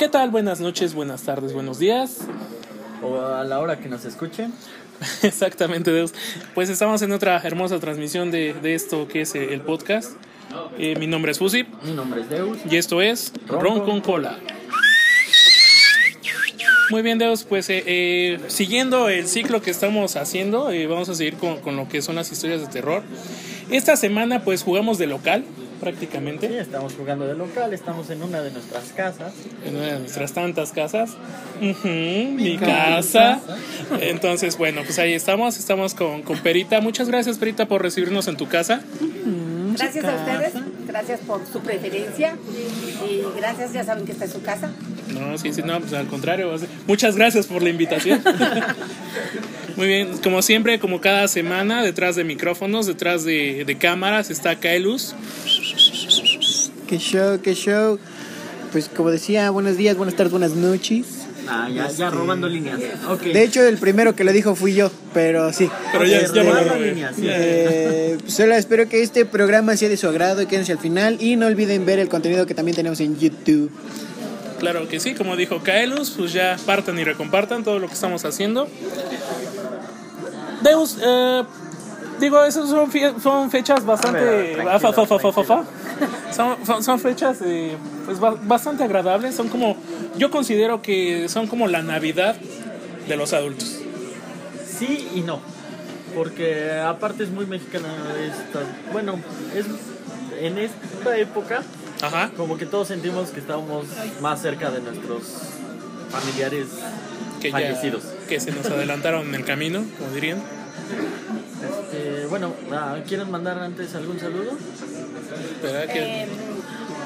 ¿Qué tal? Buenas noches, buenas tardes, buenos días. O a la hora que nos escuchen. Exactamente, Deus. Pues estamos en otra hermosa transmisión de, de esto que es eh, el podcast. Eh, mi nombre es Fusi Mi nombre es Deus. y esto es Ron Ron con con Cola. Muy bien, Deus, pues eh, eh, siguiendo el ciclo que estamos haciendo, eh, vamos a seguir con, con lo que son las historias de terror. Esta semana pues jugamos de local, Sí, prácticamente, estamos jugando de local, estamos en una de nuestras casas. en una de nuestras tantas casas. Mi casa. Entonces, bueno, pues ahí estamos, estamos con, con Perita. Muchas gracias, Perita, por recibirnos en tu casa. Gracias a ustedes, gracias por su preferencia y gracias, ya saben que está en su casa. No, sí, sí, no, pues al contrario. Muchas gracias por la invitación. Muy bien, como siempre, como cada semana, detrás de micrófonos, detrás de, de cámaras, está Kaelus. Qué show, qué show. Pues como decía, buenos días, buenas tardes, buenas noches. Ah, ya, ya robando líneas. Ok. De hecho, el primero que lo dijo fui yo, pero sí. Pero ya, Ok, ya me lo robé. líneas, sí. Eh, solo espero que este programa sea de su agrado y quédense al final. Y no olviden ver el contenido que también tenemos en YouTube. Claro que sí, como dijo Kaelus, pues ya partan y recompartan todo lo que estamos haciendo. Deus, eh, digo, esas son, fechas bastante... Ver, ah, fa, fa, fa, fa, fa, fa. tranquilo, Son, son- fechas eh, pues, ba- bastante agradables, son como... Yo considero que son como la Navidad de los adultos. Sí y no. Porque aparte es muy mexicana esta. Bueno, es en esta época Ajá. como que todos sentimos que estamos más cerca de nuestros familiares Que, ya, fallecidos. que se nos adelantaron en el camino, como dirían. Este, bueno, ah, ¿quieren mandar antes algún saludo? ¿Verdad que- Eh,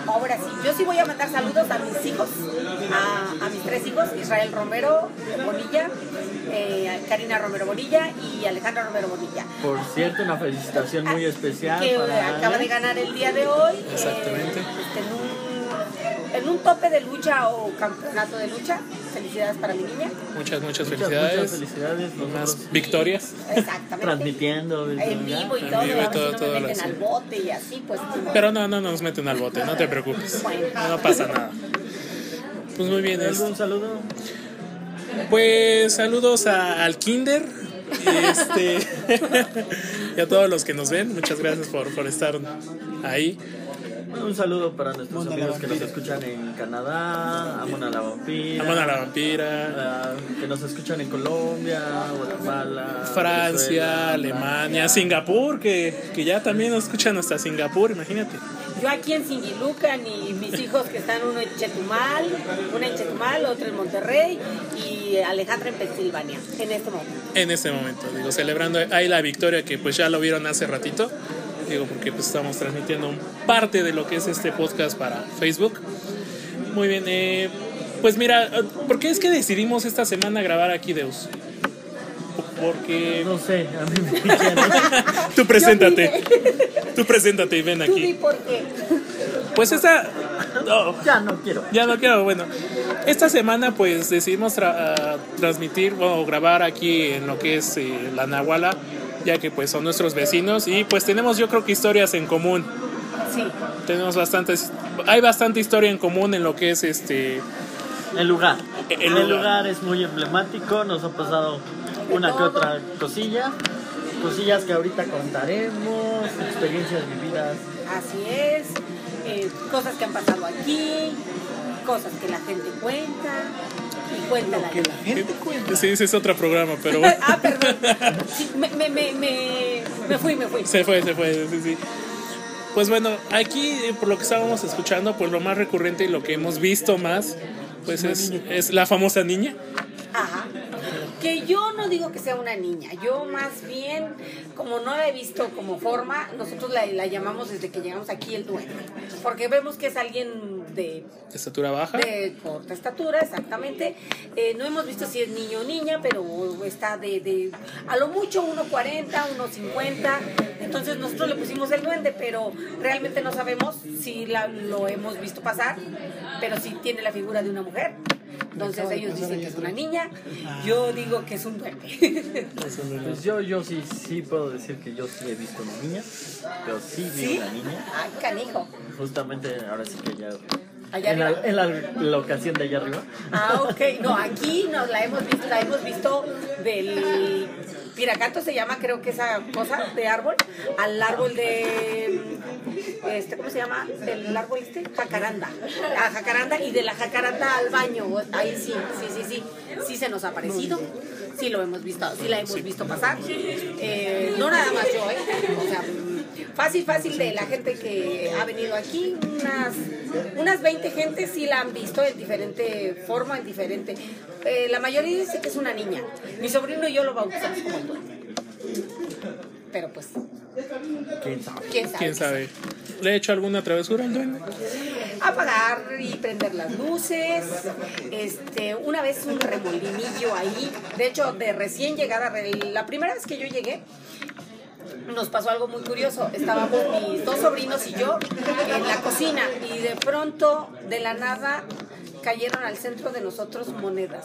ahora sí, yo sí voy a mandar saludos a mis hijos, a, a mis tres hijos, Israel Romero Bonilla, eh, Karina Romero Bonilla y Alejandra Romero Bonilla. Por cierto, una felicitación muy especial que para acaba de ganar el día de hoy. eh, Exactamente. este, en, un, en un tope de lucha o campeonato de lucha. Felicidades para mi niña. Muchas, muchas Muchas, felicidades. muchas felicidades. Más Nosotros victorias. Exactamente. transmitiendo En vivo y En todo, vivo y todo, si no todo me lo meten al bote y así, pues. Pero no, no nos meten al bote, no te preocupes. No, no pasa nada. Pues muy bien. es- ¿Algún saludo? Pues saludos a- al Kinder. y Este, y a todos los que nos ven, muchas gracias por, por estar ahí. Bueno, un saludo para nuestros Mona amigos que nos escuchan en Canadá, a Mona la Vampira, Aman a la vampira, ah, que nos escuchan en Colombia, Guatemala, Francia, Venezuela, Alemania, Singapur, que, que ya también nos escuchan hasta Singapur, imagínate. Yo aquí en Singilucan y mis hijos que están uno en Chetumal, una en Chetumal, otro en Monterrey y Alejandra en Pensilvania en este momento. En este momento, digo, celebrando ahí la victoria que pues ya lo vieron hace ratito. Digo, porque pues estamos transmitiendo parte de lo que es este podcast para Facebook. Muy bien, eh, pues mira, ¿por qué es que decidimos esta semana grabar aquí, Deus? Porque No sé, a mí me dijeron. tú preséntate, tú preséntate y ven Tú di aquí. por qué. Pues esta, no, ya no quiero. ya no quiero, bueno, esta semana pues decidimos tra- ah, transmitir o grabar aquí en lo que es eh, la Nahuala, ya que pues son nuestros vecinos y pues tenemos yo creo que historias en común. Sí. Tenemos bastantes, hay bastante historia en común en lo que es este, El lugar. El El, lugar. lugar. es muy emblemático, nos ha pasado una que otra cosilla. Cosillas que ahorita contaremos, experiencias vividas. Así es, eh, cosas que han pasado aquí, cosas que la gente cuenta y cuenta la gente. gente cuenta. sí, ese es otro programa, pero bueno. ah, perdón. Sí, me, me, me, me, me fui, me fui. Se fue, se fue, sí, sí. Pues bueno, aquí eh, por lo que estábamos escuchando, pues lo más recurrente y lo que hemos visto más, pues es, es la famosa niña. Ajá. Que yo no digo que sea una niña, yo más bien, como no la he visto como forma, nosotros la, la llamamos desde que llegamos aquí el duende. Porque vemos que es alguien de, estatura baja. de corta estatura, exactamente. Eh, no hemos visto si es niño o niña, pero está de, de a lo mucho 1,40, 1,50. Entonces nosotros le pusimos el duende, pero realmente no sabemos si la, lo hemos visto pasar, pero sí tiene la figura de una mujer. Entonces ellos dicen que es una niña, yo digo que es un duende. Pues yo, yo sí, sí puedo decir que yo sí he visto una niña, pero sí vi ¿Sí? una niña. Ay, canijo. Justamente ahora sí que ya Allá en, la, en la locación de allá arriba. Ah, ok. No, aquí nos la hemos visto, la hemos visto del piracato se llama, creo que esa cosa de árbol, al árbol de este, ¿cómo se llama? El árbol este, jacaranda. A jacaranda y de la jacaranda al baño. Ahí sí, sí, sí, sí. Sí se nos ha parecido. Sí lo hemos visto, sí la hemos visto pasar. Eh, no nada más yo, ¿eh? O sea, fácil, fácil de la gente que ha venido aquí, unas, unas 20 gentes sí la han visto en diferente forma, en diferente. Eh, la mayoría dice que es una niña. Mi sobrino y yo lo bautizamos como el duende. Pero pues, ¿Quién sabe? quién sabe. ¿Quién sabe? ¿Le he hecho alguna travesura al duende? apagar y prender las luces. Este, una vez un remolinillo ahí. De hecho, de recién llegada, la primera vez que yo llegué, nos pasó algo muy curioso. Estábamos mis dos sobrinos y yo en la cocina y de pronto, de la nada, cayeron al centro de nosotros monedas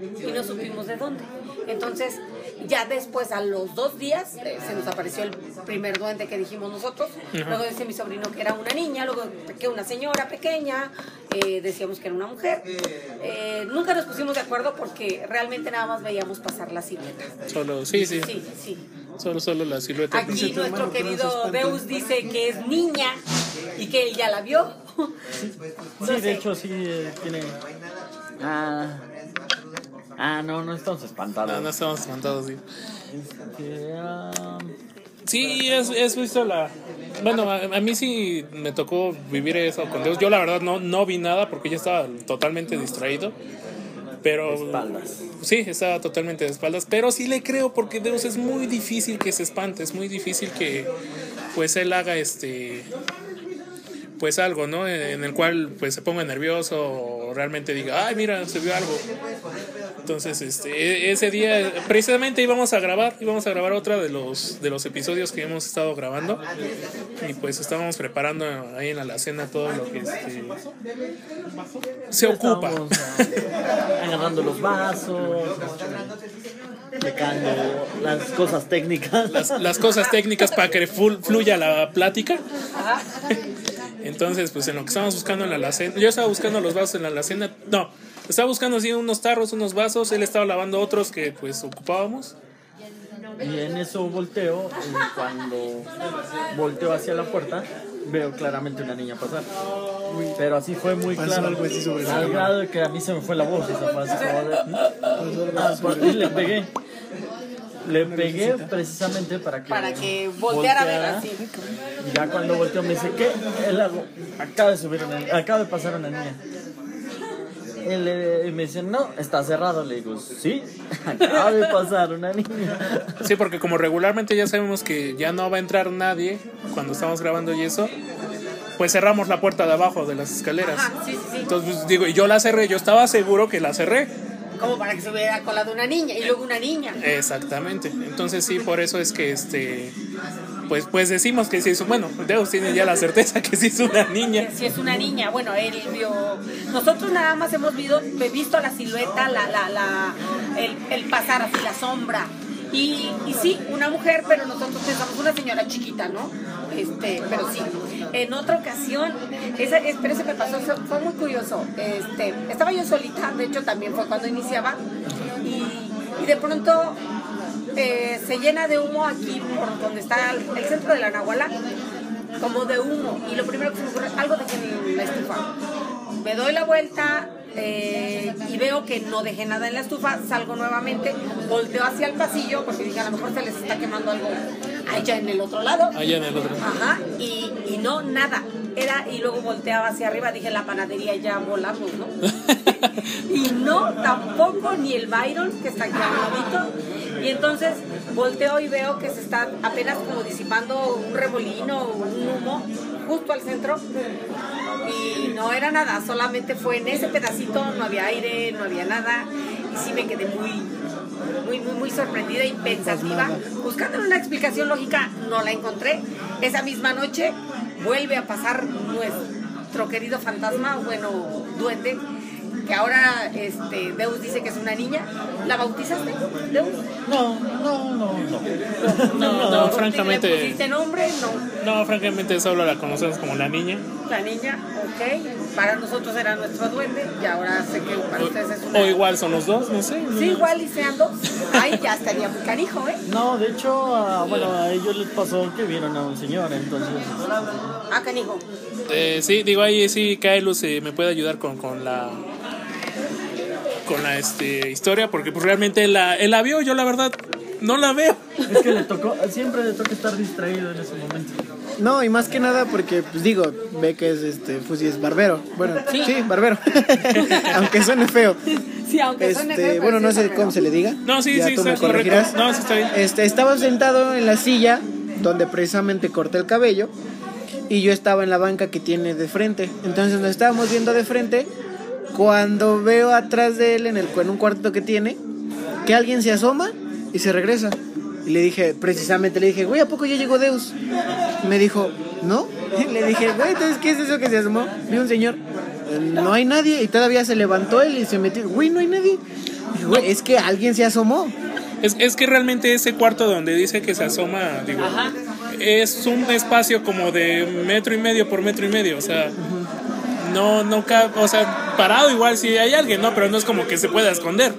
y no supimos de dónde. Entonces, ya después, a los dos días, eh, se nos apareció el primer duende que dijimos nosotros. Luego decía mi sobrino que era una niña, luego que una señora pequeña, eh, decíamos que era una mujer. Eh, nunca nos pusimos de acuerdo porque realmente nada más veíamos pasar la silueta. Solo, sí, sí. Sí, sí. Solo, solo la silueta. Aquí nuestro querido Deus dice que es niña y que él ya la vio. Sí, de hecho sí eh, tiene... Ah, ah no, no estamos espantados. No, no estamos espantados, sí. Este, ah, Sí, es, es visto la... Bueno, a, a mí sí me tocó vivir eso con Dios. Yo la verdad no, no vi nada porque yo estaba totalmente distraído. Pero... espaldas. Sí, estaba totalmente de espaldas. Pero sí le creo porque Dios es muy difícil que se espante. Es muy difícil que pues él haga este... Pues algo, ¿no? En, en el cual pues se ponga nervioso o realmente diga, ay, mira, se vio algo. Entonces, este, e- ese día precisamente íbamos a grabar, íbamos a grabar otra de los de los episodios que hemos estado grabando y pues estábamos preparando ahí en la alacena todo lo que este, se ocupa. Agarrando los vasos, las cosas técnicas. Las, las cosas técnicas para que flu- fluya la plática. Entonces, pues en lo que estábamos buscando en la alacena, yo estaba buscando los vasos en la alacena, no, estaba buscando así unos tarros, unos vasos, él estaba lavando otros que pues ocupábamos. Y en eso volteo, y cuando volteo hacia la puerta, veo claramente una niña pasar. Pero así fue muy Pasó claro. algo así sobre Al grado de que a mí se me fue la voz. esa Ah, por- y le pegué. Le pegué precisamente para que, Para que volteara a ver así. Y ya cuando volteó me dice, ¿qué? Él hago, acaba de subir una acaba de pasar una niña. Él eh, me dice, no, está cerrado. Le digo, sí, acaba de pasar una niña. Sí, porque como regularmente ya sabemos que ya no va a entrar nadie cuando estamos grabando y eso, pues cerramos la puerta de abajo de las escaleras. Ajá, sí, sí, sí. Entonces pues, digo, y yo la cerré, yo estaba seguro que la cerré. Como para que se hubiera colado una niña y luego una niña. Exactamente. Entonces sí, por eso es que este pues pues decimos que sí es bueno, Deus tiene ya la certeza que sí es una niña. Si es una niña, bueno, él vio. Nosotros nada más hemos visto, visto la silueta, la, la, la, el, el pasar así, la sombra. Y, y sí, una mujer, pero nosotros pensamos una señora chiquita, ¿no? Este, pero sí. En otra ocasión, esa, es- pero me pasó, fue- muy curioso. Este, estaba yo solita, de hecho también fue cuando iniciaba, y de pronto eh, se llena de humo aquí por donde está el, el centro de la Nahuala, como de humo. Y lo primero que se me ocurre, algo dejé en la estufa. Me doy la vuelta eh, y veo que no dejé nada en la estufa, salgo nuevamente, volteo hacia el pasillo porque dije a lo mejor se les está quemando algo allá en el otro lado. Allá en el otro. Ajá, y, y no, nada. Era, y luego volteaba hacia arriba, dije la panadería ya volamos, ¿no? y no, tampoco, ni el Byron, que está aquí al ladito. Y entonces volteo y veo que se está apenas como disipando un remolino o un humo justo al centro. Y no era nada, solamente fue en ese pedacito, no había aire, no había nada. Y sí me quedé muy, muy, muy, muy sorprendida y pensativa. Buscando una explicación lógica, no la encontré. Esa misma noche vuelve a pasar nuestro querido fantasma, bueno, duende, que ahora este, Deus dice que es una niña. ¿La bautizaste, Deus? No, no, no, no. No, no, ¿Le francamente, pusiste nombre? No. no, francamente solo la conocemos como la niña. La niña, ok. ok, para nosotros era nuestro duende y ahora sé que para ustedes es una... O igual son los dos, no sé. Sí, igual y sean dos. Ay, ya estaría muy canijo, ¿eh? No, de hecho, ah, bueno, a ellos les pasó que vieron a un señor, entonces. Ah, canijo. Eh, sí, digo ahí sí, Kaelus eh, me puede ayudar con, con la con la este, historia porque pues realmente él la, él la vio, yo la verdad no la veo. Es que le tocó, siempre le toca estar distraído en ese momento. No, y más que nada porque, pues digo, ve que es este, Fusi es barbero. Bueno, sí, barbero. Aunque suene feo. Sí, aunque suene Este, feo, bueno, no sí sé es cómo se le diga. No, sí, Ya sí, tú me está correcto. corregirás. No, sí está bien. Este, estaba sentado en la silla donde precisamente corté el cabello y yo estaba en la banca que tiene de frente. Entonces nos estábamos viendo de frente cuando veo atrás de él en, el, en un cuarto que tiene que alguien se asoma y se regresa. Y le dije, precisamente le dije, güey, ¿a poco ya llegó Deus? Me dijo, ¿no? Y le dije, güey, entonces, ¿qué es eso que se asomó? Vi un señor, "Eh, no hay nadie. Y todavía se levantó él y se metió, güey, no hay nadie. Dije, güey, es que alguien se asomó. Es, es que realmente ese cuarto donde dice que se asoma, digo, es un espacio como de metro y medio por metro y medio, o sea, no, no cabe, o sea, parado igual si hay alguien, ¿no? Pero no es como que se pueda esconder.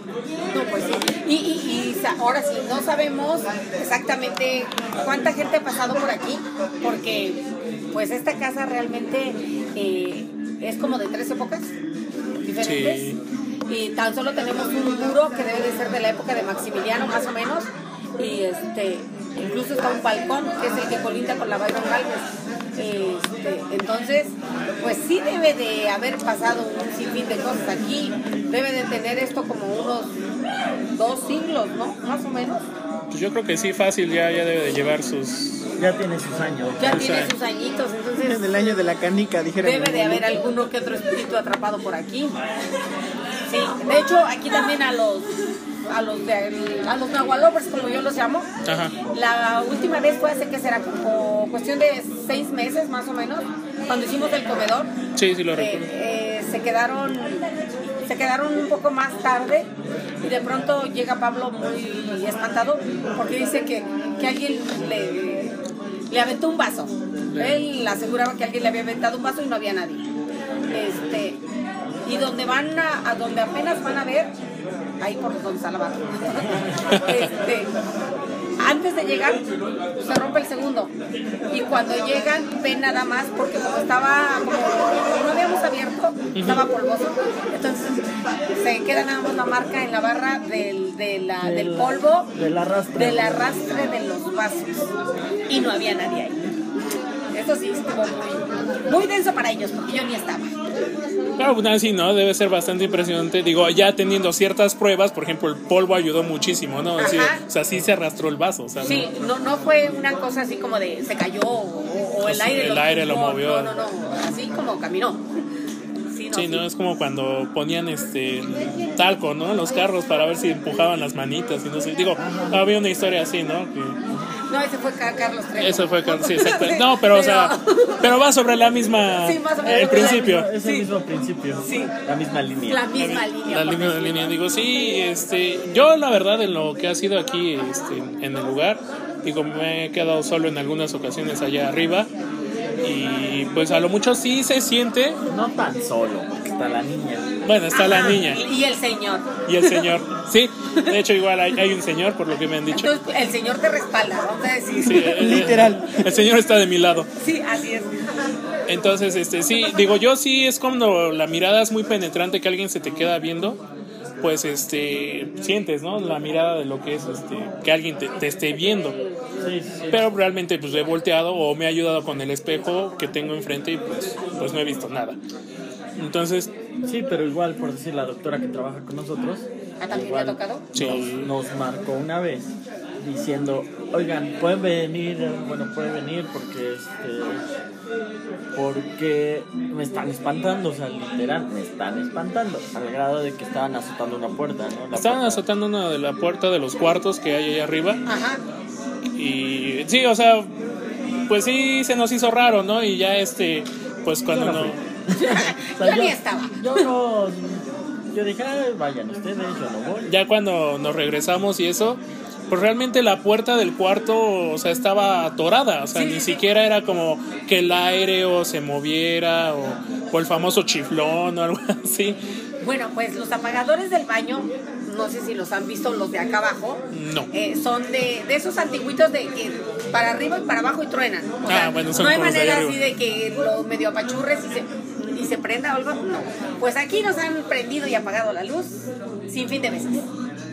No, pues sí. Y, y, ahora sí, no sabemos exactamente cuánta gente ha pasado por aquí, porque pues esta casa realmente eh, es como de tres épocas diferentes. Sí. Y tan solo tenemos un muro que debe de ser de la época de Maximiliano, más o menos. Y este, incluso está un balcón, que es el que colinda con la Byron Galvez. Este, entonces, pues sí debe de haber pasado un sinfín de cosas aquí. Debe de tener esto como unos dos siglos, ¿no? Más o menos. Pues yo creo que sí, fácil, ya, ya debe de llevar sus... Ya tiene sus años. Ya O tiene sus añitos, entonces En el año de la canica, dijeron. debe de haber alguno que otro espíritu atrapado por aquí. Sí, de hecho aquí también a los a los de, a los nahualovers, como yo los llamo. Ajá. La última vez fue hace que será como cuestión de seis meses más o menos, cuando hicimos el comedor. Sí, sí lo Eh, recuerdo. eh, se quedaron se quedaron un poco más tarde y de pronto llega Pablo muy espantado porque dice que, que alguien le, le aventó un vaso. Él aseguraba que alguien le había aventado un vaso y no había nadie. Este, y donde van a, a donde apenas van a ver, ahí por donde está la barra. este, antes de llegar, se rompe el segundo. Y cuando llegan, ven nada más, porque como estaba, como no habíamos abierto, estaba polvoso. Entonces, se queda nada más la marca en la barra del, de la- del Del- polvo, del arrastre. del arrastre de los vasos. Y no había nadie ahí. Eso sí estuvo muy, muy denso para ellos, porque yo ni estaba. Claro, pues así, ¿no? Debe ser bastante impresionante. Digo, ya teniendo ciertas pruebas, por ejemplo, el polvo ayudó muchísimo, ¿no? Ajá. o sea, sí se arrastró el vaso, o sea, Sí, no, no fue una cosa así como de se cayó o, o el Sí, aire el aire lo movió. No, no, no, así como caminó. Sí, no, Sí, no, es como cuando ponían este talco, ¿no? En los carros para ver si empujaban las manitas y no sé. Digo, había una historia así, ¿no? Que No, ese fue Ca- Carlos Trejo. eso fue, Car- sí, exacto. No, pero, o sea, pero va sobre la misma, Sí, más o menos el principio. Es el mismo principio. Sí. La misma línea. La misma línea. La por línea de decirlo. línea. Digo, sí, este, yo la verdad en lo que ha sido aquí este, en el lugar, digo, me he quedado solo en algunas ocasiones allá arriba y pues a lo mucho sí se siente, No tan solo, está la niña. bueno, está la Ajá, niña Y el señor. y el señor, sí, de hecho igual hay, hay un señor por lo que me han dicho. Entonces, el señor te respalda, vamos a decir. Sí, eh, Literal. El señor está de mi lado. Sí, así es. Entonces, este, sí, digo, yo sí es cuando la mirada es muy penetrante que alguien se te queda viendo, pues, este, sientes, ¿no? La mirada de lo que es, este, que alguien te, te esté viendo. Sí, sí, sí. Pero realmente, pues, he volteado o me ha ayudado con el espejo que tengo enfrente y, pues, pues no he visto nada. Entonces, Sí, pero igual, por decir, la doctora que trabaja con nosotros. ¿Ah, también igual le ha tocado? Sí. Nos, nos marcó una vez diciendo, oigan, pueden venir, bueno, puede venir porque este porque me están espantando, o sea, literal, me están espantando, al grado de que estaban azotando una puerta, ¿no? La estaban puerta. azotando una de la puerta de los cuartos que hay ahí arriba. Ajá. Y sí, o sea, pues sí se nos hizo raro, ¿no? Y ya este, pues cuando no no... fui. O sea, Yo ni estaba. Yo no, yo dije, "Ay, vayan ustedes, yo no voy. ya cuando nos regresamos y eso, pues realmente la puerta del cuarto, o sea, estaba atorada, o sea, Sí, ni sí. siquiera era como que el aire o se moviera o, o el famoso chiflón o algo así. Bueno, pues los apagadores del baño, no sé si los han visto los de acá abajo, No. eh, son de, de esos antiguitos de que para arriba y para abajo y truenan. O Ah, sea, bueno, son no hay de manera así de que lo medio apachurres y se, y se prenda o algo. No. Pues aquí nos han prendido y apagado la luz sin fin de veces.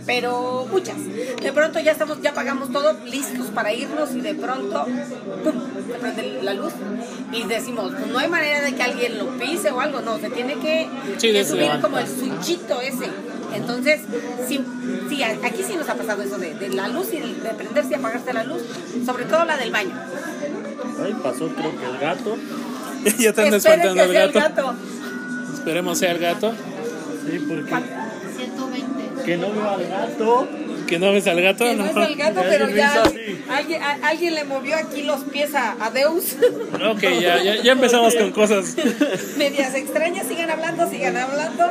Pero muchas. De pronto ya estamos, ya apagamos todo, listos para irnos y de pronto, ¡pum! se prende la luz y decimos, pues no hay manera de que alguien lo pise o algo, no, se tiene que, Sí, que de- subir como el switchito ese. Entonces, sí, aquí sí nos ha pasado eso de, de la luz y de prenderse y apagarse la luz, sobre todo la del baño. Ahí pasó, creo que el gato. ya te andas espantando que el sea el gato. gato. Esperemos sea el gato. Sí, porque 120. que no veo al gato. Que no ves al gato, Que no es el gato, pero alguien ya alguien, alguien le movió aquí los pies a, a Deus. Ok, ya, ya, ya empezamos con cosas. Medias extrañas, sigan hablando, sigan hablando.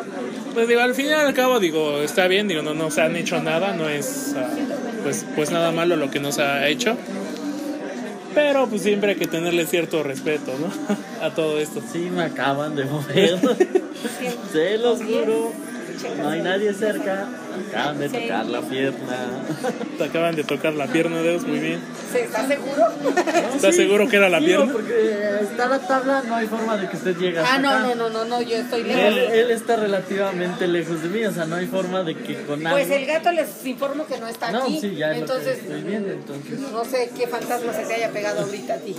Pues digo, al fin y al cabo, digo, está bien, digo, no nos han hecho nada, no es ah, pues, pues nada malo lo que nos ha hecho. Pero pues siempre hay que tenerle cierto respeto, ¿no? A todo esto. Sí, me acaban de mover. Se los juro. No hay nadie cerca. Acaban de Sí. tocar la pierna. Te acaban de tocar la pierna, Deus, muy bien. ¿Se está seguro? ¿Estás seguro que era la Sí, pierna? porque está la tabla, no hay forma de que usted llegue hasta Ah, no, acá. no, no, no, no, yo estoy Él, lejos. él está relativamente lejos de mí, o sea, no hay forma de que con Pues el gato les informo que no está No, aquí. sí, ya es entonces, lo que estoy viendo, entonces. no sé qué fantasma se te haya pegado ahorita a ti.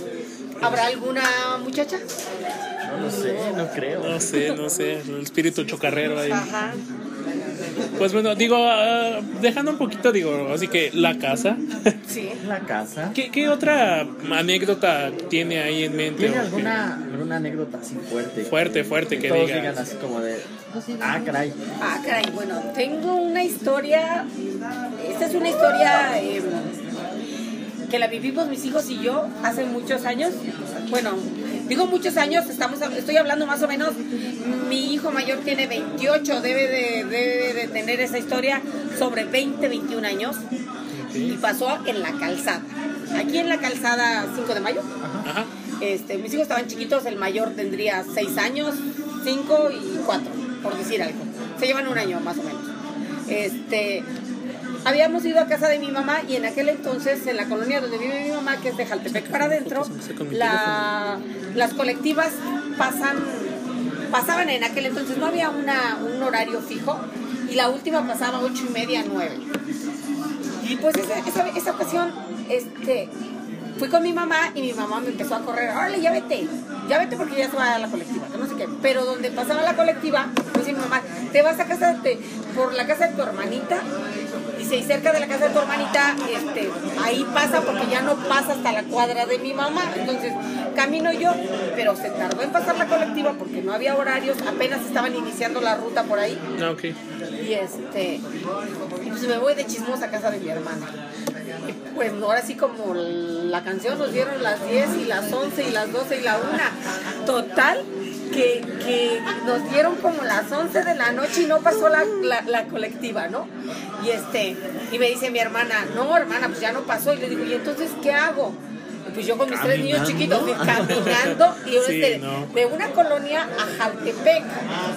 ¿Habrá alguna muchacha? No lo sé, no creo. No sé, no sé, el espíritu chocarrero ahí. Ajá. Pues bueno, digo, ah, dejando un poquito, digo, así que la casa. Sí. La casa. ¿Qué, qué otra anécdota tiene ahí en mente? ¿Tiene alguna, alguna anécdota así fuerte? Fuerte, fuerte, que Todos digas. digan así como de. Ah, caray. Ah, caray, bueno, tengo una historia. Esta es una historia eh, que la vivimos mis hijos y yo hace muchos años. Bueno, digo muchos años, estamos, estoy hablando más o menos. Mi hijo mayor tiene 28, debe de, debe de tener esa historia sobre 20, 21 años. Y pasó en la calzada. Aquí en la calzada 5 de mayo. Ajá. Este, mis hijos estaban chiquitos, el mayor tendría 6 años, 5 y 4, por decir algo. Se llevan un año más o menos. Este, habíamos ido a casa de mi mamá y en aquel entonces, en la colonia donde vive mi mamá, que es de Jaltepec para adentro, la- las colectivas pasan, pasaban en aquel entonces, no había una, un horario fijo y la última pasaba 8 y media, 9. Y pues esa, esa, esa ocasión, este, fui con mi mamá y mi mamá me empezó a correr, órale, ya vete, ya vete porque ya se va a la colectiva, que no sé qué. Pero donde pasaba la colectiva, dice mi mamá, te vas a casa de, por la casa de tu hermanita, dice, y cerca de la casa de tu hermanita, este, ahí pasa porque ya no pasa hasta la cuadra de mi mamá. Entonces, camino yo, pero se tardó en pasar la colectiva porque no había horarios, apenas estaban iniciando la ruta por ahí. Ah, ok. Y este, y pues me voy de chismosa a casa de mi hermana. Pues no, ahora sí como la canción nos dieron las 10 y las 11 y las 12 y la 1. Total, que, que nos dieron como las 11 de la noche y no pasó la, la, la colectiva, ¿no? Y este, y me dice mi hermana, no hermana, pues ya no pasó. Y le digo, ¿y entonces qué hago? Y pues yo con mis tres niños chiquitos fui caminando y yo Sí, este, no. de una colonia a Jaltepec.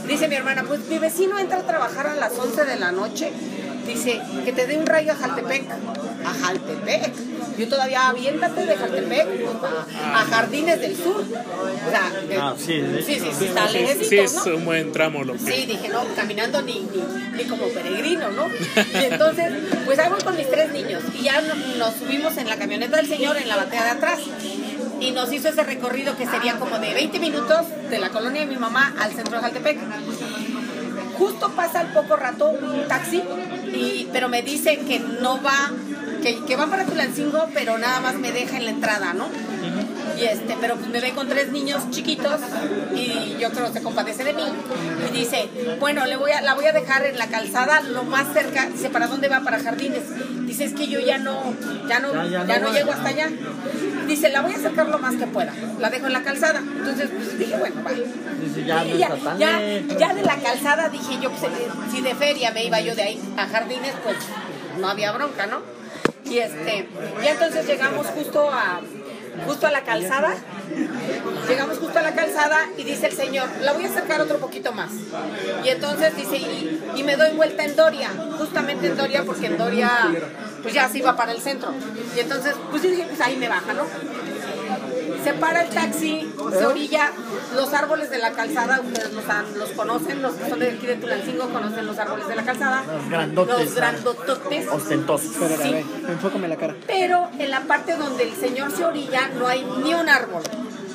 Dice mi hermana, pues mi vecino entra a trabajar a las 11 de la noche. Dice, que te dé un rayo a Jaltepec. A Jaltepec. Yo todavía aviéntate de Jaltepec a, a Jardines del Sur. O sea, de- Ah, sí, de- sí, sí, sí, está Sí, sí, es ¿no? un buen tramo lo que. Sí, dije, no, caminando ni, ni, ni como peregrino, ¿no? Y entonces, pues ahí voy con mis tres niños y ya no- nos subimos en la camioneta del señor en la batea de atrás y nos hizo ese recorrido que sería como de 20 minutos de la colonia de mi mamá al centro de Jaltepec. Justo pasa al poco rato un taxi, y, pero me dice que no va, que, que va para Tulancingo, pero nada más me deja en la entrada, ¿no? Y este, pero pues me ve con tres niños chiquitos y yo creo que se compadece de mí y dice, bueno, le voy a, la voy a dejar en la calzada lo más cerca, dice, ¿para dónde va? Para jardines. Dice, es que yo ya no, ya no, Ya, ya ya no llego hasta allá. Dice, la voy a acercar lo más que pueda. La dejo en la calzada. Entonces, pues dije, bueno, va. Dice, ya no Y ya, está tan ya, lejos. ya de la calzada dije yo, pues, si de feria me iba yo de ahí a jardines, pues no había bronca, ¿no? Y este, y entonces llegamos justo a justo a la calzada. Llegamos justo a la calzada y dice el señor, la voy a acercar otro poquito más. Y entonces dice, y, y me doy vuelta en Doria, justamente en Doria, porque en Doria pues ya se iba para el centro. Y entonces, pues yo dije, pues ahí me baja, ¿no? Se para el taxi, se orilla los árboles de la calzada, ustedes los, han- los conocen, los que son de aquí de Tulancingo conocen los árboles de la calzada. Los grandotes, Los grandototes. Ostentosos. A Sí. ver, enfócame la cara. Pero en la parte donde el señor se orilla no hay ni un árbol.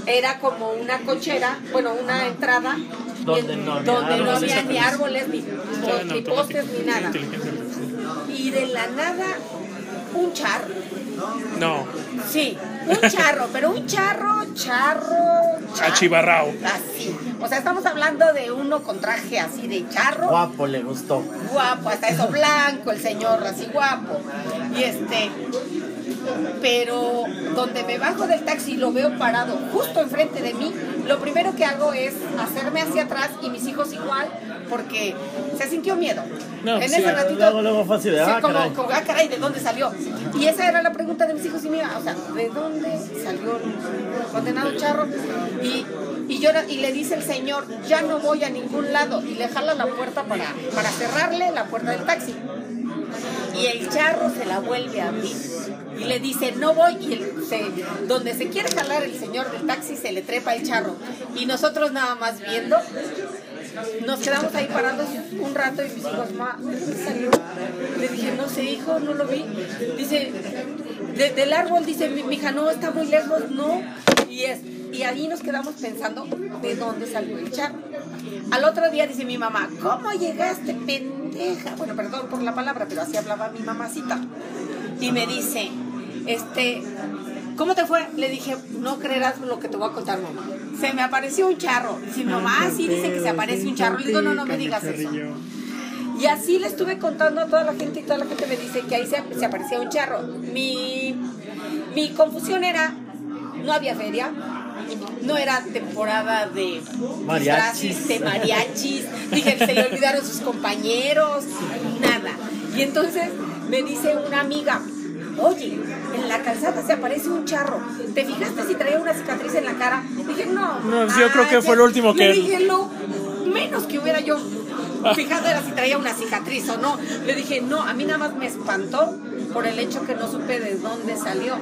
Era como una cochera, bueno, una entrada Donde en- no había donde no árboles. había ni árboles, ni, ni postes, ni nada. Y de la nada, un charro. No, Sí, un charro, pero un charro, charro, charro. achivarrao. Así. O sea, estamos hablando de uno con traje así de charro. Guapo le gustó. guapo, hasta eso blanco, el señor así guapo. Y este, pero donde me bajo del taxi y lo veo parado justo enfrente de mí, lo primero que hago es hacerme hacia atrás y mis hijos igual, porque se sintió miedo. No, en sí. ese ratito. Luego, luego sí, ah, como, caray. como, ah, caray, ¿de dónde salió? Y esa era la pregunta de mis hijos y mía, o sea, ¿de dónde salió el condenado charro? Y, y, llora, y le dice el señor, ya no voy a ningún lado, y le jala la puerta para, para cerrarle la puerta del taxi. Y el charro se la vuelve a abrir. Y le dice, no voy. Y el- se- donde se quiere jalar el señor del taxi, se le trepa el charro. Y nosotros nada más viendo, nos quedamos ahí parados un rato y mis hijos, ma, ¿de dónde salió? Le dije, no sé, hijo, no lo vi. Dice, "De- del árbol, dice mi hija, no, está muy lejos, no. Y, es, y ahí nos quedamos pensando de dónde salió el charro. Al otro día dice mi mamá, ¿cómo llegaste, pendeja? Bueno, perdón por la palabra, pero así hablaba mi mamacita. Y me dice, este, ¿cómo te fue? Le dije, no creerás lo que te voy a contar, mamá. Se me apareció un charro. Dice, mi mamá, sí dice que se aparece un charro. Le digo, no, no me digas eso. Y así le estuve contando a toda la gente y toda la gente me dice que ahí se, se aparecía un charro. Mi, mi confusión era, no había feria, no era temporada de Mariachis. de mariachis, dije, se le olvidaron sus compañeros, nada. Y entonces me dice una amiga, oye, en la calzada se aparece un charro, ¿te fijaste si traía una cicatriz en la cara? Dije, no. No, yo creo que fue lo último Le que- dije, lo menos que hubiera yo fijado era si traía una cicatriz o no. Le dije, no, a mí nada más me espantó por el hecho que no supe de dónde salió.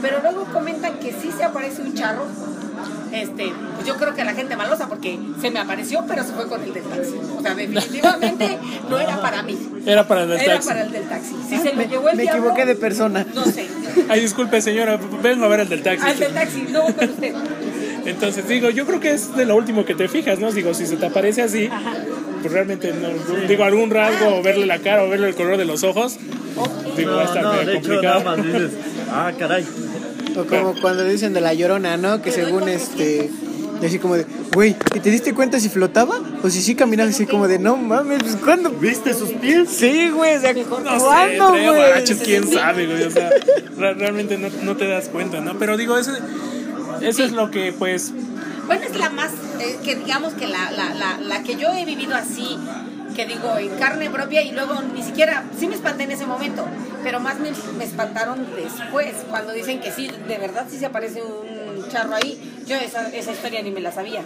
Pero luego comentan que sí se aparece un charro. Este, pues yo creo que la gente malosa porque se me apareció, pero se fue con el del taxi. O sea, definitivamente no era para mí. Era para el del Era taxi. para el del taxi. Si se lo llevó el Me diablo, equivoqué de persona. No sé. Ay, disculpe, señora, vengo a ver el del taxi. Al del taxi, no con usted. Entonces, digo, yo creo que es de lo último que te fijas, ¿no? Digo, si se te aparece así, pues realmente, no, digo, algún rasgo, o verle la cara, o verle el color de los ojos, digo, va a No, estar no, medio de hecho, complicado. nada más dices, ah, caray. O como cuando dicen de la llorona, ¿no? Que según este. Así como de, güey, ¿y te diste cuenta si flotaba? O si sí caminaba así como de, no mames, pues ¿cuándo? ¿Viste sus pies? Sí, güey, o sea, No sé, ¿cuándo, güey? guaraches, quién sabe, güey. O sea, re- realmente no, no te das cuenta, ¿no? Pero digo, eso, eso es lo que, pues, Bueno, es la más, eh, que digamos que la, la, la, la que yo he vivido así, que digo, en carne propia y luego ni siquiera, sí me espanté en ese momento, pero más me, me espantaron después, cuando dicen que sí, de verdad sí se aparece un charro ahí. Yo esa, esa historia ni me la sabía.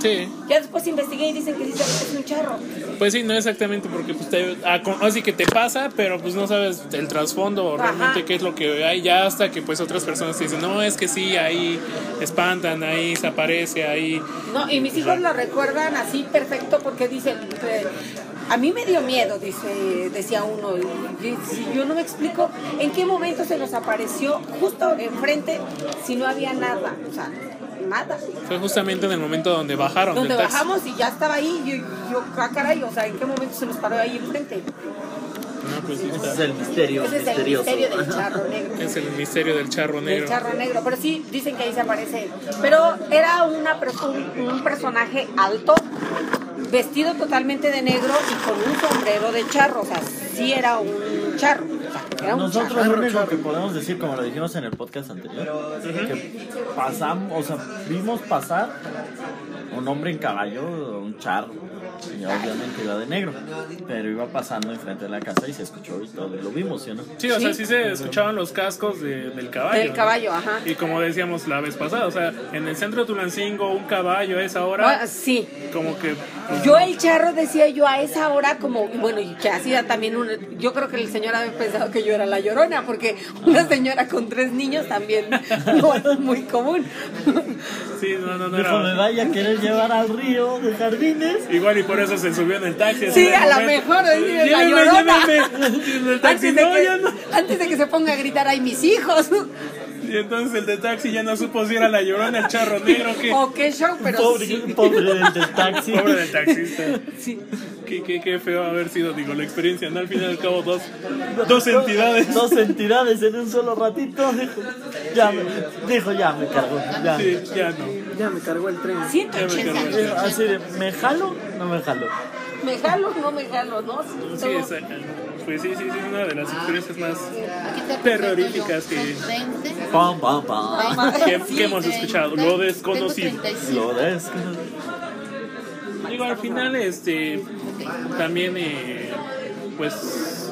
sí. Ya después investigué y dicen que sí se aparece un charro. Pues sí, no exactamente, porque pues te, ah, así que te pasa, pero pues no sabes el trasfondo o realmente qué es lo que hay ya hasta que pues otras personas te dicen, no, es que sí, ahí espantan, ahí se aparece, ahí... No, y mis hijos lo recuerdan así perfecto porque dicen, eh, a mí me dio miedo, dice, decía uno, y, yo no me explico en qué momento se nos apareció justo enfrente si no había nada, o sea, nada. Fue justamente en el momento donde bajaron Donde del bajamos y ya estaba ahí, yo, yo, ah, caray, o sea, en qué momento se nos paró ahí enfrente. No, pues sí, Ese está- es el misterio Ese es el misterio del charro negro. es el misterio del charro Del negro. charro negro, pero sí dicen que ahí se aparece. Pero era una, un, un personaje alto, vestido totalmente de negro y con un sombrero de charro. O sea, sí era un charro. Era un Nosotros lo único que podemos decir, como lo dijimos en el podcast anterior, que pasamos, o sea, vimos pasar un hombre en caballo, un charro. Y obviamente iba de negro. Pero iba pasando enfrente de la casa y se escuchó y todo. y Lo vimos, ¿sí o no? Sí, o sea, sí se escuchaban los cascos de- del caballo. Del ¿no? caballo, ajá. Y como decíamos la vez pasada, o sea, en el centro de Tulancingo, un caballo a esa hora, Ah, sí. como que. pues, Yo el charro decía yo a esa hora como, bueno, y que hacía también un, yo creo que el señor había pensado que yo era la llorona, porque una señora con tres niños también no es muy común. Sí, no, no, no Dijo, me vaya a querer llevar al río de jardines. Igual y por eso se subió en el taxi. Sí, a lo mejor es la llorona. lléveme. Y en el taxi, Antes de, no, que, no. antes de que se ponga a gritar, ay, mis hijos. Y entonces el de taxi ya no supo si era la llorona, el charro negro, que. O qué show, pero Pobre, sí. pobre del del taxi. Pobre del taxista. Sí. Qué, qué, qué feo haber sido, digo, la experiencia, ¿no? Al fin y al cabo, dos, dos entidades. Dos entidades en un solo ratito. Dijo, ya me, dijo, ya me cargó. Ya. Sí, ya no. Ya me cargó el tren. 180. Dijo, Así de, ¿me jalo? No me jalo. ¿Me jalo no me jalo, no? Sí, Todo- exacto. Pues sí, sí, sí, una de las experiencias más terroríficas que, presento yo. 20. Pam, pam, pam. que, que hemos escuchado. Lo desconocido. Tengo 35. Lo des. Digo, al final, este, también, eh, pues,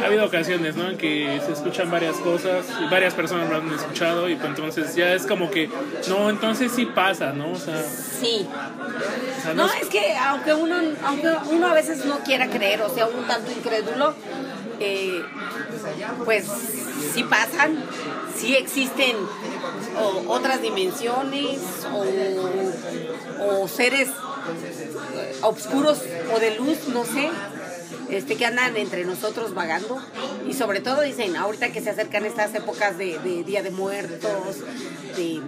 ha habido ocasiones, ¿no? En que se escuchan varias cosas y varias personas lo han escuchado y pues entonces ya es como que, no, entonces sí pasa, ¿no? O sea, Sí. o sea, No, no, es que aunque uno, aunque uno a veces no quiera creer, o sea, un tanto incrédulo, eh, pues sí pasan, sí existen o, otras dimensiones o, o seres oscuros o de luz, no sé, este que andan entre nosotros vagando y sobre todo dicen ahorita que se acercan estas épocas de, Día de Muertos, de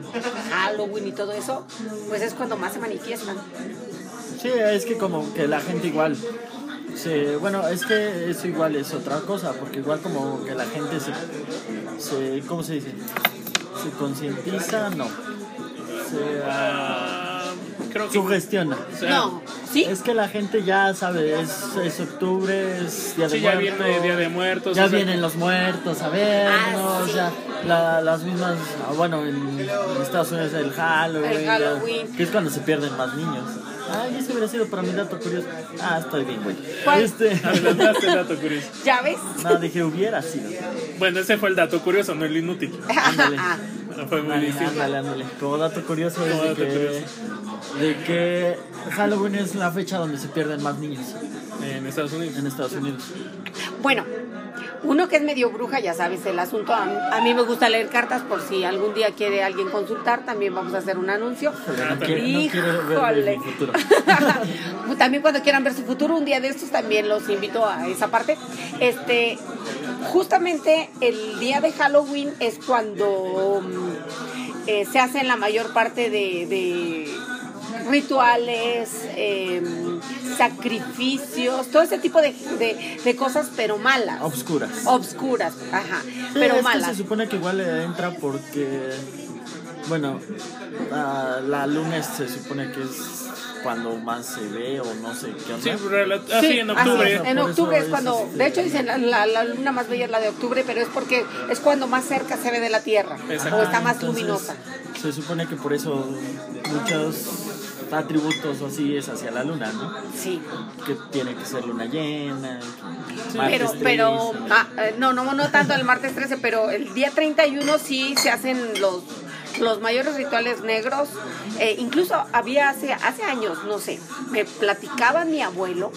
Halloween y todo eso, pues es cuando más se manifiestan. Sí, es que como que la gente igual. se- bueno, es que eso igual es otra cosa, porque igual como que la gente se, se ¿cómo se dice? Se concientiza, no. Se ah, creo que... sugestiona. o sea, No, ¿sí? Es que la gente ya sabe, es, es octubre, es Día de Sí, ya Muertos. viene Día de Muertos, Ya o sea- vienen los muertos a vernos, Ah, sí. ya la- las mismas, ah, bueno, en, en Estados Unidos el Halloween, El ya, Halloween. que es cuando se pierden más niños. Ay, ese hubiera sido para mi dato curioso. Ah, estoy bien, güey. ¿Cuál? Este, Adelantaste el dato curioso. ¿Ya ves? no, dije hubiera sido. Bueno, ese fue el dato curioso, no el inútil. Ándale. Fue muy Ándale, distinto. ándale, ándale. Como dato curioso es Como de dato que, curioso. de que Halloween es la fecha donde se pierden más niños En Estados Unidos. en Estados Unidos. Bueno, uno que es medio bruja, ya sabes el asunto. A, a mí me gusta leer cartas por si algún día quiere alguien consultar, también vamos a hacer un anuncio. No no futuro. también cuando quieran ver su futuro, un día de estos también los invito a esa parte. Este, justamente el día de Halloween es cuando mm, eh, se hacen la mayor parte de, de rituales, em, sacrificios, todo ese tipo de, de- de cosas, pero malas. Obscuras. Obscuras, ajá, Sí, pero es que malas. se supone que igual eh, entra porque, bueno, ah, la luna se supone que es cuando más se ve o no sé qué onda. Sí, ah, sí, en así octubre. es, en octubre es cuando, es, este- de hecho dicen la, la- la luna más bella es la de octubre, pero es porque es cuando más cerca se ve de la Tierra Exacto. o está más Entonces, luminosa. Se supone que por eso muchos atributos o así es hacia la luna, ¿no? Sí, Que tiene que ser luna llena. que pero, martes pero, 13. ah, eh, no, no, no tanto el martes 13, pero el día 31 sí se hacen los, los mayores rituales negros. Eh, incluso había hace, hace años, no sé, me platicaba mi abuelo,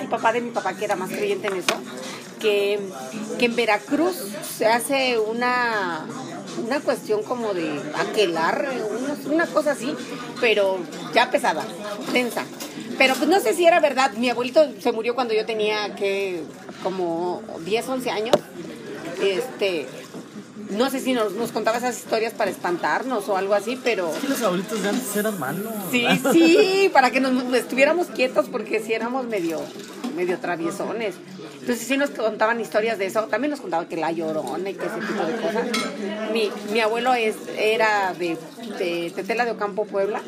el papá de mi papá que era más creyente en eso, que, que en Veracruz se hace una, una cuestión como de aquelar, una, una cosa así, pero ya pesada, densa. Pero pues no sé si era verdad, mi abuelito se murió cuando yo tenía que como 10, 11 años. Este, no sé si nos, nos contaba esas historias para espantarnos o algo así, pero Es que los abuelitos de antes eran malos. Sí, sí, para que nos estuviéramos quietos porque si éramos medio, medio traviesones. Entonces sí nos contaban historias de eso. También nos contaban que la llorona y que ese tipo de cosas. Mi, mi abuelo es, era de, de Tetela de Ocampo, Puebla.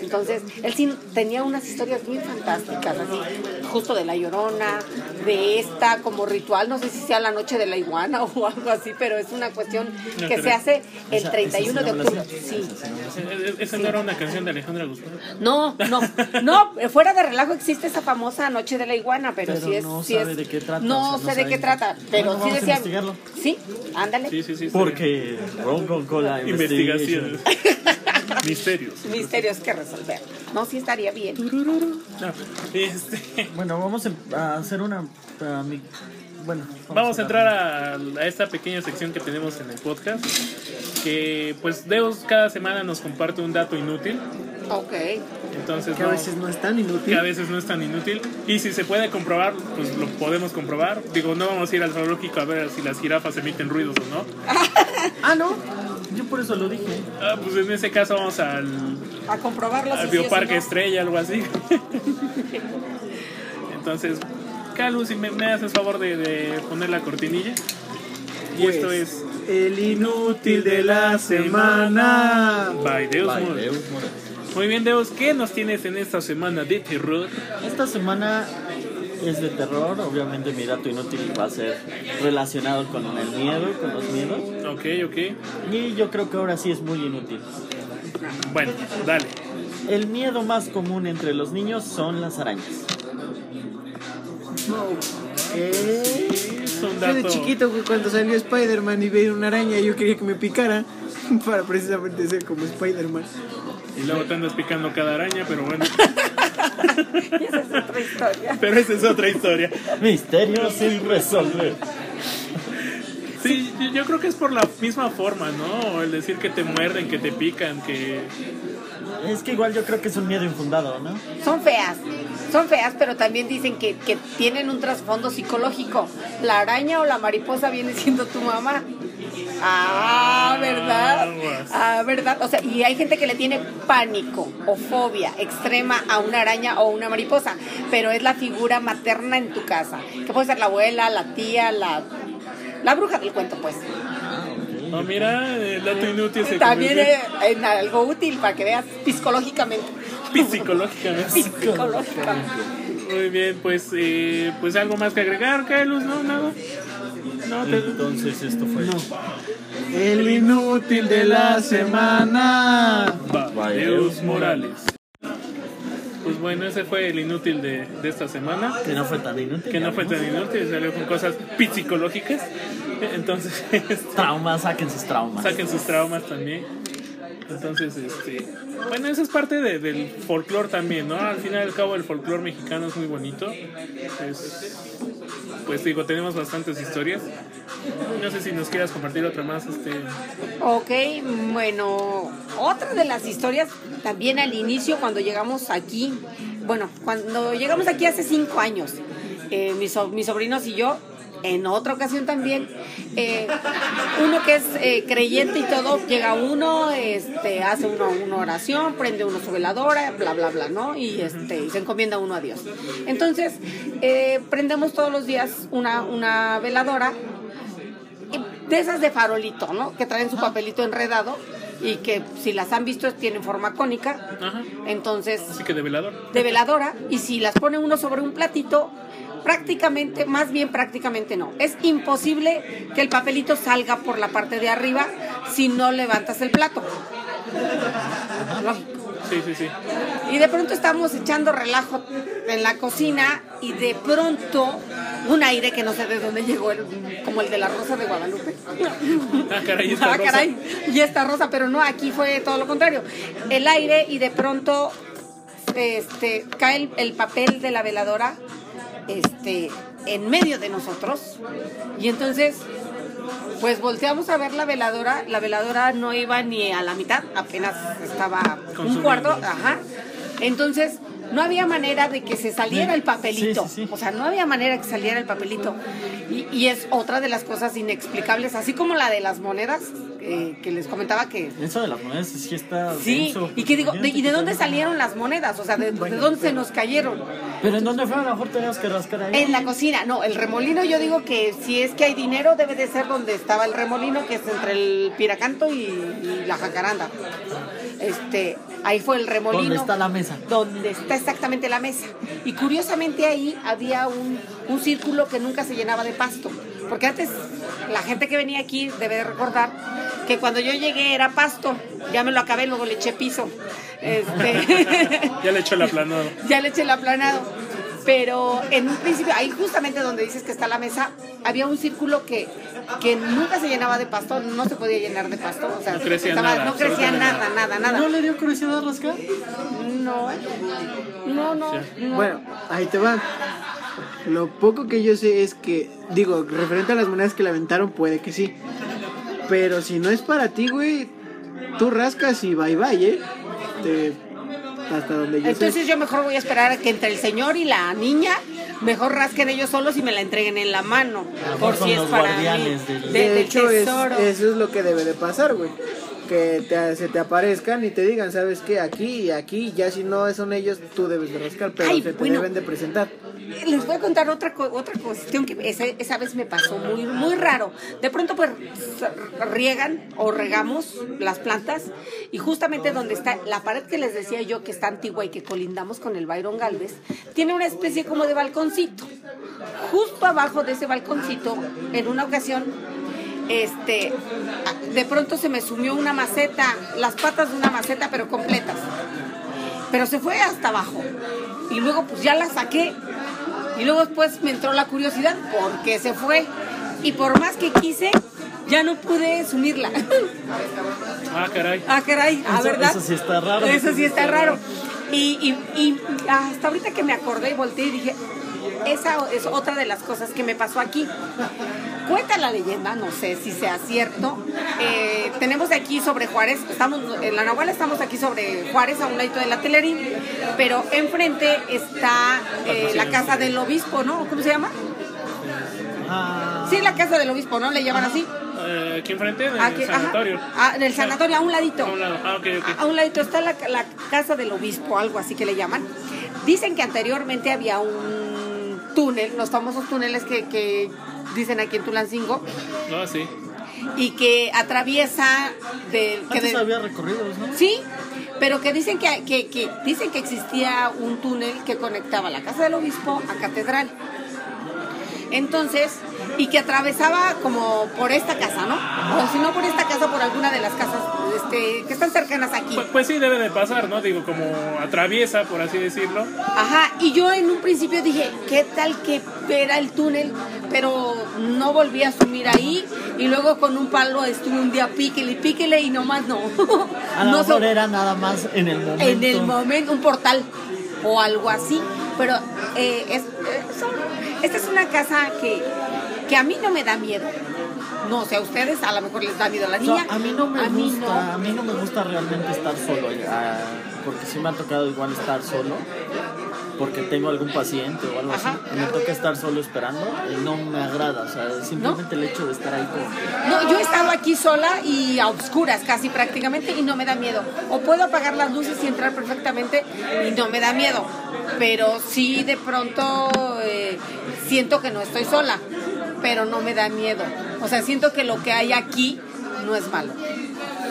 Entonces, él sí tenía unas historias bien fantásticas, así, justo de la llorona, de esta como ritual, no sé si sea la noche de la iguana o algo así, pero es una cuestión No, que se hace el Esa- 31 esa de octubre. Sí. Esa- no era una canción de Alejandra Guzmán. No, no, no, fuera de relajo existe esa famosa Noche de la Iguana, pero, Pero sí es. no sí sabe es- de qué trata, No o sea, no sé de qué trata, pero Bueno, sí vamos a decía. investigarlo. Sí, ándale. Sí, sí, sí. Porque Roll con la bien. Investigaciones. Misterios. Misterios que resolver. No, sí estaría bien. No, este, Bueno, vamos a hacer una. a mi- bueno, vamos a entrar a, a esta pequeña sección que tenemos en el podcast. Que pues Deus cada semana nos comparte un dato inútil. Ok. Entonces Que a no- veces no es tan que inútil. a veces no es tan inútil. Y si se puede comprobar, pues lo podemos comprobar. Digo, no vamos a ir al zoológico a ver si las jirafas emiten ruidos o no. Ah, no. Yo por eso lo dije. Ah, pues en ese caso vamos al, A comprobarlo. al si Bioparque no. Estrella, algo así. Entonces, Calu, si me, me haces favor de, de poner la cortinilla. Y Pues, esto es El inútil de la semana. By Deus Bye, Moro. Deus. Muy bien, Deus, ¿qué nos tienes en esta semana de terror? Esta semana es de terror. Obviamente, mi dato inútil va a ser relacionado con el miedo, con los miedos. Ok, ok. Y yo creo que ahora sí es muy inútil. Bueno, dale. El miedo más común entre los niños son las arañas. Un Yo de dato. chiquito güey, cuando salió Spider-Man y veía una araña yo quería que me picara para precisamente ser como Spider-Man. Y luego te andas picando cada araña, pero bueno. Y esa es otra historia. Pero esa es otra historia. Misterios sin resolver. Sí, yo creo que es por la misma forma, ¿no? El decir que te muerden, que te pican, que... Es que igual yo creo que es un miedo infundado, ¿no? Son feas. Son feas, pero también dicen que, que tienen un trasfondo psicológico. La araña o la mariposa viene siendo tu mamá. Ah, ¿verdad? Ah, ¿verdad? O sea, y hay gente que le tiene pánico o fobia extrema a una araña o una mariposa, pero es la figura materna en tu casa, que puede ser la abuela, la tía, la, la bruja del cuento, pues. Oh, mira, el dato inútil se También convirtió es en algo útil para que veas psicológicamente. psicológicamente. Psicológicamente. Muy bien, pues, eh, pues algo más que agregar, Carlos, ¿no? Nada. No, te... Entonces esto fue... El inútil de la semana. Va, Deus Morales. Pues bueno, ese fue el inútil de, de esta semana. Que no fue tan inútil. Que no fue tan inútil, salió con cosas psicológicas. Entonces, este, Traumas, saquen sus traumas. saquen sus traumas también. Entonces, este, bueno, eso es parte de- del folclore también, ¿no? Al final y al cabo el folclore mexicano es muy bonito. Es- pues digo, tenemos bastantes historias. No sé si nos quieras compartir otra más, este. Ok, bueno, otra de las historias también al inicio cuando llegamos aquí, bueno, cuando llegamos aquí hace cinco años, eh, mis, mis sobrinos y yo, en otra ocasión también, eh, uno que es eh, creyente y todo, llega uno, este, hace uno una oración, prende uno su veladora, bla, bla, bla, ¿no? Y, este, y se encomienda uno a Dios. Entonces, eh, prendemos todos los días una, una veladora de esas de farolito, ¿no? Que traen su papelito enredado y que si las han visto tienen forma cónica. Ajá. Entonces, Así que de velador. de veladora y si las pone uno sobre un platito, prácticamente, más bien prácticamente no. Es imposible que el papelito salga por la parte de arriba si no levantas el plato. Lógico. Sí, sí, sí. Y de pronto estamos echando relajo en la cocina y de pronto un aire que no sé de dónde llegó, el- como el de la Rosa de Guadalupe. Ah, caray, esta Ah, rosa. caray, y esta rosa, pero no, aquí fue todo lo contrario. El aire y de pronto este, cae el, el papel de la veladora este, en medio de nosotros. Y entonces, pues volteamos a ver la veladora. La veladora no iba ni a la mitad, apenas estaba un cuarto. Ajá. Entonces, no había manera de que se saliera el papelito. Sí, sí, sí. O sea, no había manera que saliera el papelito. Y, y es otra de las cosas inexplicables, así como la de las monedas, eh, que les comentaba que... Eso de las monedas sí está Sí, denso. y que digo, de- ¿y de dónde salieron las monedas? O sea, ¿de, de dónde se nos cayeron? Pero ¿en dónde fue? A lo mejor tenías que rascar ahí. En la cocina, no, el remolino yo digo que si es que hay dinero debe de ser donde estaba el remolino, que es entre el Piracanto y, y la Jacaranda. Este, ahí fue el remolino. ¿Dónde está la mesa? Donde está exactamente la mesa. Y curiosamente ahí había un, un círculo que nunca se llenaba de pasto. Porque antes la gente que venía aquí debe de recordar que cuando yo llegué era pasto. Ya me lo acabé, luego le eché piso. Este, Ya le echo el aplanado. ya le eché el aplanado. Pero en un principio, ahí justamente donde dices que está la mesa, había un círculo que, que nunca se llenaba de pasto, no se podía llenar de pasto. O sea, No crecía estaba- nada, no crecía nada, nada, nada. ¿No le dio curiosidad rascar? No, no, no. no. Bueno, ahí te va. Lo poco que yo sé es que, digo, referente a las monedas que le aventaron, puede que sí. Pero si no es para ti, güey, tú rascas y bye bye, ¿eh? Te- hasta donde yo Entonces sé. yo mejor voy a esperar a que entre el señor y la niña, mejor rasquen ellos solos y me la entreguen en la mano. Por si es para mí. del- De- De hecho, es- eso es lo que debe de pasar, güey. Que te- se te aparezcan y te digan, ¿sabes qué? Aquí y aquí, ya si no son ellos, tú debes de rascar, pero Ay, se te bueno. deben de presentar. Les voy a contar otra otra cuestión que esa, esa vez me pasó muy muy raro. De pronto pues riegan o regamos las plantas y justamente donde está la pared que les decía yo que está antigua y que colindamos con el Byron Galvez, tiene una especie como de balconcito. Justo abajo de ese balconcito, en una ocasión este de pronto se me sumió una maceta, las patas de una maceta pero completas. Pero se fue hasta abajo. Y luego pues ya la saqué. Y luego después me entró la curiosidad porque se fue. Y por más que quise, ya no pude sumirla. Ah, caray. ah, caray, ah, Eso- ¿verdad? eso sí está raro. Eso sí está raro. Y, y- y hasta ahorita que me acordé y volteé y dije, esa es otra de las cosas que me pasó aquí. Cuenta la leyenda, no sé si sea cierto. eh, tenemos aquí sobre Juárez, estamos en la Nahuala estamos aquí sobre Juárez, a un ladito de la Telerín, pero enfrente está eh, la casa del obispo, ¿no? ¿Cómo se llama? Ah, Sí, la casa del obispo, ¿no? Le llaman así. Eh, aquí enfrente, en el sanatorio. Ah, en el sanatorio, a un ladito. A un lado. Ah. A un ladito está la, la casa del obispo, algo así que le llaman. Dicen que anteriormente había un túnel, los famosos túneles que, que dicen aquí en Tulancingo, No, sí. y que atraviesa del... Que antes del- había recorridos, ¿no? Sí, pero que dicen que, que, que dicen que existía un túnel que conectaba la casa del obispo a catedral. Entonces, y que atravesaba como por esta casa, ¿no? O si no por esta casa, por alguna de las casas este, que están cercanas aquí. Pues, pues sí, debe de pasar, ¿no? Digo, como atraviesa, por así decirlo. Ajá, y yo en un principio dije, ¿qué tal que era el túnel? Pero no volví a subir ahí y luego con un palo estuve un día píquele y píquele y nomás no. A lo no mejor so- era nada más en el momento. en el momento, un portal o algo así. Pero eh, es, eh, son- esta es una casa que, que a mí no me da miedo. No sé, a ustedes a lo mejor les da miedo a la niña. a mí no me a gusta, no. a mí no me gusta realmente estar solo, ah, porque sí me ha tocado igual estar solo, porque tengo algún paciente o algo Ajá. así, y me toca estar solo esperando y no me agrada, o sea, simplemente el hecho de estar ahí como... No, yo he estado aquí sola y a obscuras casi prácticamente y no me da miedo. O puedo apagar las luces y entrar perfectamente y no me da miedo. Pero sí de pronto eh, siento que no estoy sola, pero no me da miedo. O sea, siento que lo que hay aquí no es malo.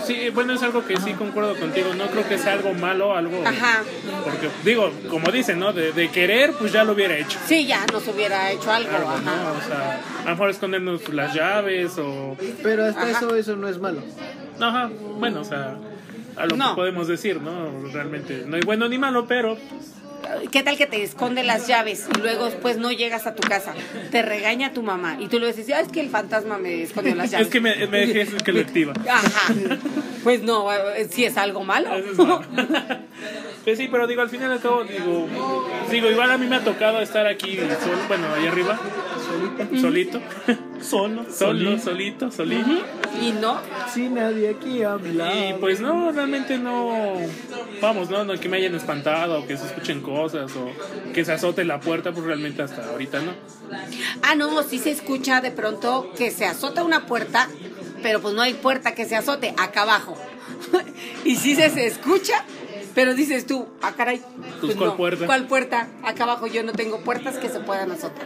Sí, bueno, es algo que sí concuerdo contigo. No creo que sea algo malo, algo. Ajá. Porque, digo, como dicen, ¿no? De, de querer, pues ya lo hubiera hecho. Sí, ya nos hubiera hecho algo. Algo, Ajá. ¿no? O sea, a lo mejor escondernos las llaves o. Pero hasta Ajá. eso, eso no es malo. Ajá, bueno, o sea, a lo No. que podemos decir, ¿no? Realmente no hay bueno ni malo, pero ¿Qué tal que te esconde las llaves y luego después no llegas a tu casa? Te regaña tu mamá y tú le dices, ah, es que el fantasma me escondió las llaves. es que me, me dejé que lo activa. Ajá. Pues no, eh, si es algo malo. Eso es malo. Pues sí, pero digo, al final y al cabo, digo, digo, igual a mí me ha tocado estar aquí solo, bueno, ahí arriba, solito, Solo, solo, solito, solito. Y no, Sin nadie aquí a mi lado. Y pues no, realmente no, vamos, no, no que me hayan espantado, o que se escuchen cosas, o que se azote la puerta, pues realmente hasta ahorita no. ah, no, sí se escucha de pronto que se azota una puerta, pero pues no hay puerta que se azote acá abajo. y sí se, se escucha, pero dices tú, ah, caray. Pues, ¿cuál puerta? ¿Cuál puerta? Acá abajo yo no tengo puertas que se puedan azotar.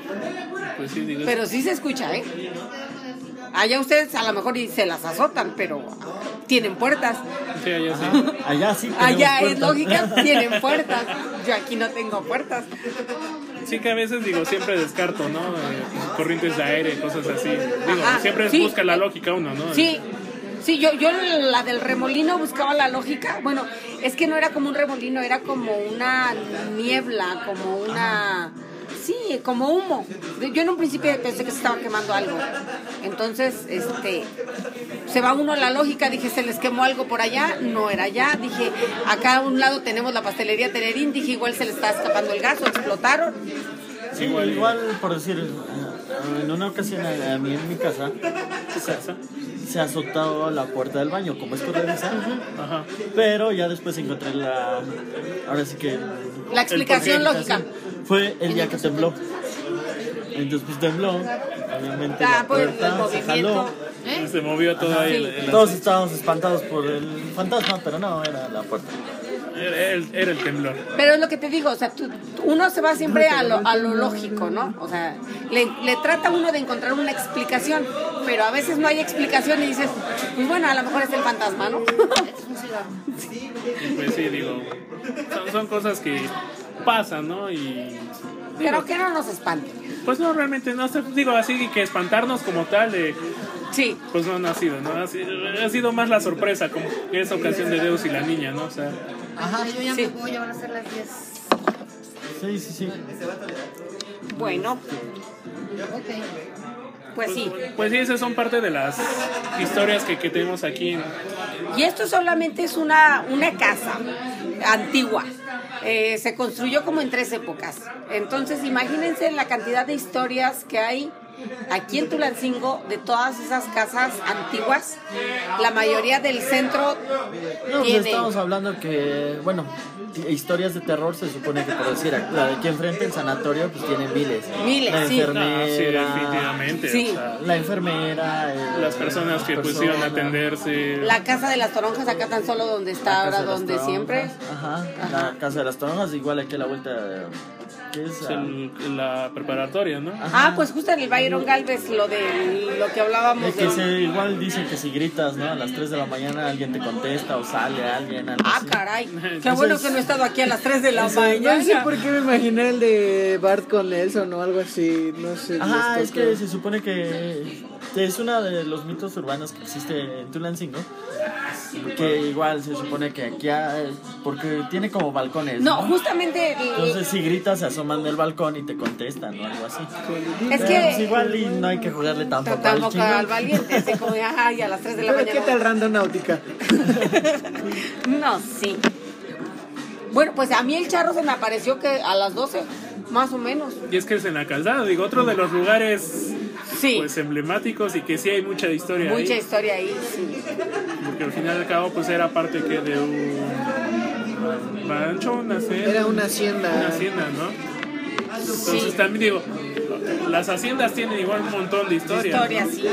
Pues sí, digo, Pero sí se escucha, ¿eh? Allá ustedes a lo mejor y se las azotan, pero tienen puertas. Sí, allá sí. Allá sí. Allá es puertas. lógica, tienen puertas. Yo aquí no tengo puertas. Sí que a veces digo, siempre descarto, ¿no? Eh, corrientes de aire, cosas así. Digo, Ajá, siempre sí. busca la lógica uno, ¿no? Sí, sí, yo, yo la del remolino buscaba la lógica. Bueno, es que no era como un remolino, era como una niebla, como una... Sí, como humo. Yo en un principio pensé que se estaba quemando algo. Entonces, este, se va uno a la lógica, dije, se les quemó algo por allá, no era allá. Dije, acá a un lado tenemos la pastelería Tenerín, dije, igual se le está escapando el gas o explotaron. Sí, igual, por decir, en una ocasión a, mí en mi casa se, se azotó la puerta del baño, como es corrediza, Ajá. pero ya después encontré la. Ahora sí que. La explicación lógica. Fue el día que tembló. Entonces, pues tembló, obviamente. Ah, la pues, puerta se jaló. ¿Eh? Se movió todo ahí. Sí. Todos estábamos espantados por el fantasma, pero no, era la puerta. Era el, era el temblor. Pero es lo que te digo, o sea, tú- uno se va siempre a lo, a lo lógico, ¿no? O sea, le, le trata uno de encontrar una explicación, pero a veces no hay explicación y dices, pues bueno, a lo mejor es el fantasma, ¿no? Pues sí, digo, son, son cosas que pasan, ¿no? Y pero que no nos espante. pues no, realmente no, digo así que espantarnos como tal, de, Sí, pues no, no ha sido, ¿no? Ha sido, ha sido más la sorpresa, como esa ocasión de Deus y la niña, ¿no? O sea, Ajá, yo ya Sí. me voy, ya van a ser las 10. Sí, sí, sí. bueno, Ok. pues sí. pues sí, esas son parte de las historias que, que tenemos aquí en, Y esto solamente es una, una casa antigua. Eh, se construyó como en tres épocas. Entonces, imagínense la cantidad de historias que hay aquí en Tulancingo de todas esas casas antiguas. La mayoría del centro No, pues tiene. estamos hablando que, bueno, historias de terror se supone que por decir, la de aquí enfrente, el sanatorio, pues tiene miles. Miles, la sí. enfermera, Ah, sí, definitivamente. Sí. o sea, La enfermera, el- las personas que persona, pusieron a atenderse. La casa de las toronjas, acá tan solo donde está ahora, de donde toronjas, siempre. Ajá, la casa de las toronjas, igual aquí a la vuelta, ¿qué es? es el- la preparatoria, ¿no? Ah, pues justo en el Byron Galvez, lo de lo que hablábamos De que de- se, igual dicen que si gritas, ¿no? A las 3 de la mañana alguien te contesta o sale alguien, algo Ah, así. caray. Qué Entonces- bueno que no he estado aquí a las 3 de la mañana. No sé por qué me imaginé el de Bart con Nelson o algo así. No sé. Ajá, les es que se supone que es uno de los mitos urbanos que existe en Tulancingo. Que igual se supone que aquí, hay- porque tiene como balcones. No, No, justamente Entonces, si gritas, se asoman del balcón y te contestan o algo así. es Pero, pues, que igual y no hay que jugarle tampoco al tampoco chingón. al valiente, así como ay, a las 3 de la mañana. ¿qué tal randonáutica? No, sí. Bueno, pues a mí el charro se me apareció que a las 12, más o menos. Y es que es en la calzada, digo, otro de los lugares Sí. pues emblemáticos y que sí hay mucha historia Mucha ahí, historia ahí, sí. porque al final y al cabo pues era parte que de un rancho, una hacienda, Era una hacienda. una hacienda, ¿no? Entonces Sí. también digo, las haciendas tienen igual un montón de historias. Historia, sí.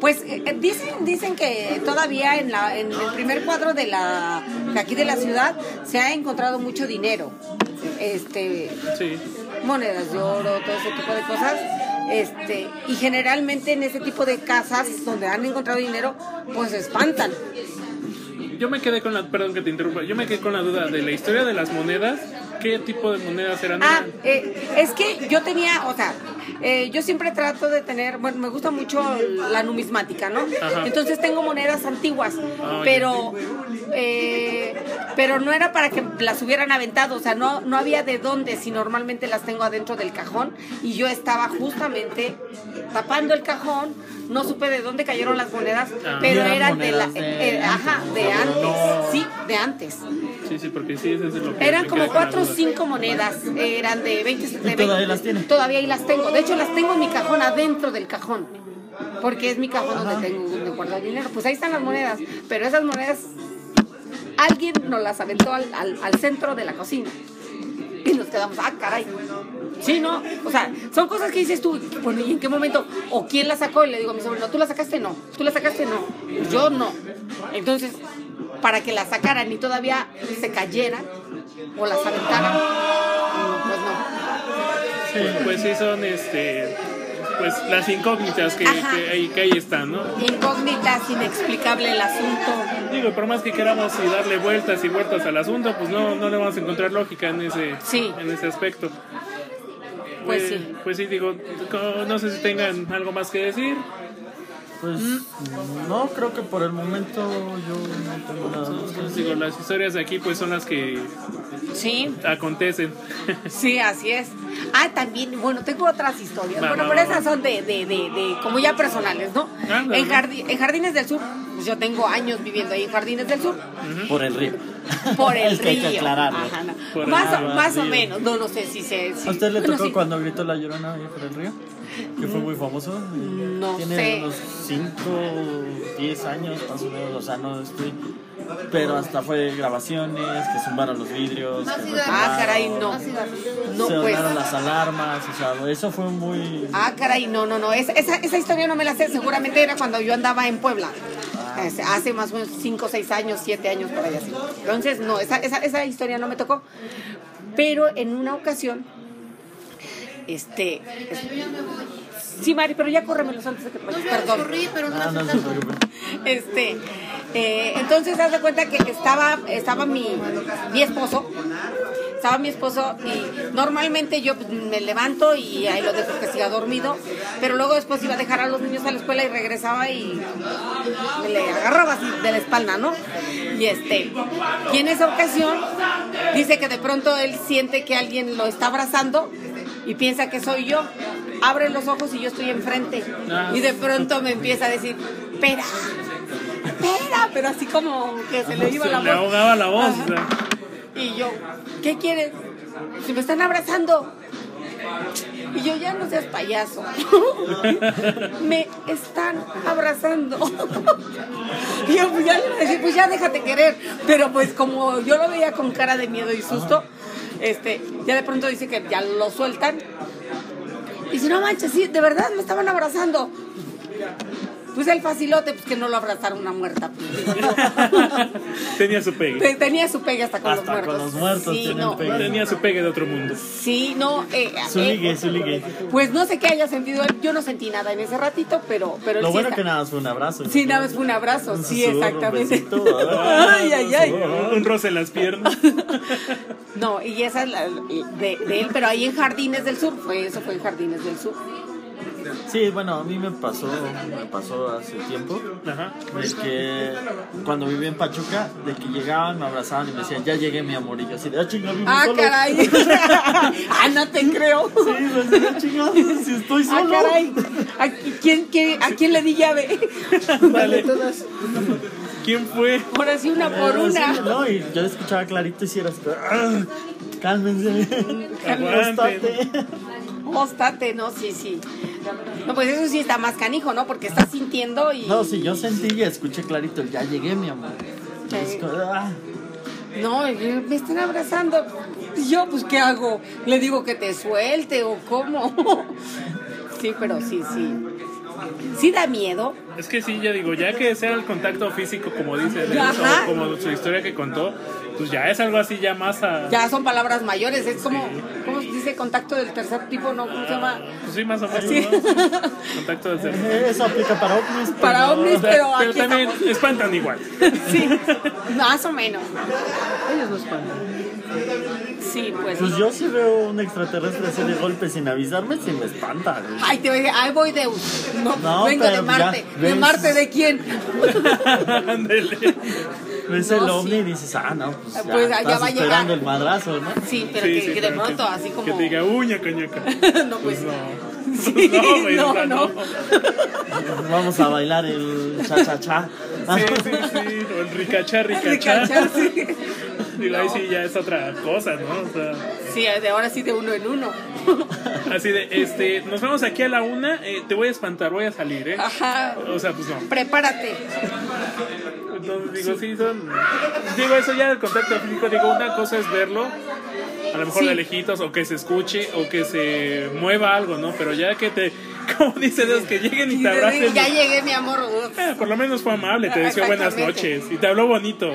Pues eh, eh, dicen, dicen que todavía en, la, en el primer cuadro de, la, de aquí de la ciudad se ha encontrado mucho dinero. Este, Sí. monedas de oro, todo ese tipo de cosas. Este, y generalmente en ese tipo de casas donde han encontrado dinero, pues se espantan. Yo me quedé con la, perdón que te interrumpa, yo me quedé con la duda de la historia de las monedas, ¿qué tipo de monedas eran? Ah, eh, es que yo tenía, o sea, eh, yo siempre trato de tener, bueno, me gusta mucho la numismática, ¿no? Ajá. Entonces tengo monedas antiguas, Ah, pero, eh, pero no era para que las hubieran aventado, o sea, no, no había de dónde, si normalmente las tengo adentro del cajón y yo estaba justamente tapando el cajón, no supe de dónde cayeron las monedas, Ah. pero eran eran de la, de eh, ajá, antes, de pero antes, no- sí, de antes. Sí, sí, porque sí, eso es lo que Eran como cuatro o cinco monedas, eran de 20 de 20. todavía las tiene? Todavía ahí las tengo. De hecho, las tengo en mi cajón, adentro del cajón. Porque es mi cajón donde tengo donde guardo el dinero. Pues ahí están las monedas. Pero esas monedas, alguien nos las aventó al, al- al centro de la cocina. Y nos quedamos, ah, caray. Sí, ¿no? O sea, son cosas que dices tú, bueno, ¿y en qué momento? ¿O quién la sacó? Y le digo a mi sobrino, ¿tú la sacaste? No. ¿Tú la sacaste? No. Yo no. Entonces, para que la sacaran y todavía se cayeran o las aventaran, pues no. Pues, pues sí son este pues las incógnitas que ahí, que ahí están, ¿no? Incógnitas, inexplicable el asunto. Digo, por más que queramos y darle vueltas y vueltas al asunto, pues no, no le vamos a encontrar lógica en ese, Sí. en ese aspecto. Pues Eh, sí. Pues sí, digo, no sé si tengan algo más que decir. Pues no, creo que por el momento yo no tengo nada más digo, las historias de aquí pues son las que Sí, acontecen. sí, así es. Ah, también, bueno, tengo otras historias. Va, bueno, va, pero va, esas va. son de, de, de, de- como ya personales, ¿no? Ah, en, en Jardines del Sur, pues yo tengo años viviendo ahí en Jardines del Sur, Por el río. por el que hay río. que aclararlo. Ajá, no. Por el más, o, río. más o Río. menos, no, no sé si se... si- ¿A usted le bueno, tocó sí. cuando gritó la llorona ahí por el río? Que fue muy famoso. No Tiene sé. unos 5, 10 años más o menos, o sea, no estoy. Pero hasta fue grabaciones, que zumbaron los vidrios. No que sido Ah, caray, no. No se pues... las alarmas, o sea, eso fue muy. Ah, caray, no, no, no. Esa, esa, esa historia no me la sé. Seguramente era cuando yo andaba en Puebla. Este, Hace más o menos 5, 6 años, 7 años por ahí así. Entonces, no, esa, esa, esa historia no me tocó. Pero en una ocasión, este. es- Sí, Mari, pero ya córremelos antes de que te vayas. Ya Perdón. corrí, pero no no preocupe. Este, eh, entonces haz de cuenta que estaba, estaba mi, mi esposo, estaba mi esposo y normalmente yo pues, me levanto y ahí lo dejo que siga dormido, pero luego después iba a dejar a los niños a la escuela y regresaba y me le agarraba así de la espalda, ¿no? Y este, y en esa ocasión dice que de pronto él siente que alguien lo está abrazando y piensa que soy yo. Abre los ojos y yo estoy enfrente. Ah. Y de pronto me empieza a decir, espera, espera, pero así como que se le iba la le voz. ahogaba la voz. Y yo, ¿qué quieres? Si me están abrazando. Y yo, ya no seas payaso. me están abrazando. y yo, pues ya le iba a decir, pues ya déjate querer. Pero pues como yo lo veía con cara de miedo y susto, este, ya de pronto dice que ya lo sueltan. Y dice, no manches, sí, de verdad me estaban abrazando. Pues el facilote, pues que no lo abrazaron una muerta. pues. Tenía su pegue. Te- Tenía su pegue hasta con Hasta los muertos. con los muertos Sí, no. pegue. Tenía su pegue de otro mundo. Sí, no. eh, Su eh, ligue, su ligue. Pues no sé qué haya sentido él. Yo no sentí nada en ese ratito, pero, pero Lo bueno que nada más fue un abrazo. Sí, nada más fue un abrazo. Un Sí, susurro, un exactamente. besito. Ay, ay, ay. Un roce en las piernas. No, y esa es la de, de él, pero ahí en Jardines del Sur. Fue, eso fue en Jardines del Sur. Sí, bueno, a mí me pasó, me pasó hace tiempo. Ajá. De que cuando viví en Pachuca, de que llegaban, me abrazaban y me decían, ya llegué mi amor. Y yo así de, ah, chingada, vivo Ah, solo. caray. ah, no te creo. Sí, me decía, "Ah, chingada, si estoy Ah, solo. caray. ¿A quién, quién- ¿A quién le di llave? Vale. Todas. ¿Quién fue? Ahora sí, una por sí, una. no, y yo escuchaba clarito y si era así, "Ah, cálmense. Acostate". Hóstate, no, sí, sí. No, pues eso sí está más canijo, ¿no? Porque estás sintiendo y. No, sí, yo sentí y escuché clarito, ya llegué, mi amor. "Ah". No, y me están abrazando. Y yo, pues, ¿qué hago? ¿Le digo que te suelte o cómo? Sí, pero sí, sí. Sí da miedo. Es que sí, ya digo, ya que sea el contacto físico, como dice, Ajá. o como su historia que contó, pues ya es algo así ya más a... Ya son palabras mayores. Es como, ¿cómo se dice? Contacto del tercer tipo, ¿no? ¿Cómo se llama? Pues sí, más o menos, Sí. ¿no? Contacto del cerebro. Eh, Eso aplica para ovnis. Para pero- ovnis, pero Pero aquí también estamos. espantan igual. Sí, más o menos. Ellos no espantan. Sí, pues. Pues yo si veo un extraterrestre así de golpe sin avisarme, sí me espanta. güey. Ay, te voy a decir, ay, voy de. No, No, vengo de Marte. ¿De. Marte de quién? Ándele. Ves No, el sí. ovni y dices, ah, no, pues ya, Pues, ya estás va a llegar. esperando el madrazo, ¿no? Sí, pero Sí, que, sí, que de pronto, que- así como. Que te diga uña, cañaca. no, pues. No. Sí, no, güey, no, o sea, no. Vamos a bailar el cha-cha-cha. Sí, sí, sí. O el ricachá, ricachá. cachar, sí. Digo, ahí sí ya es otra cosa, ¿no? O sea, Sí, de ahora sí de uno en uno. así de, este, nos vemos aquí a la una, eh, te voy a espantar, voy a salir, ¿eh? Ajá. O sea, pues no. Prepárate. Entonces digo, sí, son. Digo, eso ya del contacto físico, digo, una cosa es verlo, a lo mejor Sí. de lejitos, o que se escuche, o que se mueva algo, ¿no? Pero ya que te, como dice Dios, que lleguen y te abracen. ya llegué, mi amor. Uf. eh, por lo menos fue amable, te deseó buenas noches y te habló bonito.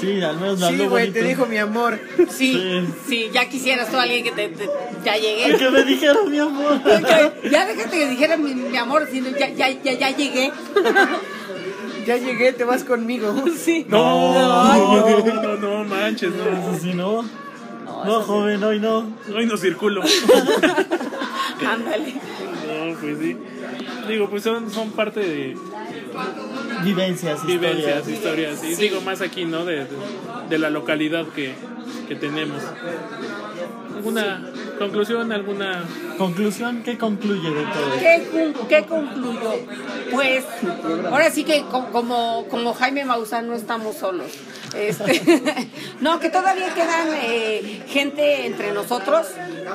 Sí, al menos me Sí, habló güey, bonito. te dijo mi amor. Sí, Sí. sí, ya quisieras tú a alguien que te, te- ya llegué. que me dijeron, mi amor. Ya- Ya déjate que dijera mi, mi amor, sino ya, ya, ya, ya llegué. ya llegué, te vas conmigo. Sí. No, no, no, no, no manches, no. Eso sí, no. No, joven, hoy no. Hoy no circulo. Ándale. No, pues sí. Digo, pues son, son parte de Vivencias, vivencias, historias. historias. Y digo más aquí, ¿no? De, de, de la localidad que, que tenemos. ¿Alguna conclusión? ¿Alguna Conclusión, ¿qué concluye de todo esto? ¿Qué, qué concluyó? Pues ahora sí que co- como, como Jaime Maussan no estamos solos. Este, no, que todavía quedan eh, gente entre nosotros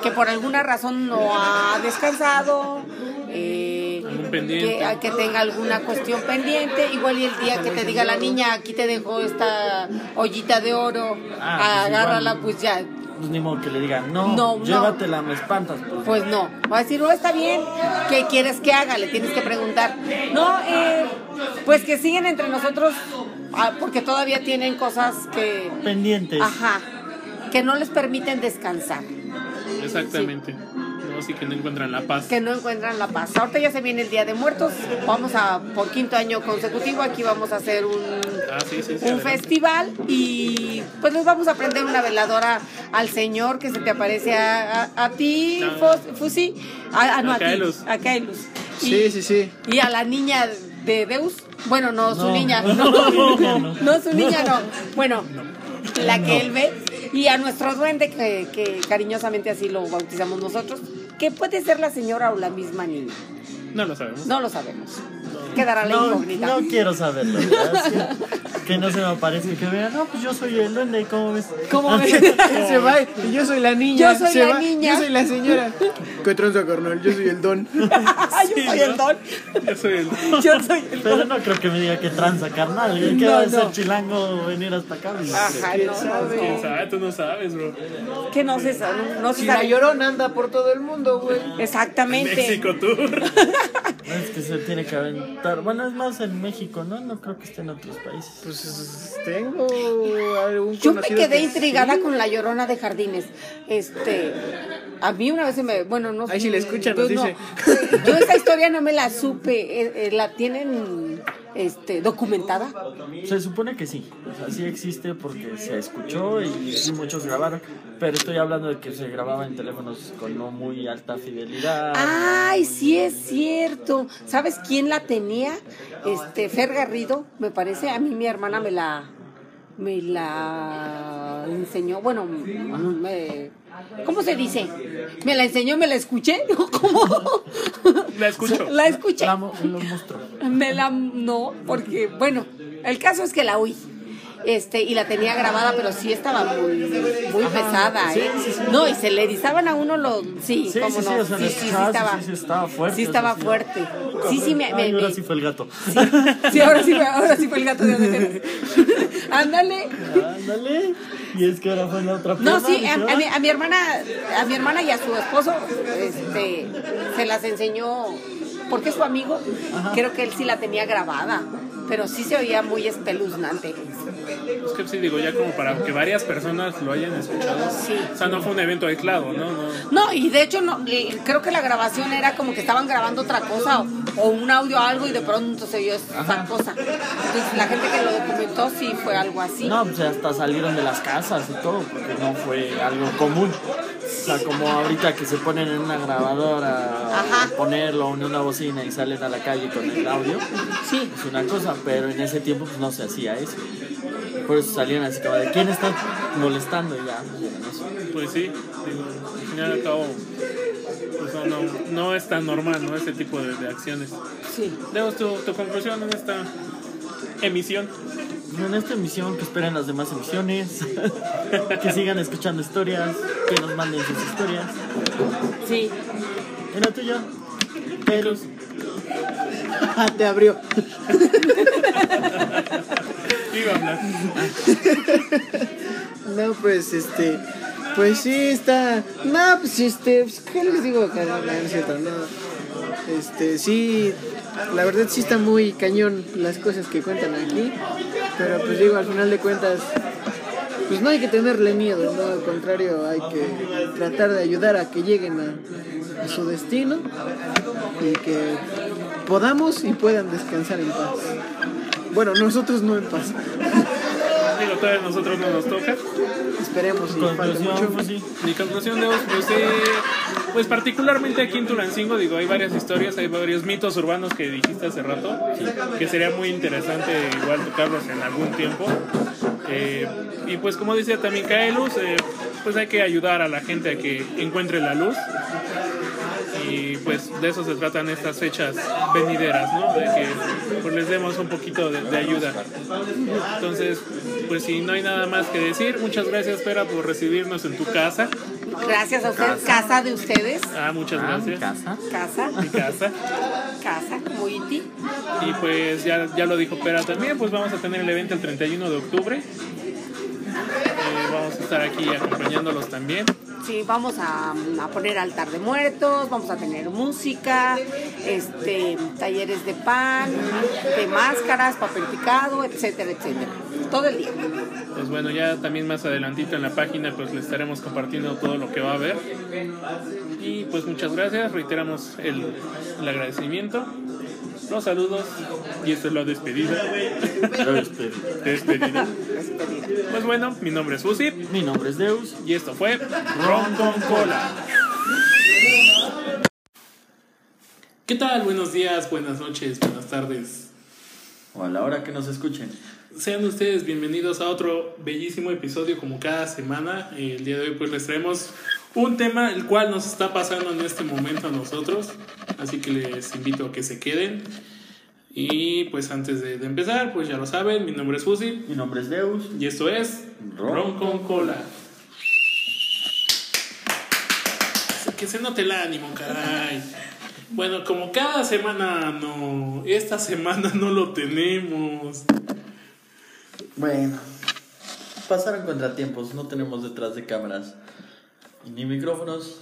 que por alguna razón no ha descansado. eh, Algún pendiente. Que, que tenga alguna cuestión pendiente, igual y el día que te diga la niña, aquí te dejo esta ollita de oro, Ah, pues agárrala, pues ya, Pues ni modo que le digan, no, No, no. llévatela, me espantas. Pues. pues no, va a decir, no, está bien, ¿qué quieres que haga? Le tienes que preguntar. No, eh, pues que siguen entre nosotros ah, porque todavía tienen cosas que, Pendientes. ajá, que no les permiten descansar, exactamente? Sí que no encuentran la paz. que no encuentran la paz. Ahorita ya se viene el Día de Muertos, vamos a, por quinto año consecutivo, aquí vamos a hacer un, Ah, sí, sí, sí. un festival y pues les vamos a prender una veladora al señor que se te aparece a, a- a ti, No. Fos- Fusi, a, a- no, A a, ti, Kaelus. a Kaelus. Y, Sí, sí, sí. y a la niña de Deus, bueno, no, su No. niña, no, No. no, su niña no, bueno, la que él ve, y a nuestro duende, que, que cariñosamente así lo bautizamos nosotros, que puede ser la señora o la misma niña, No lo sabemos. no lo sabemos, quedará la No, incógnita. no quiero saberlo. que, no se me aparece que vea, no, pues yo soy el duende, ¿cómo ves? ¿Cómo ves? Se va y yo soy la niña. Yo soy se la va, niña. Yo soy la señora. ¿Qué tranza, carnal? Yo soy el don. Yo soy el don. Yo soy el. Yo soy el Pero don. no creo que me diga que tranza, carnal. ¿Qué No, va a no. ser chilango venir hasta acá? Ajá, ¿Quién no, sabe? ¿Quién sabe? Tú no sabes, bro. Que no se sabe. No se Si la llorona anda por todo el mundo, güey. Exactamente. México Tour. Es que se tiene que Bueno, es más en México, ¿no? No creo que esté en otros países. Pues tengo algún Yo me quedé que intrigada sí. con la llorona de jardines. Este, a mí una vez se me, bueno, no Ahí sí la escuchan, yo nos no. dice. Yo esa historia no me la supe, eh, eh, la tienen este documentada. Se supone que sí. O sea, sí existe porque se escuchó y sí muchos grabaron. Pero estoy hablando de que se grababa en teléfonos con no muy alta fidelidad. Ay, sí es cierto. ¿Sabes quién la tenía? Este, Fer Garrido, me parece. A mí mi hermana me la me la enseñó. Bueno, me- ¿cómo se dice? Me la enseñó, me la escuché. ¿Cómo? La escucho. La escuché. La lo mostró. Me la no, porque bueno, el caso es que la oí. Este, y la tenía grabada, pero sí estaba muy, muy pesada, sí, ¿eh? sí, sí. No, y se le erizaban a uno los. Sí, Sí, cómo sí, sí, no. o sea, sí, sí, sí, estaba. sí, sí, estaba fuerte, Sí, estaba sí. fuerte. Sí, sí, me. me- Ay, ahora me- sí fue el gato. sí, ahora sí fue, ahora sí fue el gato de. Ándale. Ándale. Y es que ahora fue la otra No, pierna, sí, a, a mi, a mi hermana, a mi hermana y a su esposo, este, se las enseñó porque es su amigo. Creo que él sí la tenía grabada, pero sí se oía muy espeluznante. Es que sí, digo, ya como para que varias personas lo hayan escuchado. Sí. O sea, no fue un evento aislado, ¿no? no. No, y de hecho no, creo que la grabación era como que estaban grabando otra cosa o, o un audio o algo y de pronto se oyó esa cosa. Entonces la gente que lo documentó sí fue algo así. No, pues hasta salieron de las casas y todo, porque no fue algo común. O sea, como ahorita que se ponen en una grabadora, Ajá. a ponerlo en una bocina y salen a la calle con el audio, Sí. es una cosa, pero en ese tiempo pues no se hacía eso. Por eso salían así como de, ¿quién está molestando? Y ya, pues. Pues sí, digo, al fin y al cabo, pues no, no, no es tan normal, ¿no? Ese tipo de, de acciones. Sí. Demos tu, tu conclusión en esta emisión. En esta emisión, que esperen las demás emisiones, que sigan escuchando historias, que nos manden sus historias. Sí. ¿En la tuya? Pelos. Ah, te abrió. Iba a hablar. No, pues este. Pues sí, está. No, pues este. pues, ¿Qué les digo? No, es cierto, no. Este, sí. La verdad sí está muy cañón las cosas que cuentan aquí. Pero pues digo, al final de cuentas. Pues no hay que tenerle miedo, ¿no? Al contrario, hay que tratar de ayudar a que lleguen a su destino y que podamos y puedan descansar en paz. Bueno, nosotros no en paz. Digo, todavía a nosotros no nos toca. Esperemos y falta Conclusión, mucho. pues sí. Mi conclusión de hoy, pues, eh, pues particularmente aquí en Tulancingo, digo, hay varias historias, hay varios mitos urbanos que dijiste hace rato, que sería muy interesante igual tocarlos en algún tiempo. Eh, y pues como decía también Kaelus, eh, pues hay que ayudar a la gente a que encuentre la luz. Y pues de eso se tratan estas fechas venideras, ¿no? De que pues les demos un poquito de, de ayuda. Entonces, pues si no hay nada más que decir, muchas gracias, Pera, por recibirnos en tu casa. Gracias a ustedes, casa de ustedes, Ah, muchas gracias. Casa. casa, Mi casa. casa, como Iti. Y pues ya, ya lo dijo Pera también, pues vamos a tener el evento el 31 de octubre. Eh, vamos a estar aquí acompañándolos también. Sí, vamos a, a poner altar de muertos, vamos a tener música, este, talleres de pan, de máscaras, papel picado, etcétera, etcétera. Todo el día. Pues bueno, ya también más adelantito en la página pues le estaremos compartiendo todo lo que va a haber. Y pues muchas gracias, reiteramos el, el agradecimiento, los saludos y esta es la despedida. Despedida. Pues bueno, mi nombre es Fusi Mi nombre es Deus. y esto fue Ron con Cola. ¿Qué tal? Buenos días, buenas noches, buenas tardes. O a la hora que nos escuchen. Sean ustedes bienvenidos a otro bellísimo episodio como cada semana. El día de hoy pues les traemos un tema el cual nos está pasando en este momento a nosotros. Así que les invito a que se queden. Y pues antes de, de empezar, pues ya lo saben, mi nombre es Fusi Mi nombre es Deus. y esto es Ron Ron con Cola. Que se note el ánimo, caray. Bueno, como cada semana no, esta semana no lo tenemos. Bueno, pasaron contratiempos. No tenemos detrás de cámaras y ni micrófonos.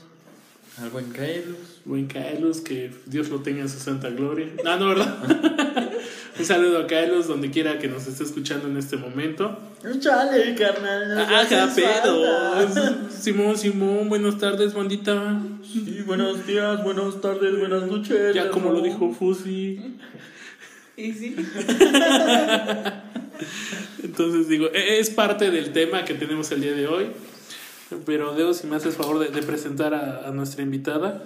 Al buen Kaelus. Buen Carlos, que Dios lo tenga en su santa gloria. Ah, no, ¿verdad? Un saludo a Carlos, donde quiera que nos esté escuchando en este momento. Chale, carnal. nos Ajá, pedos. falta. Simón, Simón, buenas tardes, bandita. Sí, buenos días, buenas tardes, buenas noches. Ya como lo dijo Fusi. Y sí. Entonces digo, e- es parte del tema que tenemos el día de hoy. Pero Deo, si me haces favor de, de presentar a, a nuestra invitada.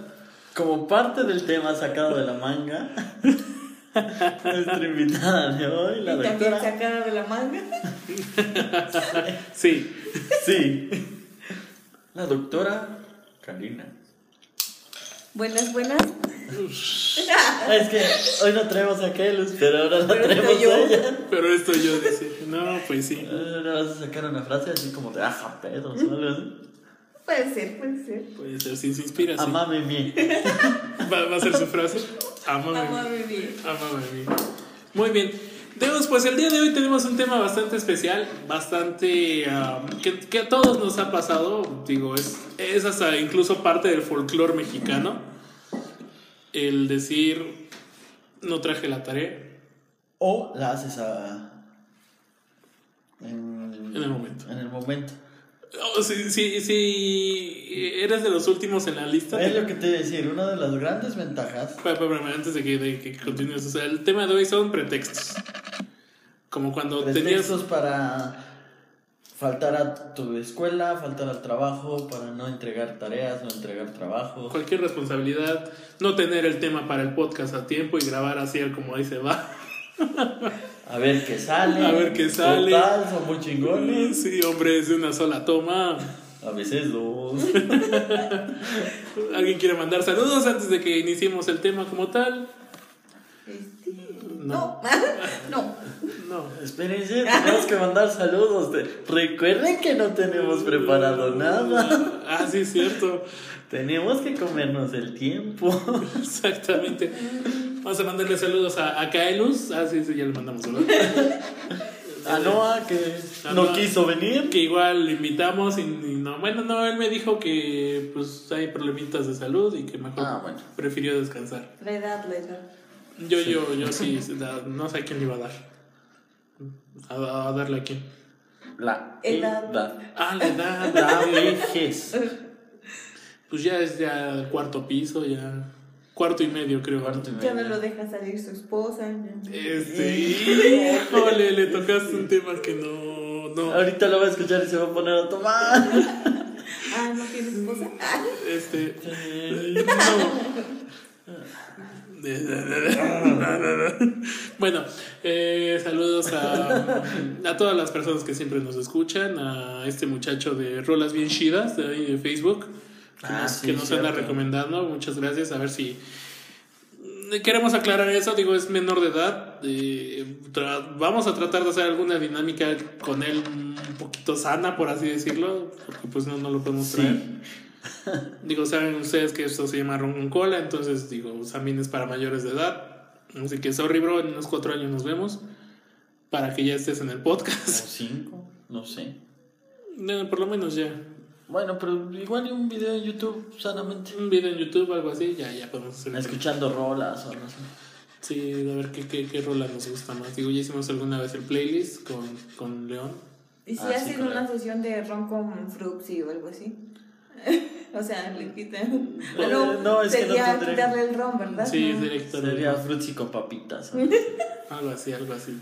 Como parte del tema sacado de la manga, nuestra invitada de hoy, la doctora. sacada de la manga. Sí, Sí. La doctora Karina. Buenas, buenas. Es que hoy no traemos a Kelus, pero ahora la Pero traemos yo. a ella. pero esto yo decía, no, pues sí. Ahora vas a sacar una frase así como de aja pedos. Puede ser, puede ser. Puede ser, si se inspira, sí. Amame mi. Va, va a ser su frase. Amame. Amame bien. Amame mí. Muy bien. Pues el día de hoy tenemos un tema bastante especial, bastante ah, que, que a todos nos ha pasado, digo, es, es hasta incluso parte del folclore mexicano, el decir, no traje la tarea O la haces a. En, en el momento. En el momento. Oh, si, si, si eres de los últimos en la lista, Es lo que te iba a decir, una de las grandes ventajas. Espera, espera, antes de que, de que continúes, o sea, el tema de hoy son pretextos. Como cuando tenías Pretextos para faltar a tu escuela, faltar al trabajo, para no entregar tareas, no entregar trabajo. cualquier responsabilidad, no tener el tema para el podcast a tiempo y grabar así como ahí se va. A ver qué sale. A ver qué sale. Total, son muy chingones. Sí, hombre, es de una sola toma. A veces dos. ¿Alguien quiere mandar saludos antes de que iniciemos el tema como tal? Este, No. no. no. Espérense, tenemos que mandar saludos. de- Recuerden que no tenemos preparado nada. Ah, sí, es cierto. Tenemos que comernos el tiempo. Exactamente. Vamos a mandarle saludos a, a Kaelus. Ah, sí, sí, ya le mandamos saludos. A Noah, que A no Noah. quiso venir. que igual lo invitamos y, y no, bueno, no, él me dijo que pues hay problemitas de salud y que mejor Ah, bueno. prefirió descansar. La edad, la edad. Yo, yo, yo sí, no sé a quién le iba a dar. A, a darle a quién. La Edad. edad. Ah, la edad. La vejez. Pues ya es ya cuarto piso, ya cuarto y medio, creo. Cuarto y Ya no lo deja salir su esposa. Este, híjole, le tocaste un tema que no, no, Ahorita lo va a escuchar y se va a poner a tomar. Ah, ¿no tiene esposa? Este, Bueno, eh, saludos a, a todas las personas que siempre nos escuchan, a este muchacho de Rolas Bien Chidas de ahí de Facebook, que Ah, nos, sí, que nos anda recomendando. Muchas gracias. A ver si queremos aclarar eso. Digo, es menor de edad. eh, vamos a tratar de hacer alguna dinámica con él un poquito sana, por así decirlo, porque pues no, no lo podemos traer. Digo, saben ustedes que esto se llama ron cola, entonces digo, también es para mayores de edad. Así que sorry, bro, en unos cuatro años nos vemos. Para que ya estés en el O podcast. cinco, no sé. No, por lo menos ya. Bueno, pero igual un video en YouTube sanamente. Un video en YouTube, algo así, ya, ya podemos hacer. Escuchando rolas o no sé. Sí, a ver qué, qué, qué rola nos gusta más. Digo, ya hicimos alguna vez el playlist con, con León. ¿Y si Ah, sí, hacen claro. una sesión de ron con frupsi o algo así? o sea, le quitan. Eh, no, no, es que no sería tendré- quitarle el ron, ¿verdad? Sí, No. directo. Sería frutzi con papitas. Algo así, algo así.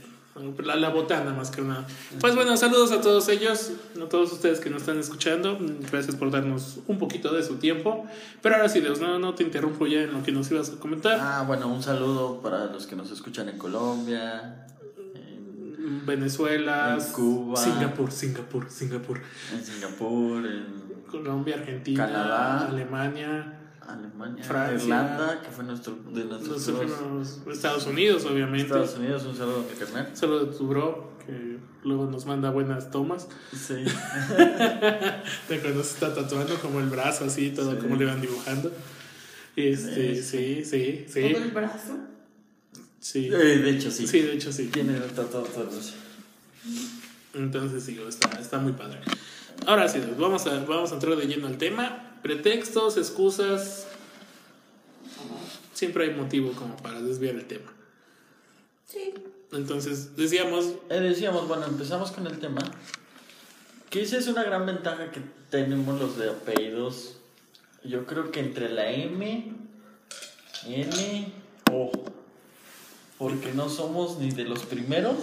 La, la botana más que nada. Pues bueno, saludos a todos ellos, a todos ustedes que nos están escuchando. Gracias por darnos un poquito de su tiempo. Pero ahora sí, Dios, no, no te interrumpo ya en lo que nos ibas a comentar. Ah, bueno, un saludo para los que nos escuchan en Colombia, en, Venezuela, En Cuba. Singapur, Singapur, Singapur, en Singapur, en Colombia, Argentina, Canadá. Alemania, Alemania, Francia. Irlanda, que fue nuestro de nuestros últimos- Estados Unidos, obviamente. Estados Unidos, un saludo a mi carnal. Solo de tu bro, que luego nos manda buenas tomas. Sí. De cuando se está tatuando como el brazo así, todo Sí. como le van dibujando. Este, Sí, sí, sí, sí. Todo el brazo. Sí, Eh, de hecho, sí. sí, de hecho sí. Tiene el tatuado todo eso. Entonces digo, está, está muy padre. Ahora sí, vamos a, vamos a entrar de lleno al tema. Pretextos, excusas. Siempre hay motivo como para desviar el tema. Sí. Entonces, decíamos, Eh, decíamos, bueno, empezamos con el tema. Que esa es una gran ventaja que tenemos los de apellidos. Yo creo que entre la M, N, O. Porque no somos ni de los primeros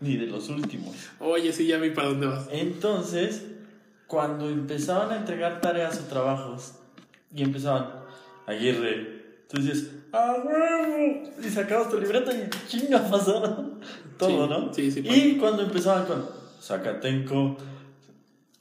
ni de los últimos. oye, sí, ya vi para dónde vas. Entonces, cuando empezaban a entregar tareas o trabajos y empezaban, Aguirre, tú dices, ¡ah, huevo! Y sacabas tu libreta y chinga pasaron todo, Sí, ¿no? sí, sí, Y cuando empezaban con Zacatenco,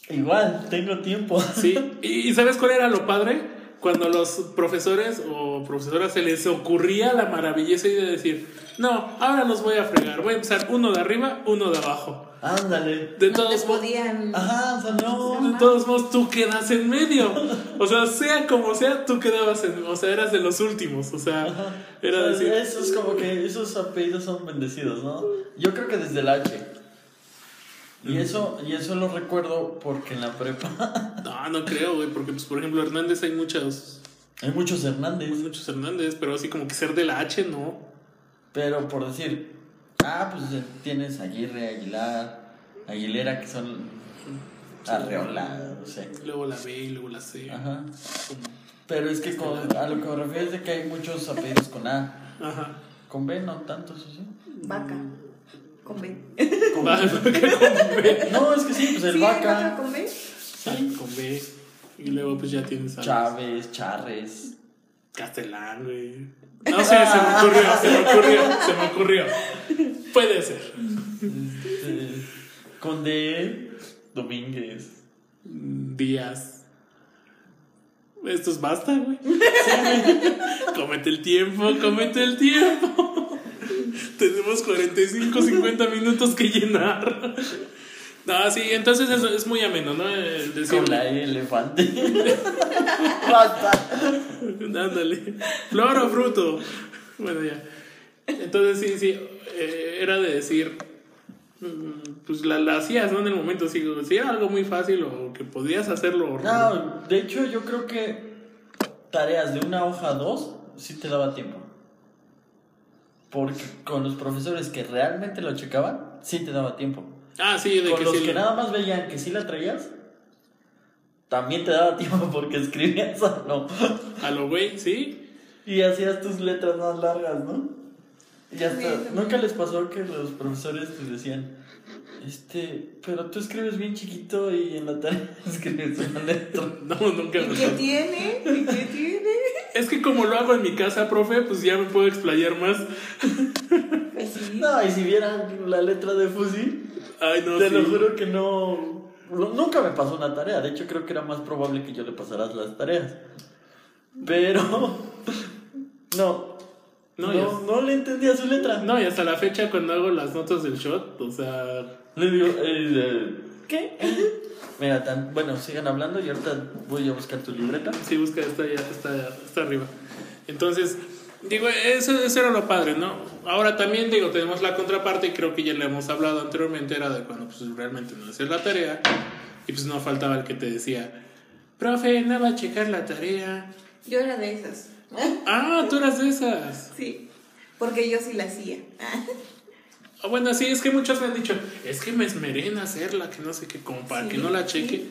igual, tengo tiempo. Sí, y ¿sabes cuál era lo padre? Cuando los profesores o profesoras se les ocurría la maravillosa idea de decir, no, ahora los voy a fregar, voy a empezar uno de arriba, uno de abajo. Ándale. De No todos modos, podían. Ajá, o sea, no. de todos modos tú quedas en medio. O sea, sea como sea, tú quedabas en, o sea, eras de los últimos, o sea, era O sea, decir, Eso es como que esos apellidos son bendecidos, ¿no? Yo creo que desde el H. Y eso, y eso lo recuerdo porque en la prepa no, no creo, güey, porque pues por ejemplo Hernández hay muchos, hay muchos Hernández. muchos Hernández, pero así como que ser de la H, no. Pero por decir, ah, pues eh, tienes Aguirre, Aguilar, Aguilera, que son Arreola, no sé. Luego la B y luego la C. Ajá. como- Pero es que con- a lo que me refiero es de que hay muchos apellidos con A. Ajá. Con B no tantos, ¿o sí? Vaca. Con B. Va, con B. No, es que sí, pues el ¿Sí, Vaca, con B? sí. Con B. Y luego pues ya tienes a Chávez, Charres. Castelán, güey. No sé, se me ocurrió, se me ocurrió, se me ocurrió. Puede ser. este, con D, Domínguez. Díaz. Estos basta, güey. Comete el tiempo, comete el tiempo. Tenemos 45, 50 minutos que llenar. No, sí, entonces eso es muy ameno, ¿no? El decir, Con la elefante. Basta. Ándale. Flor o fruto. Bueno, ya. Entonces, sí, sí. eh, era de decir. mm, Pues la, la hacías, ¿no? En el momento. Si, si era algo muy fácil o que podías hacerlo. No, de hecho yo creo que tareas de una hoja a dos sí te daba tiempo. Porque con los profesores que realmente lo checaban, sí te daba tiempo. Ah, sí, de Con que los sí. que nada más veían que sí la traías, también te daba tiempo porque escribías o no. A lo güey, sí. Y hacías tus letras más largas, ¿no? Y hasta, Sí. ¿nunca les pasó que los profesores te decían, este, pero tú escribes bien chiquito y en la tarea escribes una letra? No, nunca ¿Y me qué tiene? ¿Y qué tiene? Es que como lo hago en mi casa, profe, pues ya me puedo explayar más. Pues sí. No, y si vieran la letra de Fusi, Ay, no, te sí. lo juro que no... Nunca me pasó una tarea, de hecho creo que era más probable que yo le pasara las tareas. Pero... No. No, No, no, le entendía su letra. No, y hasta la fecha cuando hago las notas del shot, o sea, Le digo, eh, ¿qué? Mira, tan, bueno, sigan hablando y ahorita voy a buscar tu libreta. sí busca, está ya, está, está arriba. Entonces, digo, eso, eso era lo padre, ¿no? Ahora también, digo, tenemos la contraparte y creo que ya le hemos hablado anteriormente, era de cuando pues realmente no hacías la tarea y pues no faltaba el que te decía, profe, no va a checar la tarea. Yo era de esas. Ah, tú eras de esas. Sí. Porque yo sí la hacía. Ah, bueno, sí, es que muchos me han dicho, es que me esmeré en hacerla, que no sé qué, como para Sí, que no la cheque.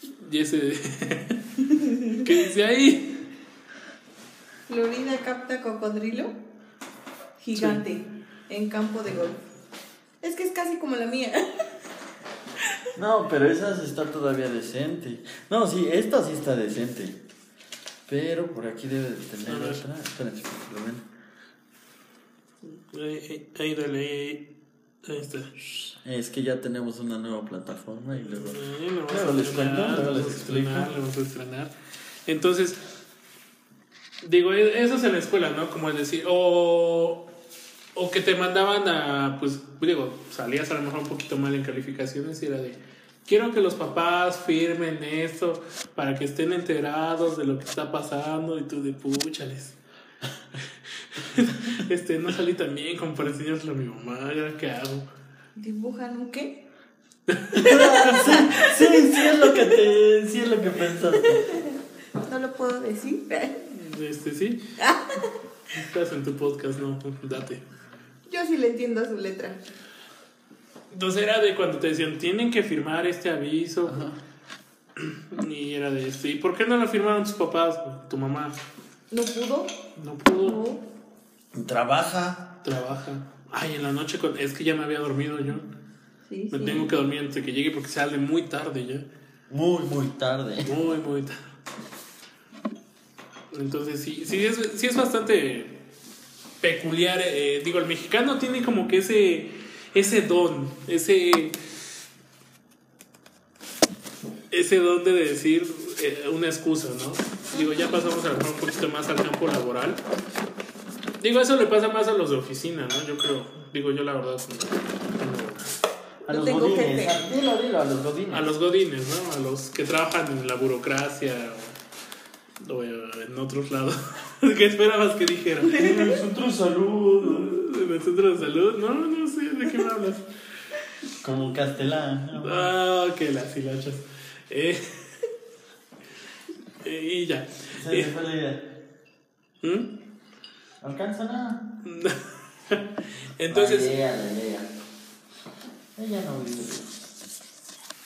sí. Y ese, ¿qué dice ahí? Florida capta cocodrilo gigante en campo de golf. Es que es casi como la mía. No, pero esa sí está todavía decente. No, sí, esta sí está decente. Pero por aquí debe de tener otra. Espérense, lo ven. Ahí, ahí, ahí, dale, ahí, está. Es que ya tenemos una nueva plataforma y luego. Sí, lo a les cuento, luego les explico. vamos a estrenar. Entonces, digo, e- eso es en la escuela, ¿no? Como es decir, o, o que te mandaban a, pues, digo, salías a lo mejor un poquito mal en calificaciones y era de, quiero que los papás firmen esto para que estén enterados de lo que está pasando y tú de puchales. este, no salí tan bien como para enseñárselo a mi mamá, ¿ahora qué hago? ¿Dibujan un qué? Sí, sí es lo que te. Sí es lo que pensaste. No lo puedo decir. Este, sí. Estás en tu podcast, no, date. Yo sí le entiendo a su letra. Entonces era de cuando te decían, tienen que firmar este aviso. Y era de este, ¿y por qué no lo firmaron tus papás? Tu mamá ¿No pudo? no pudo, No. Trabaja. trabaja. Ay, en la noche, con- es que ya me había dormido yo. Sí, Me sí. tengo que dormir antes de que llegue porque sale muy tarde ya. Muy, muy tarde. Muy, muy tarde. Entonces sí, sí es, sí es bastante peculiar. eh, digo, el mexicano tiene como que ese, ese don, ese, ese don de decir eh, una excusa, ¿no? Digo, ya pasamos a lo mejor un poquito más al campo laboral. Digo, eso le pasa más a los de oficina, ¿no? Yo creo. Digo, yo la verdad. A No los tengo godines. ah, Dilo, dilo, a los godines. A los godines, ¿no? A los que trabajan en la burocracia o, o en otros lados. ¿Qué esperabas que dijera? En el centro de salud. ¿En el centro de salud? No, no sé de qué me hablas. Como Castelán. Ah, que las hilachas. Eh, eh, y ya. Se me Eh, fue la idea. ¿Mm? ¿Alcanza nada? Entonces, La idea, la idea. Ella no vive.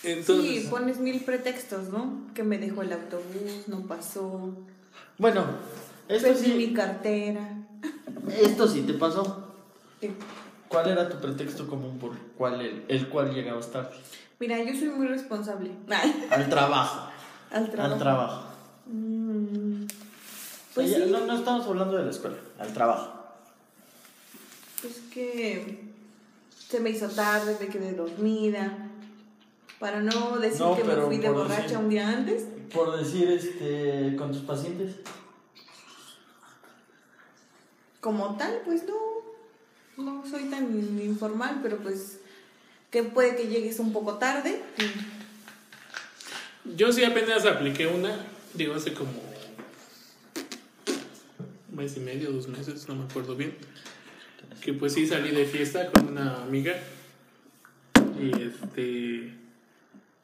entonces Sí, pones mil pretextos, ¿no? Que me dejó el autobús, no pasó. Bueno, esto Perdí mi sí, cartera. esto sí te pasó. Eh, ¿Cuál era tu pretexto común por cuál el, el cual llegabas tarde? Mira, yo soy muy responsable. Al trabajo. Al trabajo. Al trabajo. Mm, O Pues sea, sí. no, no estamos hablando de la escuela, al trabajo. Pues que se me hizo tarde, me quedé dormida. Para no decir No, que me fui de borracha decir- un día antes. Por decir, este, con tus pacientes. Como tal, pues no. No soy tan informal, pero pues que puede que llegues un poco tarde. yo sí apenas apliqué una, digo, hace como mes y medio, dos meses, no me acuerdo bien. Que pues sí salí de fiesta con una amiga. Y este.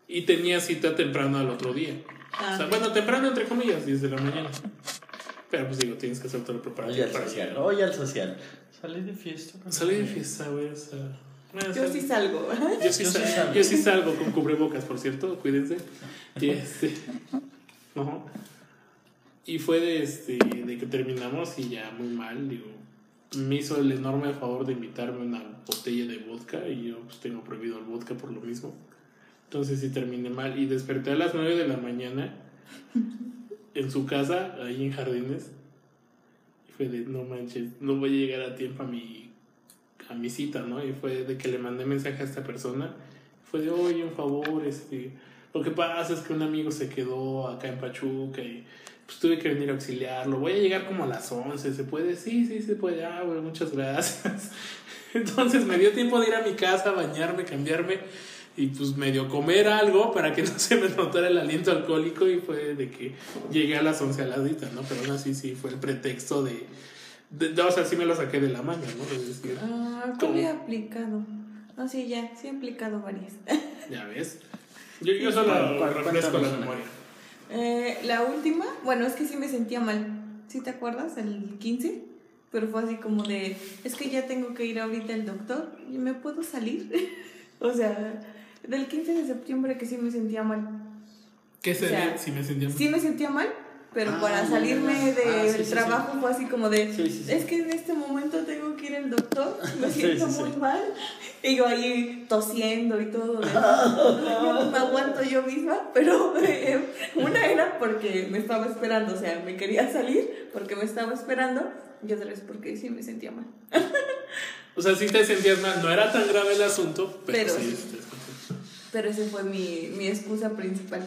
Y tenía cita temprano al otro día. O sea, Ah. bueno, temprano entre comillas, 10 de la mañana. Pero pues digo, tienes que hacer todo el Oye, preparativo al para social. Oye, al social. Salí de fiesta. Salí de fiesta, güey. O sea, bueno, Yo sí salgo. Yo sí, Yo sí sal- salgo. yo sí salgo con cubrebocas, por cierto, cuídense. Y este. Ajá. Y fue de, este, de que terminamos y ya muy mal, digo. Me hizo el enorme favor de invitarme una botella de vodka y yo pues tengo prohibido el vodka por lo mismo. Entonces sí terminé mal y desperté a las 9 de la mañana en su casa, ahí en Jardines. Y fue de, no manches, no voy a llegar a tiempo a mi, a mi cita, ¿no? Y fue de que le mandé mensaje a esta persona. Fue de, oye, un favor, este... Lo que pasa es que un amigo se quedó acá en Pachuca y pues tuve que venir a auxiliarlo. Voy a llegar como a las 11, ¿se puede? Sí, sí, se puede. Ah, bueno, muchas gracias. Entonces me dio tiempo de ir a mi casa, bañarme, cambiarme y pues medio comer algo para que no se me notara el aliento alcohólico y fue de que llegué a las 11 a la dita, ¿no? Pero aún así sí fue el pretexto de, de, o sea, sí me lo saqué de la manga, ¿no? Es decir, Ah, ¿Cómo? ¿cómo he aplicado? No, sí, ya, sí he aplicado varias. ya ves. Yo, yo solo ¿Cuál- cuál- refresco la memoria. Eh, la última, bueno, es que sí me sentía mal. ¿Sí te acuerdas? El 15. Pero fue así como de, es que ya tengo que ir ahorita al doctor. ¿Y me puedo salir? o sea, del 15 de septiembre que sí me sentía mal. ¿Qué sería sea, si me sentía Sí me sentía mal, pero Ah, para salirme del Ah, sí, sí, trabajo fue así como de, Sí, sí, sí. es que en este momento tengo que ir al doctor, me siento sí, sí. muy mal. Y yo ahí tosiendo y todo. de, "Yo no me aguanto yo misma, pero eh, una era porque me estaba esperando, o sea, me quería salir porque me estaba esperando, y otra vez porque sí me sentía mal. O sea, sí te sentías mal. No era tan grave el asunto, pero, Pero sí. Pero esa fue mi, mi excusa principal.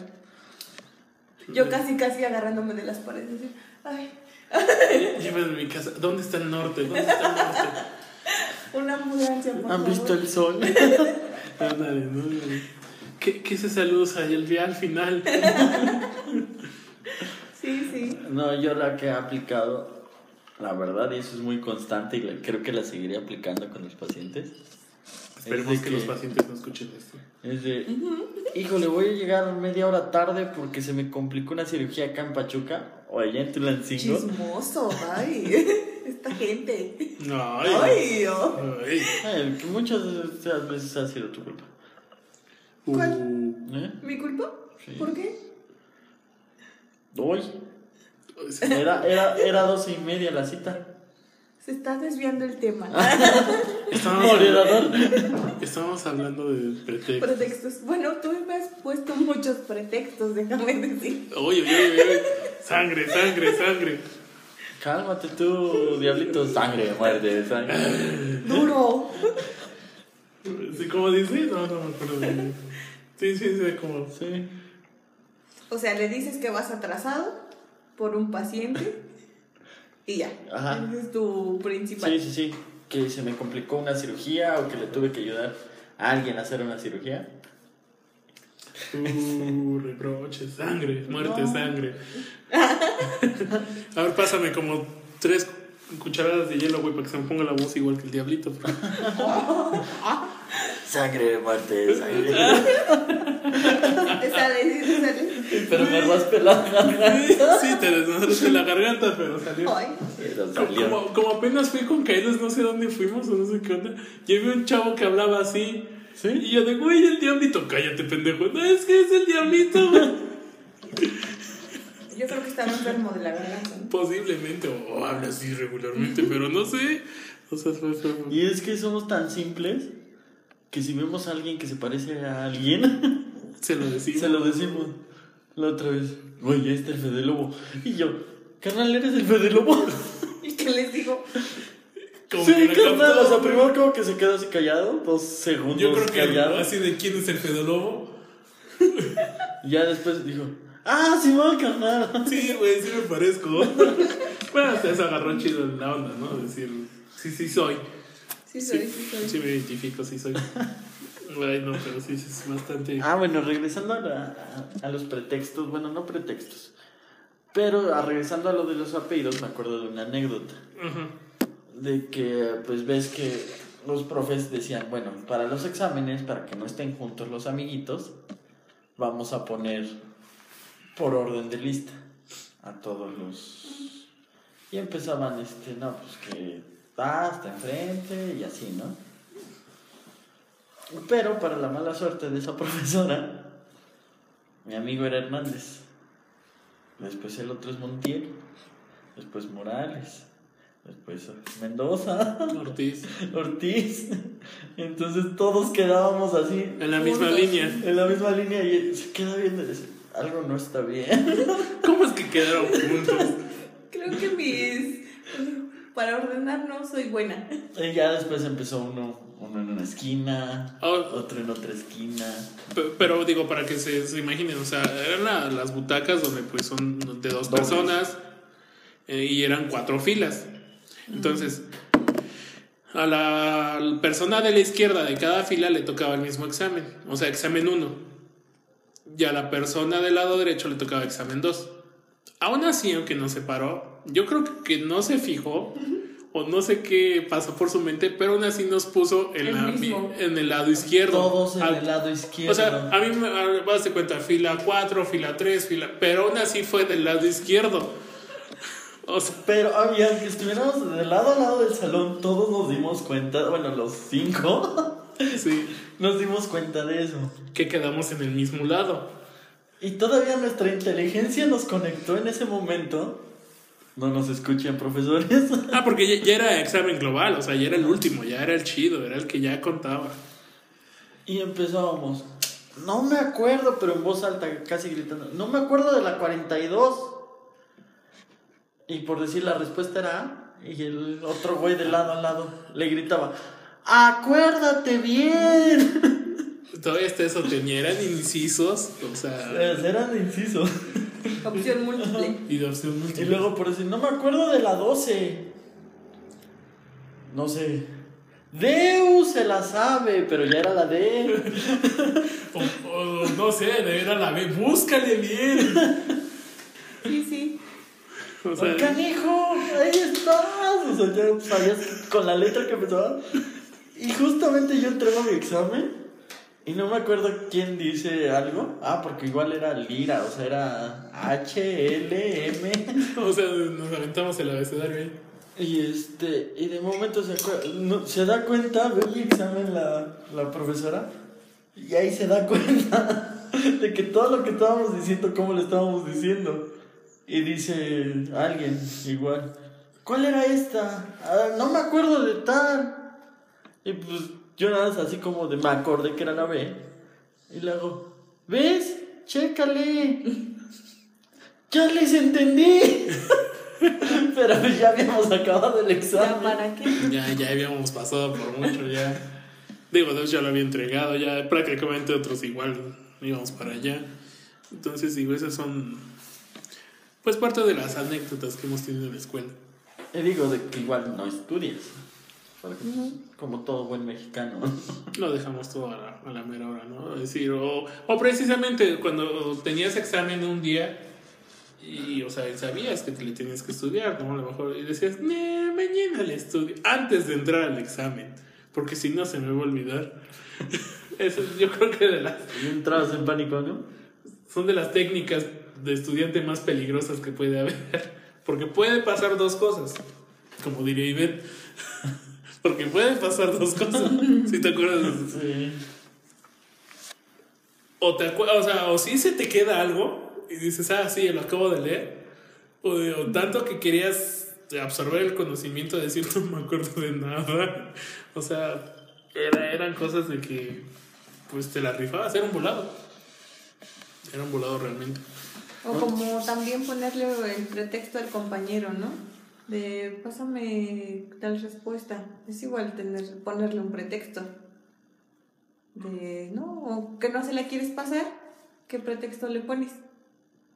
Yo casi, casi agarrándome de las paredes. así, Ay, Llévame a mi casa. ¿Dónde está el norte? ¿Dónde está el norte? una ambulancia, por ¿Han favor. visto el sol? Ándale, ¿no? ¿Qué, ¿Qué es esa luz ahí el día al final? Sí, sí. No, yo la que he aplicado, la verdad, y eso es muy constante y creo que la seguiré aplicando con los pacientes. Esperemos que, los pacientes no escuchen esto. Es de, híjole, voy a llegar media hora tarde porque se me complicó una cirugía acá en Pachuca o allá en Tulancingo. Chismoso, ay. Esta gente. Ay, Ay, oh. ay. Ay, que muchas veces ha sido tu culpa. ¿Cuál? Uh, ¿Eh? ¿Mi culpa? Sí. ¿Por qué? Hoy. Era, era, era doce y media la cita. Se está desviando el tema. estábamos, Moderador. estábamos hablando de pretextos. Pretextos. Bueno, tú me has puesto muchos pretextos, déjame decir. Oye, oye, oye. Sangre, sangre, sangre. Cálmate tú, diablito. Sangre, muerte, sangre. Duro. Sí, ¿Cómo dice? No, no me acuerdo bien. Sí, sí, sí, como. Sí. O sea, le dices que vas atrasado por un paciente y ya. Ajá. Ese es tu principal. Sí, sí, sí. Que se me complicó una cirugía o que le tuve que ayudar a alguien a hacer una cirugía. Uh, reproche, sangre, muerte, No. sangre. A ver, pásame como tres cucharadas de hielo, güey, para que se me ponga la voz igual que el diablito. Sangre, muerte, sangre. Te sale, sí, te sale. Pero me raspé la garganta. Sí, te desmadraste la garganta, pero salió. Ay, Pero Como, apenas fui con Kairos, no sé dónde fuimos o no sé qué onda. Llevé un chavo que hablaba así. ¿Sí? Y yo de, güey, el diablito, cállate, pendejo. No, es que es el diablito, güey. Yo creo que estaba enfermo de la garganta. Posiblemente, o habla así regularmente, pero no sé. O sea, fue, fue- fue- Y es que somos tan simples que si vemos a alguien que se parece a alguien, se lo decimos. se lo decimos. La otra vez, güey, ya está el Fede Lobo. Y yo, carnal, ¿eres el Fede Lobo? ¿Y qué les digo? Como sí, que carnal. O sea, primero como que se quedó así callado, dos segundos Yo creo que callado. así de quién es el pedolobo. Y ya después dijo, ah, sí, va, carnal. Sí, güey, sí me parezco. bueno, hasta eso agarró chido la onda, ¿no? Decir, sí, sí soy. Sí, soy, sí, soy. Sí me identifico, sí soy. Ay, no, pero sí, sí es bastante... Ah, bueno, regresando a, la- a- a los pretextos, bueno, no pretextos, pero a, regresando a lo de los apellidos, me acuerdo de una anécdota, de que pues ves que los profes decían, bueno, para los exámenes, para que no estén juntos los amiguitos, vamos a poner por orden de lista a todos los... Y empezaban, este, no, pues que hasta enfrente y así, ¿no? Pero para la mala suerte de esa profesora, mi amigo era Hernández. después el otro es Montiel, después Morales, después Mendoza, Ortiz. Ortiz. Entonces todos quedábamos así. En la misma juntos, línea. En la misma línea y se queda viendo y dice, algo no está bien. ¿Cómo es que quedaron juntos? Creo que mis. Para ordenar no soy buena. Y ya después empezó uno, uno en una esquina, Oh. otro en otra esquina. Pe- Pero digo, para que se, se imaginen, o sea, eran la- las butacas donde pues son de dos Dobles. personas eh, y eran cuatro filas. Entonces, a la persona de la izquierda de cada fila le tocaba el mismo examen, o sea, examen 1. Y a la persona del lado derecho le tocaba examen 2. Aún así, aunque nos separó, yo creo que- no se fijó o no sé qué pasó por su mente, pero aún así nos puso en, El la- en el lado izquierdo. Todos en Al- el lado izquierdo. o sea, a mí me a- vas de cuenta, fila 4, fila 3, fila. Pero aún así fue del lado izquierdo. O sea, Pero había que estuviéramos de lado a lado del salón, todos nos dimos cuenta, bueno, los cinco, sí, nos dimos cuenta de eso. que quedamos en el mismo lado. Y todavía nuestra inteligencia nos conectó en ese momento. No nos escuchen, profesores. Ah, porque ya, ya era examen global, o sea, ya era el último, ya era el chido, era el que ya contaba. Y empezábamos. No me acuerdo, pero en voz alta, casi gritando. No me acuerdo de la 42. Y por decir la respuesta era A, y el otro güey de lado a lado le gritaba: ¡Acuérdate bien! Todavía hasta eso tenía, eran incisos, o sea, Pues Eran incisos. Opción múltiple. y de opción Y múltiple. luego por decir: No me acuerdo de la 12. No sé. Deus se la sabe, pero ya era la D. O, o no sé, era la B, búscale bien. Sí, sí. O sea, canijo, ahí estás. O sea, ya sabías con la letra que empezaba. Y justamente yo entrego mi examen y no me acuerdo quién dice algo. Ah, porque igual era Lira, o sea, era H, L, M. o sea, nos aventamos el abecedario ahí. Y este, y de momento se, no, se da cuenta, ve mi examen la, la profesora, y ahí se da cuenta de que todo lo que estábamos diciendo, cómo lo estábamos diciendo. Y dice alguien, igual, ¿cuál era esta? "Ah, no me acuerdo de tal. Y pues yo nada más así como de me acordé que era la B. Y le hago, ¿ves? Chécale. Ya les entendí. Pero pues ya habíamos acabado el ¿Ya examen. para qué? Ya, ya habíamos pasado por mucho, ya. Digo, Dios ya lo había entregado, ya prácticamente otros igual íbamos para allá. Entonces, digo, esas son, pues, parte de las anécdotas que hemos tenido en la escuela. Y digo de que igual no estudias. Porque, pues, Como todo buen mexicano. Lo dejamos todo a la, a la mera hora, ¿no? Es decir, o, o precisamente cuando tenías examen un día y, o sea, sabías que te le tenías que estudiar, ¿no? A lo mejor, y decías, "Nee, mañana le estudio, antes de entrar al examen, porque si no se me va a olvidar. Eso yo creo que de las, Y entrabas en pánico, ¿no? son de las técnicas de estudiante más peligrosas que puede haber, porque puede pasar dos cosas, como diría Ivette. Porque pueden pasar dos cosas. Si te acuerdas de eso. Sí. O, te acu- o sea, o sí se te queda algo y dices, ah, sí, lo acabo de leer. O, de- o tanto que querías absorber el conocimiento de decir, no me acuerdo de nada. O sea, era- eran cosas de que, pues te la rifabas, era un volado. Era un volado realmente. O como también ponerle el pretexto al compañero, ¿no? De pásame tal respuesta. Es igual tener, ponerle un pretexto. De no, o que no se la quieres pasar, ¿qué pretexto le pones?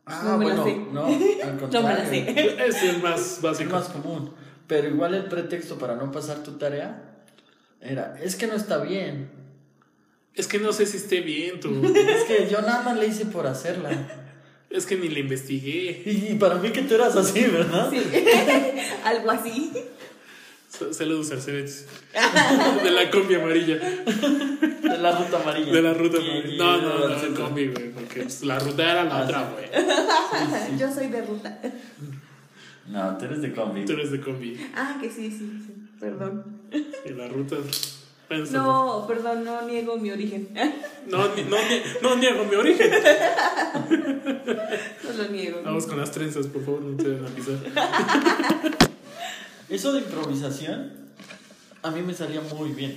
Ah, No me la bueno, sé. no, al contrario. No me la sé. Ese es más Es básico. más común. Pero igual el pretexto para no pasar tu tarea era, es que no está bien. Es que no sé si esté bien, tú. Es que yo nada más le hice por hacerla. Es que ni le investigué. Y para mí que tú eras así, ¿verdad? Sí. Algo así. Saludos al Cebetis. De la combi amarilla. De la ruta amarilla. De la ruta amarilla. No, de no, la no, centro. combi, güey. Porque pues, la ruta era la Ah, otra, sí. güey. Yo soy de ruta. No, tú eres de combi. Tú eres de combi. Ah, que sí, sí, sí. Perdón. Y la ruta. No, perdón, no niego mi origen. No, ni- no, ni- no niego mi origen. No lo niego. Vamos con las trenzas, por favor, no te den a pisar. Eso de improvisación a mí me salía muy bien.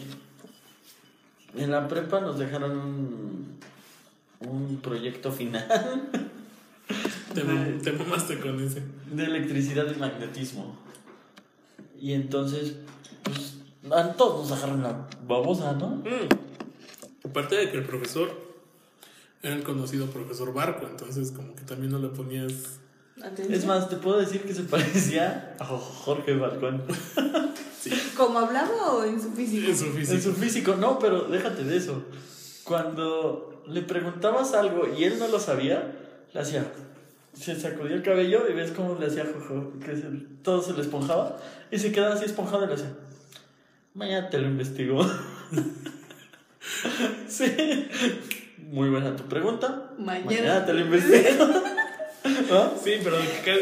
En la prepa nos dejaron un, un proyecto final Te, te mamaste con ese. de electricidad y magnetismo. Y entonces, a todos nos agarran la babosa, ¿no? Mm. Aparte de que el profesor era el conocido profesor Barco, entonces como que también no le ponías... Atención. Es más, te puedo decir que se parecía a Jorge Balcón. ¿Cómo hablaba o en su físico? En su En físico. su físico, no, pero déjate de eso. Cuando le preguntabas algo y él no lo sabía, le hacía. Se sacudía el cabello y ves cómo le hacía jojo, que se- todo se le esponjaba y se quedaba así esponjado y le hacía. Mañana te lo investigo. sí. Muy buena tu pregunta. Mañana. Mañana te lo investigo. ¿Ah? Sí, pero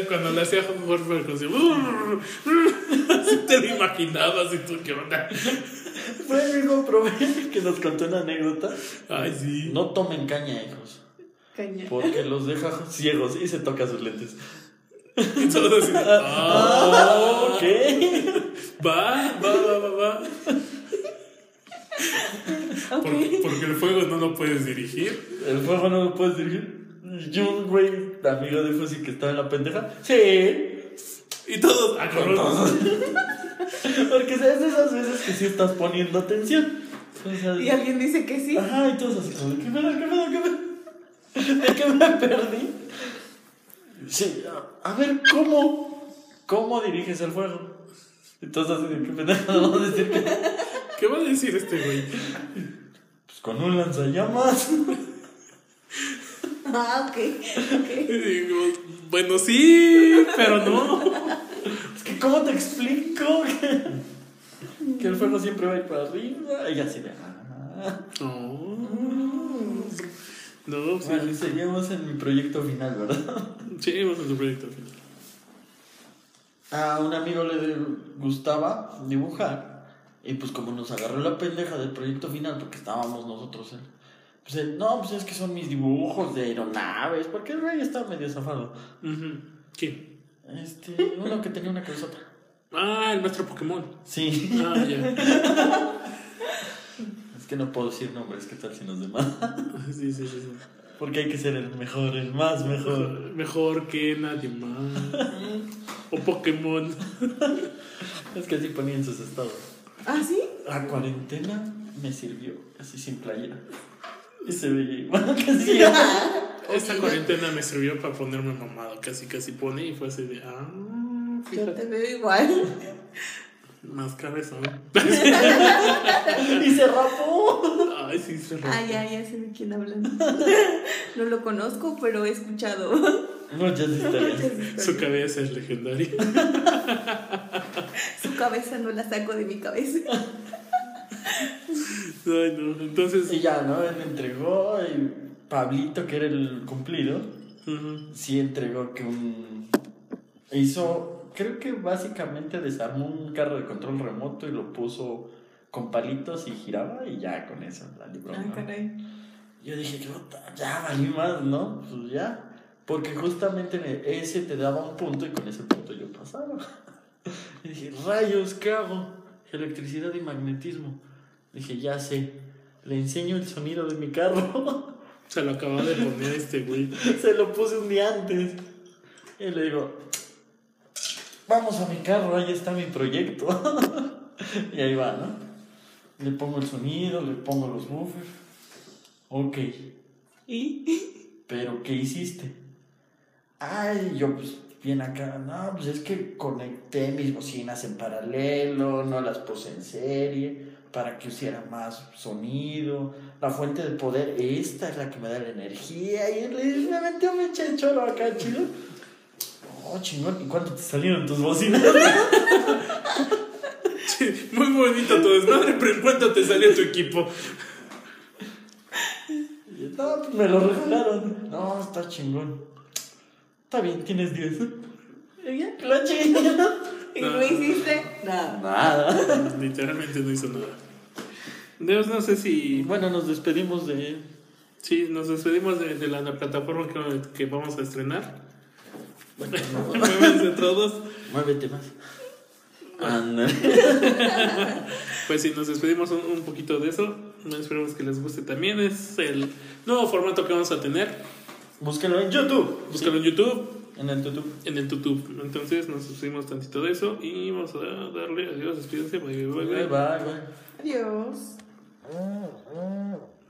cuando le hacía Jorge Barco, así, así te lo imaginabas y tú, ¿qué onda? Fue el mismo profe que nos contó una anécdota. Ay, sí. No tomen caña, hijos. Caña. Porque los deja ciegos y se toca sus lentes. Y todos así, ah, ok. va, va, va, va, va. Porque, porque el fuego no lo puedes dirigir. El fuego no lo puedes dirigir. Yo, un güey, amigo de Fusi que estaba en la pendeja. Sí. Y todos, ah, cabrón. Porque es de esas veces que sí estás poniendo atención. O sea, Y alguien dice que sí. Ajá, y todos así como, ¿qué pedo, qué pedo, qué pedo? ¿De qué me perdí? Sí, a, a ver, ¿cómo? ¿Cómo diriges el fuego? Entonces qué pendejo vamos a decir que ¿Qué va a decir este güey? pues con un lanzallamas. Ah, ok. ok. Y digo, bueno, sí, pero no. Es que ¿cómo te explico que, que el fuego siempre va a ir para arriba? Y así de ah. No. No, sí. Bueno, seguimos en mi proyecto final, ¿verdad? Vamos a tu proyecto al final. A un amigo le gustaba dibujar y pues como nos agarró la pendeja del proyecto final porque estábamos nosotros en... Pues él, no, pues es que son mis dibujos de aeronaves, porque el rey estaba medio zafado. Ujú. ¿Quién? Este, uno que tenía una cabezota. Ah, el maestro Pokémon. Sí, Ah, ya. es que no puedo decir nombres, ¿qué tal si nos demás? Sí, sí, sí. sí. Porque hay que ser el mejor, el más mejor. Mejor que nadie más. O Pokémon. Es que así ponía en sus estados. ¿Ah, sí? La cuarentena me sirvió, así sin playera. Y se veía igual que así. Esta cuarentena me sirvió para ponerme mamado. Casi, casi pone y fue así de. Ah, Yo fíjate. te veo igual. Más cabezón. y se rapó. Ay, sí, se Ah, rompe. ya, ya sé de quién hablan. No lo conozco, pero he escuchado. Muchas historias. Su cabeza es legendaria. Su cabeza no la saco de mi cabeza. Ay, no. Entonces. Y ya, ¿no? Él entregó y Pablito, que era el cumplido, sí entregó que un... Hizo, creo que básicamente desarmó un carro de control remoto y lo puso con palitos y giraba y ya con eso la libró. Ah, ¿no? caray. Yo dije, "Puta, ya valí más, ¿no? Pues ya. Porque justamente ese te daba un punto y con ese punto yo pasaba. Y dije, rayos, ¿qué hago? Electricidad y magnetismo. Dije, ya sé. Le enseño el sonido de mi carro. Se lo acababa de poner este güey. Se lo puse un día antes. Y le digo, vamos a mi carro, ahí está mi proyecto. y ahí va, ¿no? Le pongo el sonido, le pongo los buffers. Ok. ¿Y? ¿Pero qué hiciste? Ay, yo pues bien acá, no, pues es que conecté mis bocinas en paralelo, no las puse en serie, para que hiciera más sonido. La fuente de poder, esta es la que me da la energía. Y le me pinche choro acá, chido. Oh, chingón, ¿y cuánto te salieron tus bocinas? Sí, muy bonito tu desmadre, pero en cuánto te salió tu equipo. No, pues me lo regalaron. No, está chingón. Está bien, tienes 10. Y ya, la chingada. ¿Y no hiciste? Nada. Nada. Literalmente no hizo nada. Dios, no sé si. bueno, nos despedimos de. Sí, nos despedimos de, de la, la plataforma que, que vamos a estrenar. Muévanse todos. Muévete más. Ándale. Pues sí, nos despedimos un, un poquito de eso. Esperemos que les guste también. Es el nuevo formato que vamos a tener. Búsquenlo en YouTube. Búscalo en YouTube, En el YouTube. en el YouTube. Entonces nos despedimos tantito de eso y vamos a darle adiós, despídense. Bye, bye, Bye, bye. bye, bye. Adiós.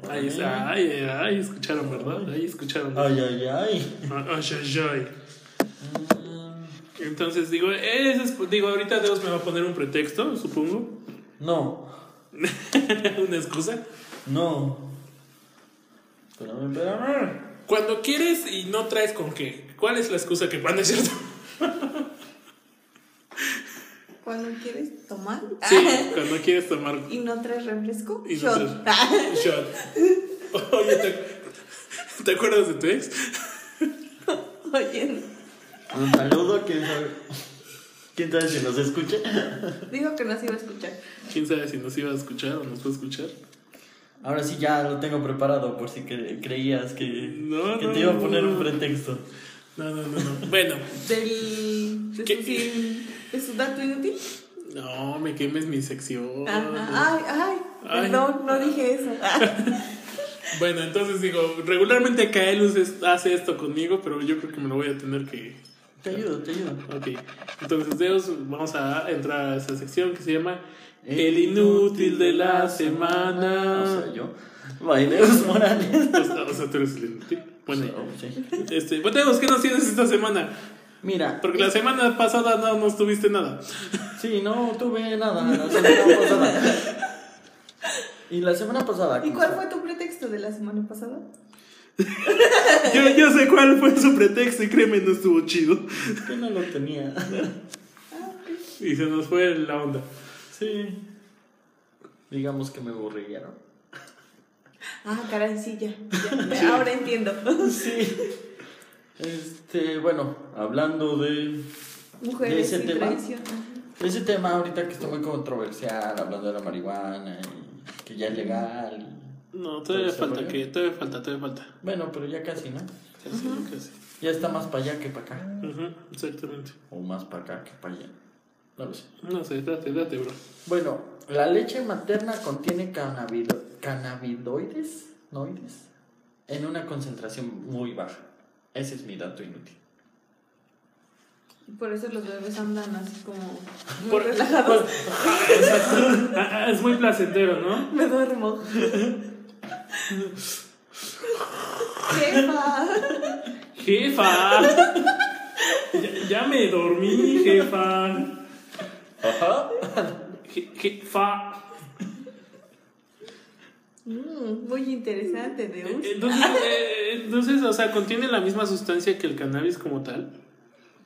Ahí está, ay, ay, ay, escucharon, ¿verdad? Ahí escucharon. Ay, ay, ay. Ay, ay, ay. Entonces digo, es- digo, ahorita Dios me va a poner un pretexto, supongo. No, Una excusa. no. Espérame, espérame. Cuando quieres y no traes con qué. ¿Cuál es la excusa que cuando es cierto? Cuando quieres tomar Sí, cuando quieres tomar y no traes refresco, Y no shot. traes- shot. Oye, ¿te, te acuerdas de tu ex? Oye, Un saludo, quién sabe. ¿Quién sabe si nos escucha? dijo que no se iba a escuchar. ¿Quién sabe si nos iba a escuchar o nos va a escuchar? Ahora sí ya lo tengo preparado por si cre- creías que, No, que no, te iba a poner no. un pretexto. No, no, no, no. Bueno, Del, de, su, sin- de su dato inútil. no me quemes mi sección. Ajá. Ay, ay, Ay. perdón, no dije eso. Bueno, entonces digo, regularmente Kaelus hace esto conmigo, pero yo creo que me lo voy a tener que. Te ayudo, te ayudo. Ok, entonces Deus, vamos a entrar a esa sección que se llama El inútil de la semana. O sea, yo. Baileos Morales. O sea, o sea, tú eres el inútil. Bueno, Oh, sí. este, bueno, Deus, ¿qué nos tienes esta semana? Mira, Porque la semana pasada no nos tuviste nada. sí, no tuve nada la semana pasada. Y la semana pasada. ¿Y cuál fue tu pretexto de la semana pasada? Yo, yo sé cuál fue su pretexto y créeme, no estuvo chido. Que no lo tenía. Y se nos fue la onda. Sí. Digamos que me aburrieron. Ah, caray, sí, ya. ya, ya, Ahora entiendo. Sí. Este, bueno, hablando de Mujeres ¿De ese y tema? traición. ese tema ahorita que está muy controversial, hablando de la marihuana y que ya es legal. No, todavía ¿Se falta que, todavía falta, todavía falta. Bueno, pero ya casi, ¿no? Casi, casi. Ya está más para allá que para acá. Ujú, exactamente. O más para acá que para allá. No lo sé. No sé, date, date, bro. Bueno, la leche materna contiene cannabido- cannabinoides noides, en una concentración muy baja. Ese es mi dato inútil. Y Por eso los bebés andan así como muy Por- relajados. Ah, es muy placentero, ¿no? Me duermo. Jefa. Jefa. ya, ya me dormí, jefa. Ajá. Je- jefa. Mm, muy interesante, Deus. Entonces, eh, entonces, o sea, ¿contiene la misma sustancia que el cannabis como tal?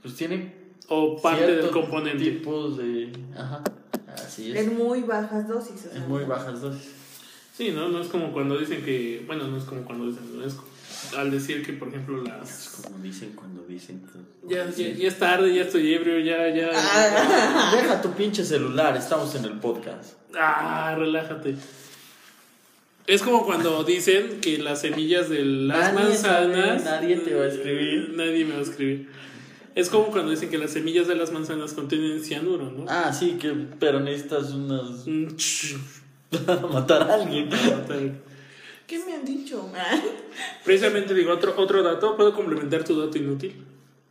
Pues tiene ¿O parte del componente? tipos de. Ajá. Así es. En muy bajas dosis. O sea, En muy bajas dosis. Sí, ¿no? No es como cuando dicen que... Bueno, no es como cuando dicen... No es al decir que, por ejemplo, Es las... como dicen cuando dicen. que- Ya, ya, ya es tarde, ya estoy ebrio, ya, ya... Deja tu pinche celular, estamos en el podcast. Ah, relájate. Es como cuando dicen que las semillas de las Nadie manzanas. sabe, nadie te va a escribir. Nadie me va a escribir. Es como cuando dicen que las semillas de las manzanas contienen cianuro, ¿no? Ah, sí, que pero necesitas unas Para matar a alguien. ¿Qué me han dicho? Precisamente digo, otro, otro dato, ¿puedo complementar tu dato inútil?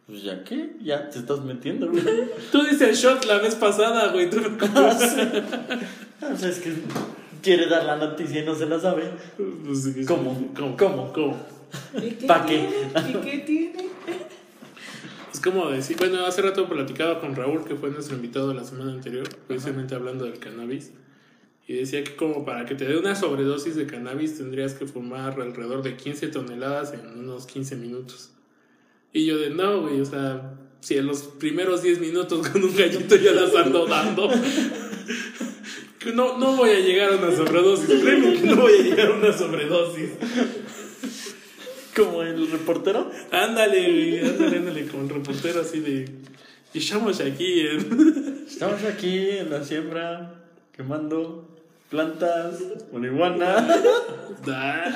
Pues ya que, ya te estás metiendo, güey. Tú dices shot la vez pasada, güey. Tú O sea, es que quiere dar la noticia y no se la sabe. Pues, sí, sí. ¿Cómo? ¿Cómo? ¿Cómo? ¿Cómo? ¿Y qué ¿Pa' qué? ¿Y qué tiene? Es como decir, bueno, hace rato platicaba con Raúl, que fue nuestro invitado la semana anterior, precisamente hablando del cannabis, y decía que como para que te dé una sobredosis de cannabis tendrías que fumar alrededor de 15 toneladas en unos 15 minutos. Y yo de, no, güey, o sea, si en los primeros 10 minutos con un gallito ya las ando dando, no, no voy a llegar a una sobredosis, créeme que no voy a llegar a una sobredosis. Como el reportero. Ándale, güey, ándale, ándale, como el reportero así de, y estamos aquí en... Estamos aquí en la siembra quemando plantas, marihuana. Da.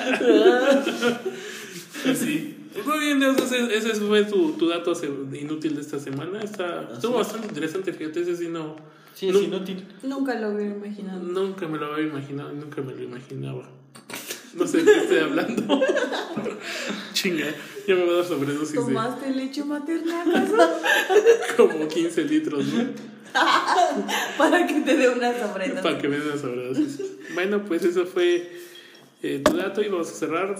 Pues sí. Muy bien, ese, fue tu, tu dato inútil de esta semana. Está, estuvo bastante interesante, fíjate, ese sí no. Sí, es inútil. Nunca lo hubiera imaginado. Nunca me lo había imaginado, nunca me lo imaginaba. No sé de qué estoy hablando. Chinga, ya me voy a dar sobredosis de ¿Tomaste leche materna acaso? como 15 litros, ¿no? Para que te dé una sobredosis. Para que me den la sobredosis. Bueno, pues eso fue eh, tu dato y vamos a cerrar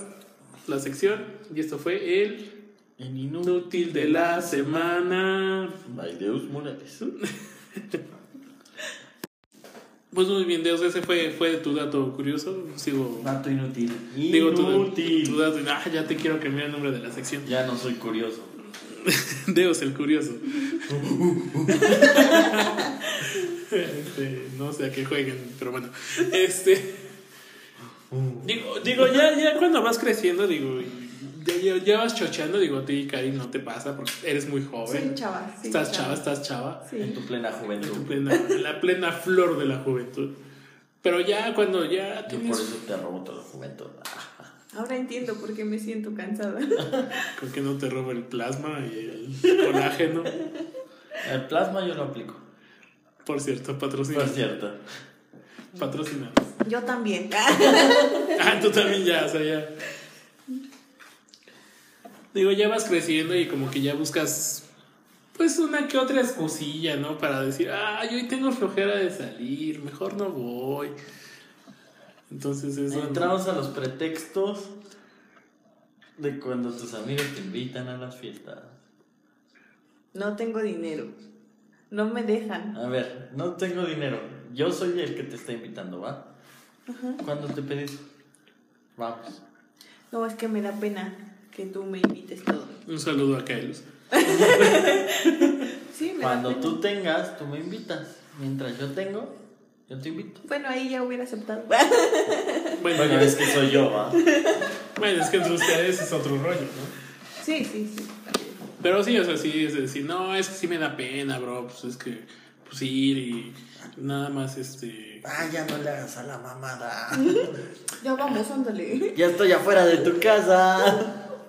la sección. Y esto fue el inútil. inútil de la semana. Ay, Deus Morales. Pues muy bien, Deus, ese fue, fue tu dato curioso. Sigo. Dato inútil. Digo tu, Inútil. tu dato. Ah, ya te quiero cambiar el nombre de la sección. Ya no soy curioso. Deus el curioso. Este, no sé a qué jueguen, pero bueno. Este. Digo, digo ya, ya cuando vas creciendo, digo, ya, ya, ya vas chocheando, digo, a ti, Karim, no te pasa porque eres muy joven. Soy chava. sí, estás chava, estás chava. En Sí. tu plena En tu juventud. plena, en la plena flor de la juventud. Pero ya cuando ya Yo por eso te robo toda la juventud. Ahora entiendo por qué me siento cansada. Con que no te roba el plasma y el colágeno. El plasma yo lo aplico. Por cierto, patrocina. Por cierto. Patrocina. Yo también. Ah, tú también ya, o sea, ya. Digo, ya vas creciendo y como que ya buscas, pues, una que otra excusilla, ¿no? Para decir, ay, hoy tengo flojera de salir, mejor no voy. Entonces eso... Entramos a los pretextos de cuando tus amigos te invitan a las fiestas. No tengo dinero. No me dejan. A ver, no tengo dinero. Yo soy el que te está invitando, ¿va? ¿Cuándo te pedís? Vamos. No, es que me da pena que tú me invites todo. Un saludo a Kailos. Sí, me Cuando da pena. tú tengas, tú me invitas. Mientras yo tengo, yo te invito. Bueno, ahí ya hubiera aceptado. Bueno, Bueno, es que soy yo, ¿va? bueno, es que entre ustedes es otro rollo, ¿no? Sí, sí, sí. Pero sí, o sea, sí, es decir, no, es que sí me da pena, bro, pues es que, pues ir y nada más, este... Ah, ya no le hagas a la mamada. Ya vamos, ándale. ya estoy afuera de tu casa.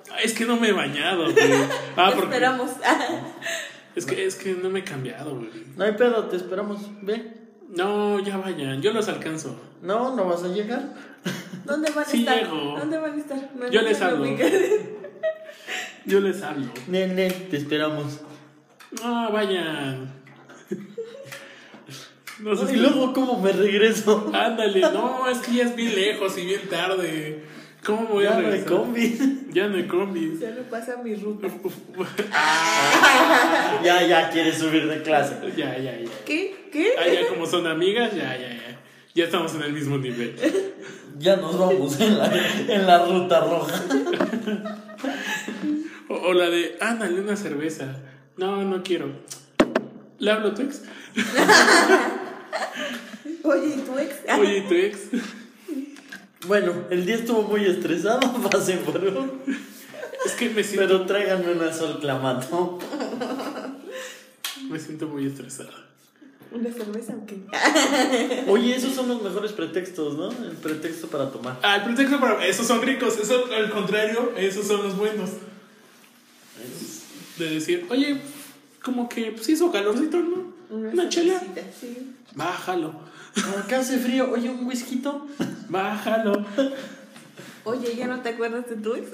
"Ah, Es que no me he bañado, güey. Ah, porque... Esperamos. Es que, es que no me he cambiado, güey. No hay pedo, te esperamos. Ve. No, ya vayan, yo los alcanzo. No, no vas a llegar. ¿Dónde van a Sí estar? llego. ¿Dónde van a estar? Yo les hablo. Yo les hablo. Nen, nen, te esperamos. No, vayan. No sé y si- luego, ¿cómo me regreso? Ándale, no, es que ya es bien lejos y bien tarde. ¿Cómo voy a Ya no hay regresar? combi. Ya no hay combi. Ya no pasa mi ruta. ya, ya quieres subir de clase. Ya, ya, ya. ¿Qué? ¿Qué? Ah, ya como son amigas, ya, ya, ya. Ya estamos en el mismo nivel. Ya nos vamos en la, en la ruta roja. O, o la de, ándale una cerveza. No, no quiero. ¿Le hablo a tu ex? Oye, ¿y tu ex? Oye, ¿y tu ex? Bueno, el día estuvo muy estresado, pasen por un. Es que me siento, Pero tráiganme una sol clamato. me siento muy estresada. ¿Una cerveza o qué? Oye, esos son los mejores pretextos, ¿no? El pretexto para tomar. Ah, el pretexto para. Esos son ricos, eso al contrario, esos son los buenos. De decir, oye, como que pues hizo calorcito, ¿no? Una chela. cervecita, Sí. Bájalo, acá hace frío, oye, un whisky. bájalo, Oye, ¿ya no te acuerdas de tu ex?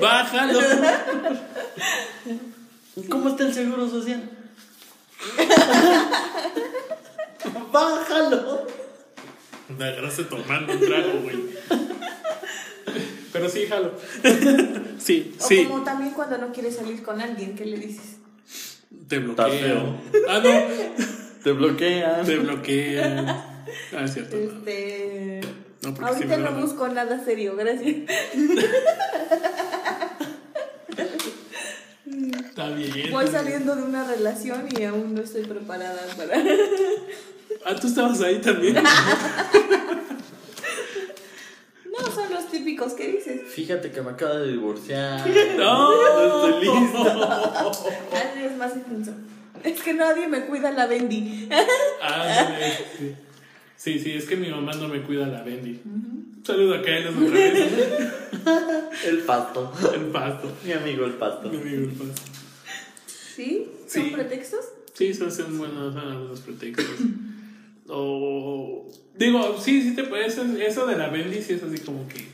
bájalo. ¿Cómo está el seguro social? Bájalo. Me agarraste tomando un trago, güey. Pero sí, jalo. Sí, O sí. como también cuando no quieres salir con alguien, ¿qué le dices? Te Está bloquean. Ah, no. Te bloquean. Te bloquean. Ah, es cierto. Este. No, porque Ahorita sí no busco nada serio, gracias. Está bien. Voy saliendo de una relación y aún no estoy preparada para. Ah, tú estabas ahí también. No, son los típicos que dices. Fíjate que me acaba de divorciar. No. No estoy listo. Nadie es más intenso. Es que nadie me cuida la Bendy. Ah, sí, sí. Sí, sí, es que mi mamá no me cuida la Bendy. Saludo a Kailas otra vez. El pasto. El pasto. Mi amigo el pasto. Mi amigo el pasto. ¿Sí? ¿Son Sí. pretextos? Sí, son, son buenos, son algunos pretextos. O. Digo, sí, sí te puedes. Eso de la Bendy sí es así como que.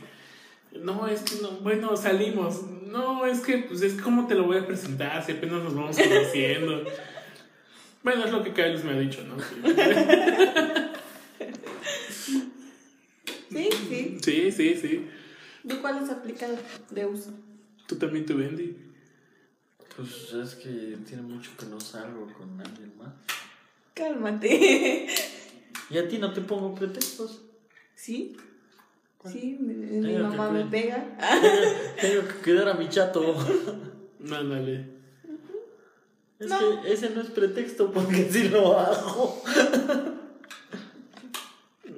No, es que no. Bueno, salimos. No, es que, pues es como te lo voy a presentar si apenas nos vamos conociendo. bueno, es lo que Kailas me ha dicho, ¿no? Sí, sí. Sí, sí, sí. ¿Tú cuál has aplicado de uso? Tú también tu Bendy. Pues es que tiene mucho que no salgo con alguien más. Cálmate. Y a ti no te pongo pretextos. ¿Sí? Sí, mi, mamá me pega. Tengo que cuidar a mi chato. Ándale. Es No. que ese no es pretexto porque sí lo hago.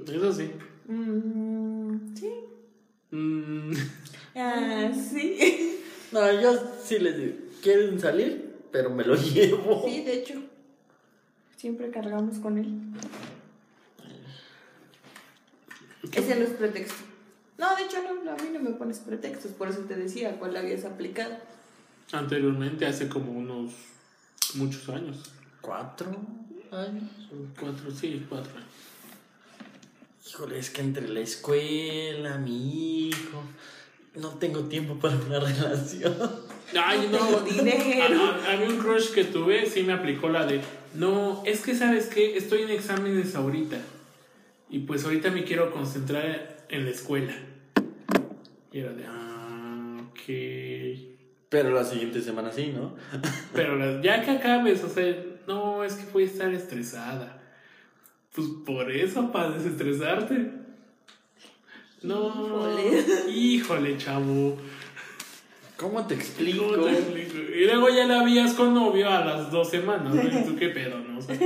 Eso sí. Mm, sí. Mm, Ah, sí. No, yo sí les digo, quieren salir, pero me lo llevo. Sí, de hecho. Siempre cargamos con él. Ese no es pretexto. No, de hecho, no, a mí no me pones pretextos. Por eso te decía cuál habías aplicado. anteriormente, hace como unos. muchos años. ¿Cuatro años? Cuatro, sí, cuatro años. Híjole, es que entre la escuela, mi hijo, no tengo tiempo para una relación. Ay, no. A, a- a mí un crush que tuve sí me aplicó la de, no, es que sabes que estoy en exámenes ahorita. Y pues ahorita me quiero concentrar en la escuela. Y era de, ah, ok. Pero la siguiente semana sí, ¿no? Pero la- ya que acabes, o sea, no, es que voy a estar estresada. Pues por eso, para desestresarte. No, Híjole. híjole, chavo. ¿Cómo te explico? ¿Cómo te explico? Y luego ya la vías con novio a las dos semanas. ¿no? ¿Y tú qué pedo, no? O sea,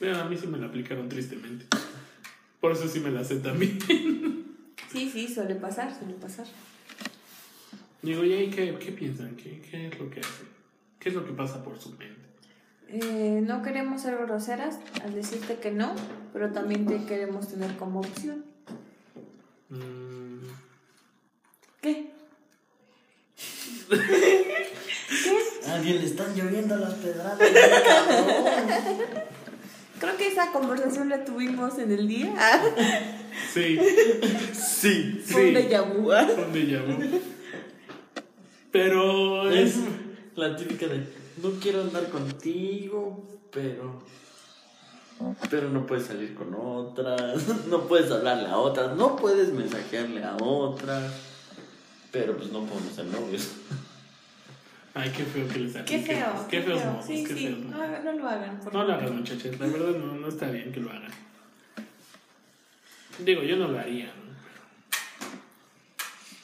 bueno, a mí sí me la aplicaron tristemente. Por eso sí me la sé también. Sí, sí, suele pasar, suele pasar. Digo, ¿y ahí qué, qué piensan? ¿Qué, ¿Qué es lo que hacen? ¿Qué es lo que pasa por su mente? Eh, no queremos ser groseras al decirte que no, pero también te queremos tener como opción. Mm, ¿Qué? A alguien le están lloviendo las pedradas. Creo que esa conversación la tuvimos en el día. sí, sí. Fue un sí. déjà vu. un déjà vu. Pero es... la típica de, no quiero andar contigo, pero... Pero no puedes salir con otras, no puedes hablarle a otras, no puedes mensajearle a otras. Pero pues no podemos ser novios. Ay, qué feo que les Qué apliquen. feo. Qué feos feo. modos, Sí, qué sí. feos. No, no lo hagan. por No lo hagan, muchachos. La verdad no, no está bien que lo hagan. Digo, yo no lo haría, ¿no?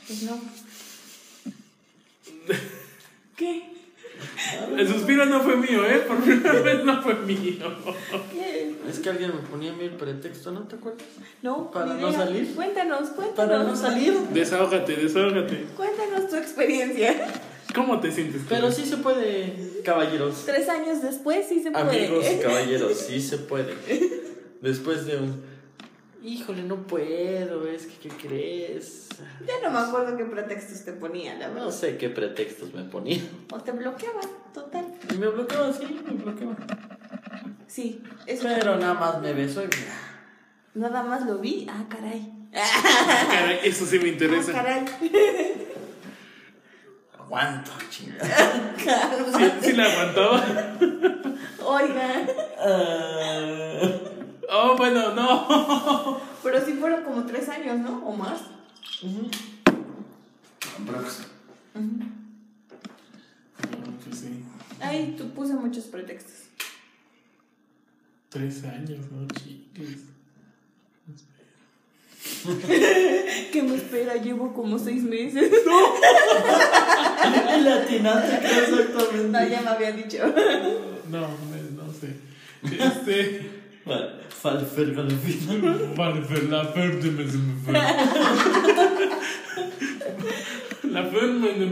Pues no. ¿Qué? El suspiro no fue mío, ¿eh? Por primera vez no fue mío. ¿Qué? Es que alguien me ponía a mí el pretexto, ¿no te acuerdas? No, Para no salir. Cuéntanos, cuéntanos. Para no salir. Desahógate, desahógate. Cuéntanos tu experiencia. ¿Cómo te sientes? tú? Pero sí se puede, caballeros. Tres años después sí se puede. Amigos y caballeros, sí se puede. Después de un... Híjole, no puedo, es que, ¿qué crees? Ya no me acuerdo qué pretextos te ponía, la No verdad. sé qué pretextos me ponía. O te bloqueaba, total. Y me bloqueaba, sí, me bloqueaba. Sí, eso. Pero nada más me besó y mira. Nada más lo vi. Ah, caray. Caray, eso sí me Ah, interesa. caray. Aguanto, chingada. Sí, sí la aguantaba. Oiga. Ah, Oh, bueno, no. Pero sí fueron como tres años, ¿no? O más. No, pues sí. Ay, tú puse muchos pretextos. Tres años, ¿no? Chicos. ¿Qué me espera? Llevo como seis meses. Y latinaste exactamente. No, ya me había dicho. No, no sé. Este. Vale, Falferga al final. Vale, pero la fer de me se me fer. La fer me no.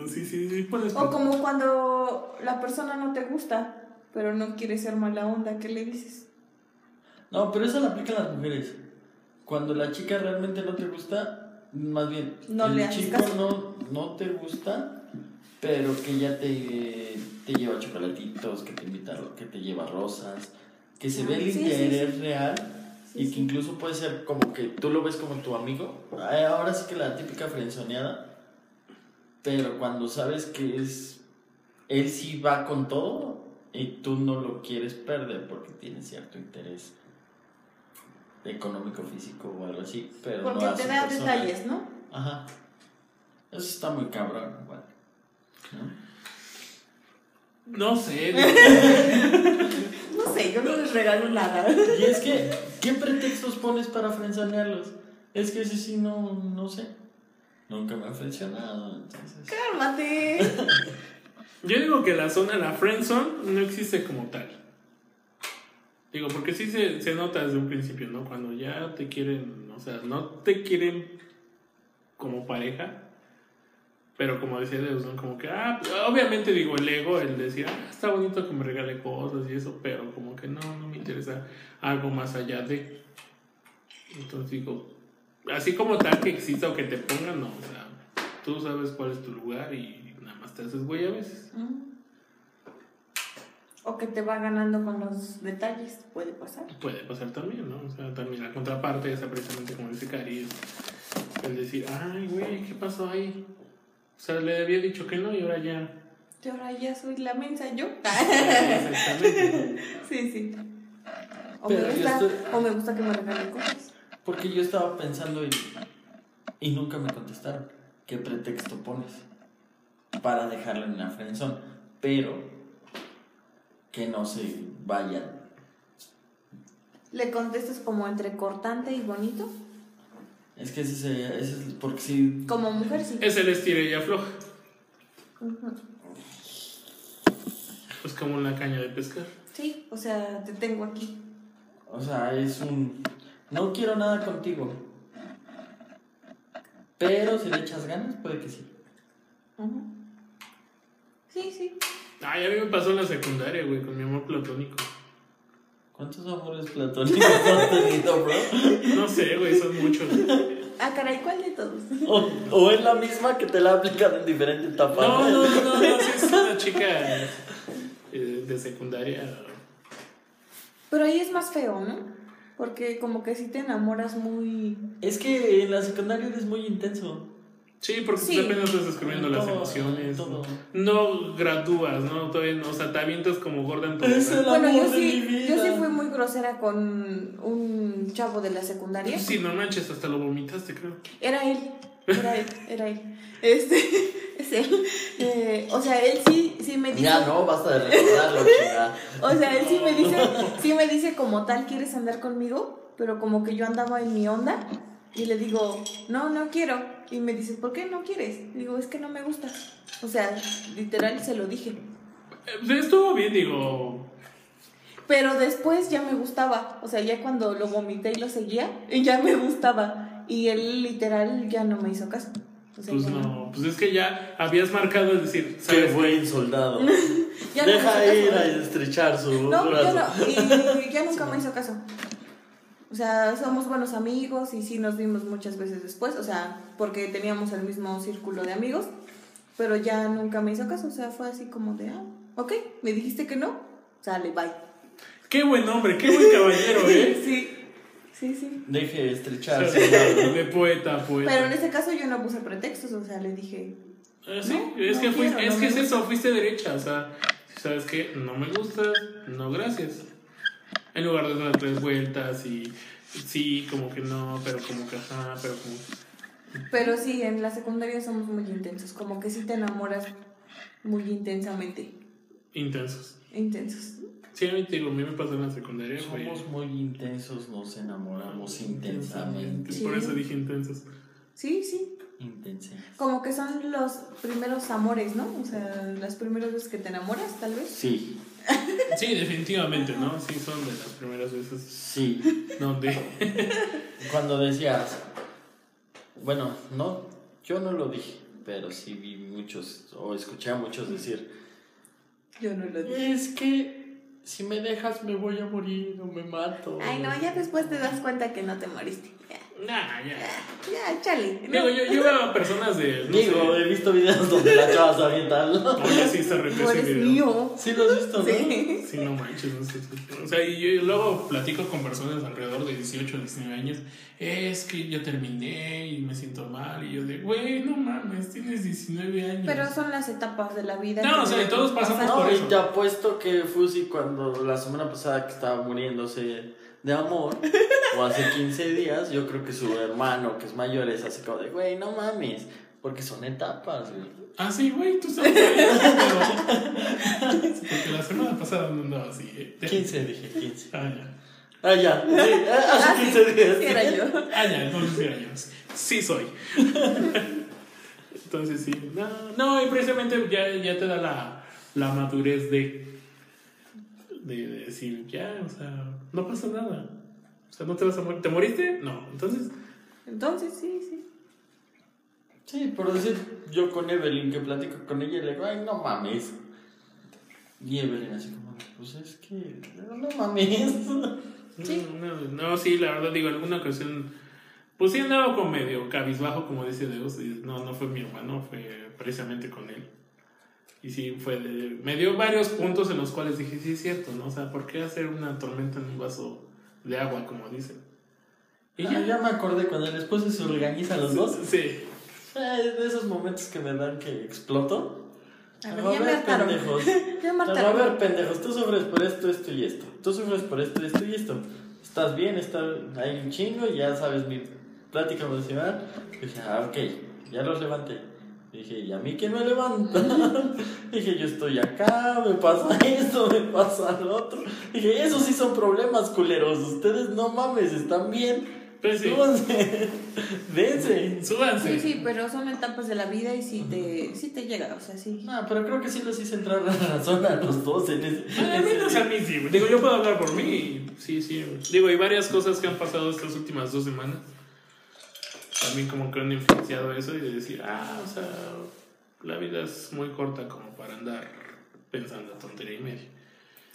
No, sí, sí, sí. O como cuando la persona no te gusta. pero no quiere ser mala onda, ¿qué le dices? No, pero eso lo aplican las mujeres. Cuando la chica realmente no te gusta, más bien, No el le chico no, no te gusta, pero que ya te, te lleva chocolatitos, que te invita, que te lleva rosas, que se ve el Ah, Sí, sí, interés real y que incluso puede ser como que tú lo ves como tu amigo. Ay, Ahora sí que la típica frenzoneada, pero cuando sabes que es, él sí va con todo y tú no lo quieres perder porque tiene cierto interés económico, físico o algo así, pero Porque no te da detalles, ¿no? Ajá. Eso está muy cabrón, igual. ¿no? No sé, No sé, yo no les regalo nada. Y es que, ¿qué pretextos pones para frenzonearlos? Es que ese sí no, no sé. Nunca me han frencionado, entonces. Cálmate. yo digo que la zona, la friendzone, no existe como tal. Digo, porque sí se, se nota desde un principio, ¿no? Cuando ya te quieren, o sea, no te quieren como pareja, pero como decía Deus, ¿no? Como que, ah, obviamente digo, el ego, el decir, ah, está bonito que me regale cosas y eso, pero como que no, no me interesa algo más allá de. Entonces digo, así como tal que exista o que te pongan, no, o sea, tú sabes cuál es tu lugar y nada más te haces güey a veces. O que te va ganando con los detalles, puede pasar. Puede pasar también, ¿no? O sea, también la contraparte es precisamente como dice Cari, el decir, ay, güey, ¿qué pasó ahí? O sea, le había dicho que no y ahora ya. Y ahora ya soy la mensa yo. Exactamente. ¿no? sí, sí. O me, gusta, estoy- o me gusta que me regalen cosas. Porque yo estaba pensando y, y nunca me contestaron. ¿Qué pretexto pones para dejarlo en la friendzone? Pero que no se vayan. Le contestas como entre cortante y bonito. Es que ese, se- ese es porque si Como mujer, sí. Es el estira y afloja. Pues como una caña de pescar. Sí, o sea, te tengo aquí. O sea, es un. No quiero nada contigo. Pero si le echas ganas, puede que sí. Ujú. Sí, sí. Ay, a mí me pasó en la secundaria, güey, con mi amor platónico. ¿Cuántos amores platónicos has tenido, bro? No sé, güey, son muchos. Ah, caray, ¿cuál de todos? O, o es la misma que te la ha aplicado en diferentes etapas. No, no, no, no, no, sí es una chica eh, de secundaria. Pero ahí es más feo, ¿no? Porque como que si te enamoras muy... Es que en la secundaria eres muy intenso. Sí, porque Sí. pues apenas estás descubriendo las emociones. todo. No gradúas, ¿no? Todavía no, o sea, te avientas como gorda en todo. Es el Bueno, amor yo de mi sí, vida. yo sí fui muy grosera con un chavo de la secundaria. Sí, no manches, hasta lo vomitaste, creo. Era él, era él, era él. Este, es él. Eh, o sea, él sí, sí me dice... Ya no, basta de recordarlo, chica. O sea, él sí me dice, sí me dice como tal, ¿quieres andar conmigo? Pero como que yo andaba en mi onda y le digo, no, no quiero. Y me dice, ¿por qué no quieres? Digo, es que no me gusta. O sea, literal se lo dije. Eh, Estuvo bien, digo. Pero después ya me gustaba. O sea, ya cuando lo vomité y lo seguía, ya me gustaba. Y él literal ya no me hizo caso. O sea, Pues ya no, pues es que ya habías marcado el decir, Qué ¿sabes? buen soldado. Ya Deja ir caso. a estrechar su No, ya brazo. no. Y ya nunca me hizo caso. O sea, somos buenos amigos y sí nos vimos muchas veces después. O sea, porque teníamos el mismo círculo de amigos. Pero ya nunca me hizo caso. O sea, fue así como de, ah, ok, me dijiste que no. Sale, bye. Qué buen hombre, qué buen caballero, ¿eh? Sí, sí, sí. Deje estrechar su brazo. De poeta, poeta. Pero en este caso yo no puse pretextos. O sea, le dije, Ah, sí, No, es no que, es, no que me es eso, fuiste derecha, o sea, si sabes que no me gusta, no gracias. En lugar de dar tres vueltas y sí, como que no, pero como que ajá, pero como... pero sí, en la secundaria somos muy intensos. Como que sí te enamoras muy intensamente. Intensos. Intensos. Sí, a mí te digo, a mí me pasó en la secundaria. Somos muy intensos, nos enamoramos intensamente. Sí. Por eso dije intensos. Sí, sí. Intensos. Como que son los primeros amores, ¿no? O sea, las primeras veces que te enamoras, tal vez. Sí, Sí, definitivamente, ¿no? Sí, son de las primeras veces sí. donde... Cuando decías, bueno, no, yo no lo dije, pero sí vi muchos, o escuché a muchos decir, Yo no lo dije. es que si me dejas me voy a morir o me mato. Ay, no, ya después te das cuenta que no te moriste. Ya, Nah, ya. ya, chale. Digo, yo, yo veo a personas de. No Digo, sé, he visto videos donde la chava se avienta al- Oye, sí está re Tú ese video. mío. Sí lo has visto, ¿no? Sí. Sí, no manches, no sé. O sea, y yo luego platico con personas alrededor de 18 o 19 años. Es que yo terminé y me siento mal. Y yo de, güey, no mames, tienes 19 años. Pero son las etapas de la vida. No, que o sea, todos pasamos por No, eso. y te apuesto que Fusi cuando la semana pasada que estaba muriéndose de amor, o hace 15 días, yo creo que su hermano, que es mayor, es así como de, güey, no mames, porque son etapas, güey. Ah, sí, güey, tú sabes. pero- Porque la semana pasada no andaba así. eh. 15, dije, 15. Ah, ya. Ah, ya, sí, Ah, hace sí, 15 días. sí era yo. Ah, ya, entonces era yo. Sí soy. Entonces sí. No, no y precisamente ya, ya te da la, la madurez de, de, de decir, ya, o sea, no pasa nada. O sea, no te vas a morir. ¿Te moriste? No. Entonces, Entonces, sí, sí. Sí, por decir, yo con Evelyn que platico con ella, le digo, ay, no mames. Y Evelyn así como, pues es que, no mames. Sí. No, no, no, sí, la verdad, digo, alguna ocasión, pues sí andaba con medio cabizbajo, como dice Deus, y no, no fue mi hermano, fue precisamente con él. Y sí, fue de, me dio varios puntos en los cuales dije, sí es cierto, ¿no? O sea, ¿por qué hacer una tormenta en un vaso de agua, como dicen? Y Ah, ya, ya me acordé cuando el esposo se organiza los dos. Sí, Eh, de esos momentos que me dan que exploto. A ver, ya me hartaron. pendejos. Ya me A ver, pendejos, tú sufres por esto, esto y esto. Tú sufres por esto, esto y esto. Estás bien, está ahí un chingo, ya sabes mi plática emocional. Dije, ah, ok, ya los levanté. Dije, ¿y a mí quién me levanta? Dije, yo estoy acá, me pasa esto, me pasa lo otro. Dije, esos sí son problemas culeros. Ustedes no mames, están bien. Pues sí. Súbanse. Dense. súbanse. Sí, sí, pero son etapas de la vida y sí te, sí te llega, o sea, sí. No, pero creo que sí los hice entrar a la razón a los dos en ese. A en mí, ese- o sea, a mí sí. Digo, yo puedo hablar por mí. y Sí, sí. Digo, hay varias cosas que han pasado estas últimas dos semanas. También como que han influenciado eso y de decir, ah, o sea, la vida es muy corta como para andar pensando tontería y media.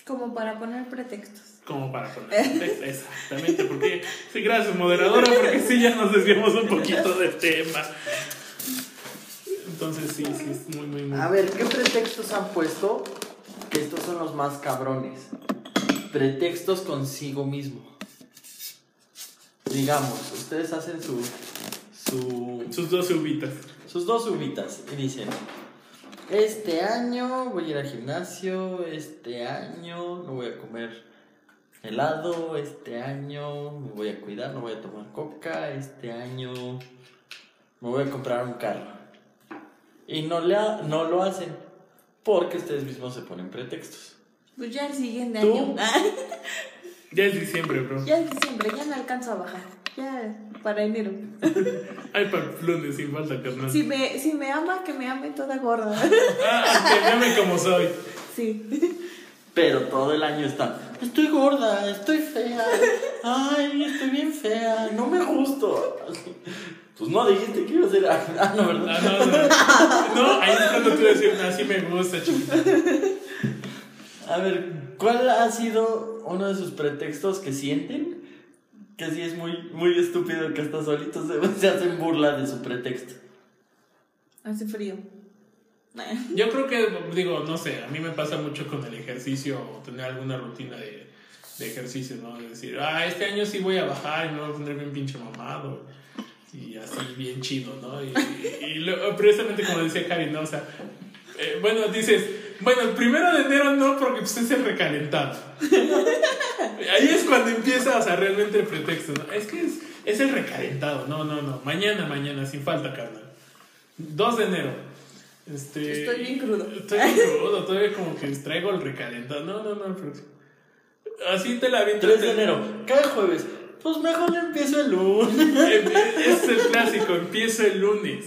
Como para poner pretextos. Como para poner Exactamente, porque... Sí, gracias, moderadora, porque sí, ya nos desviamos un poquito del tema. Entonces, sí, sí, es muy, muy, muy... A ver, ¿qué pretextos han puesto? Que estos son los más cabrones. Pretextos consigo mismo. Digamos, ustedes hacen su. su Sus dos uvitas. sus dos uvitas y dicen: Este año voy a ir al gimnasio, este año no voy a comer helado, este año me voy a cuidar, no voy a tomar coca, este año me voy a comprar un carro. Y no, le ha- no lo hacen porque ustedes mismos se ponen pretextos. Pues ya el siguiente ¿Tú? año. Ya es diciembre, bro. ya en diciembre, ya me alcanzo a bajar. Ya para enero. Ay, para el lunes, sin falta, carnal. Si me, si me ama, que me ame toda gorda. Ah, que llame como soy. Sí. Pero todo el año están, estoy gorda, estoy fea, ay, estoy bien fea, no me gusto. Pues no dijiste que iba a ser, ah, no, ¿verdad? Ah, no, no. No, ahí es cuando tú decías, así me gusta, chiquita. A ver, ¿cuál ha sido uno de sus pretextos que sienten? Que sí es muy, muy estúpido que hasta solitos se, se hacen burla de su pretexto. Hace frío. Yo creo que, digo, no sé, a mí me pasa mucho con el ejercicio o tener alguna rutina de, de ejercicio, ¿no? De decir, ah, este año sí voy a bajar y me voy a poner bien pinche mamado. Y así, bien chido, ¿no? Y, y, y precisamente como decía Cari, ¿no? O sea, eh, bueno, dices, bueno, el primero de enero no, porque pues es el recalentado. Ahí es cuando empieza, o sea, realmente el pretexto, ¿no? Es que es, es el recalentado, no, no, no. Mañana, mañana, sin falta, carnal. 2 de enero. Este, Estoy bien crudo. Estoy bien crudo, todavía como que traigo el recalentado. No, no, no, el próximo. Así te la avientas. 3 de enero, cada jueves. Pues mejor empiezo el lunes. Es el clásico, empiezo el lunes.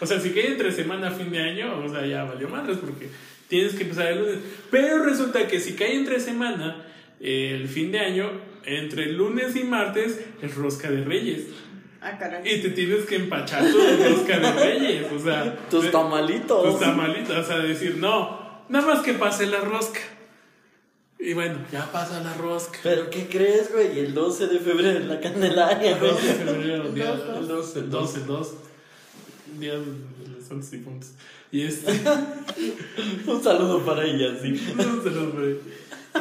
O sea, si cae entre semana a fin de año, o sea, ya valió madres porque tienes que empezar el lunes. Pero resulta que si cae entre semana, el fin de año, entre lunes y martes, es rosca de reyes. Ah, caray. Y te tienes que empachar tu rosca de reyes. O sea, Tus tamalitos. tus tamalitos. O sea, decir, no, nada más que pase la rosca. Y bueno, ya pasa la rosca. ¿Pero qué crees, güey? El 12 de febrero en la Candelaria, güey. 12 de febrero, día, El 12, el 12, 2, día de santos difuntos. Y este, Un saludo para ella, sí. no se los ve.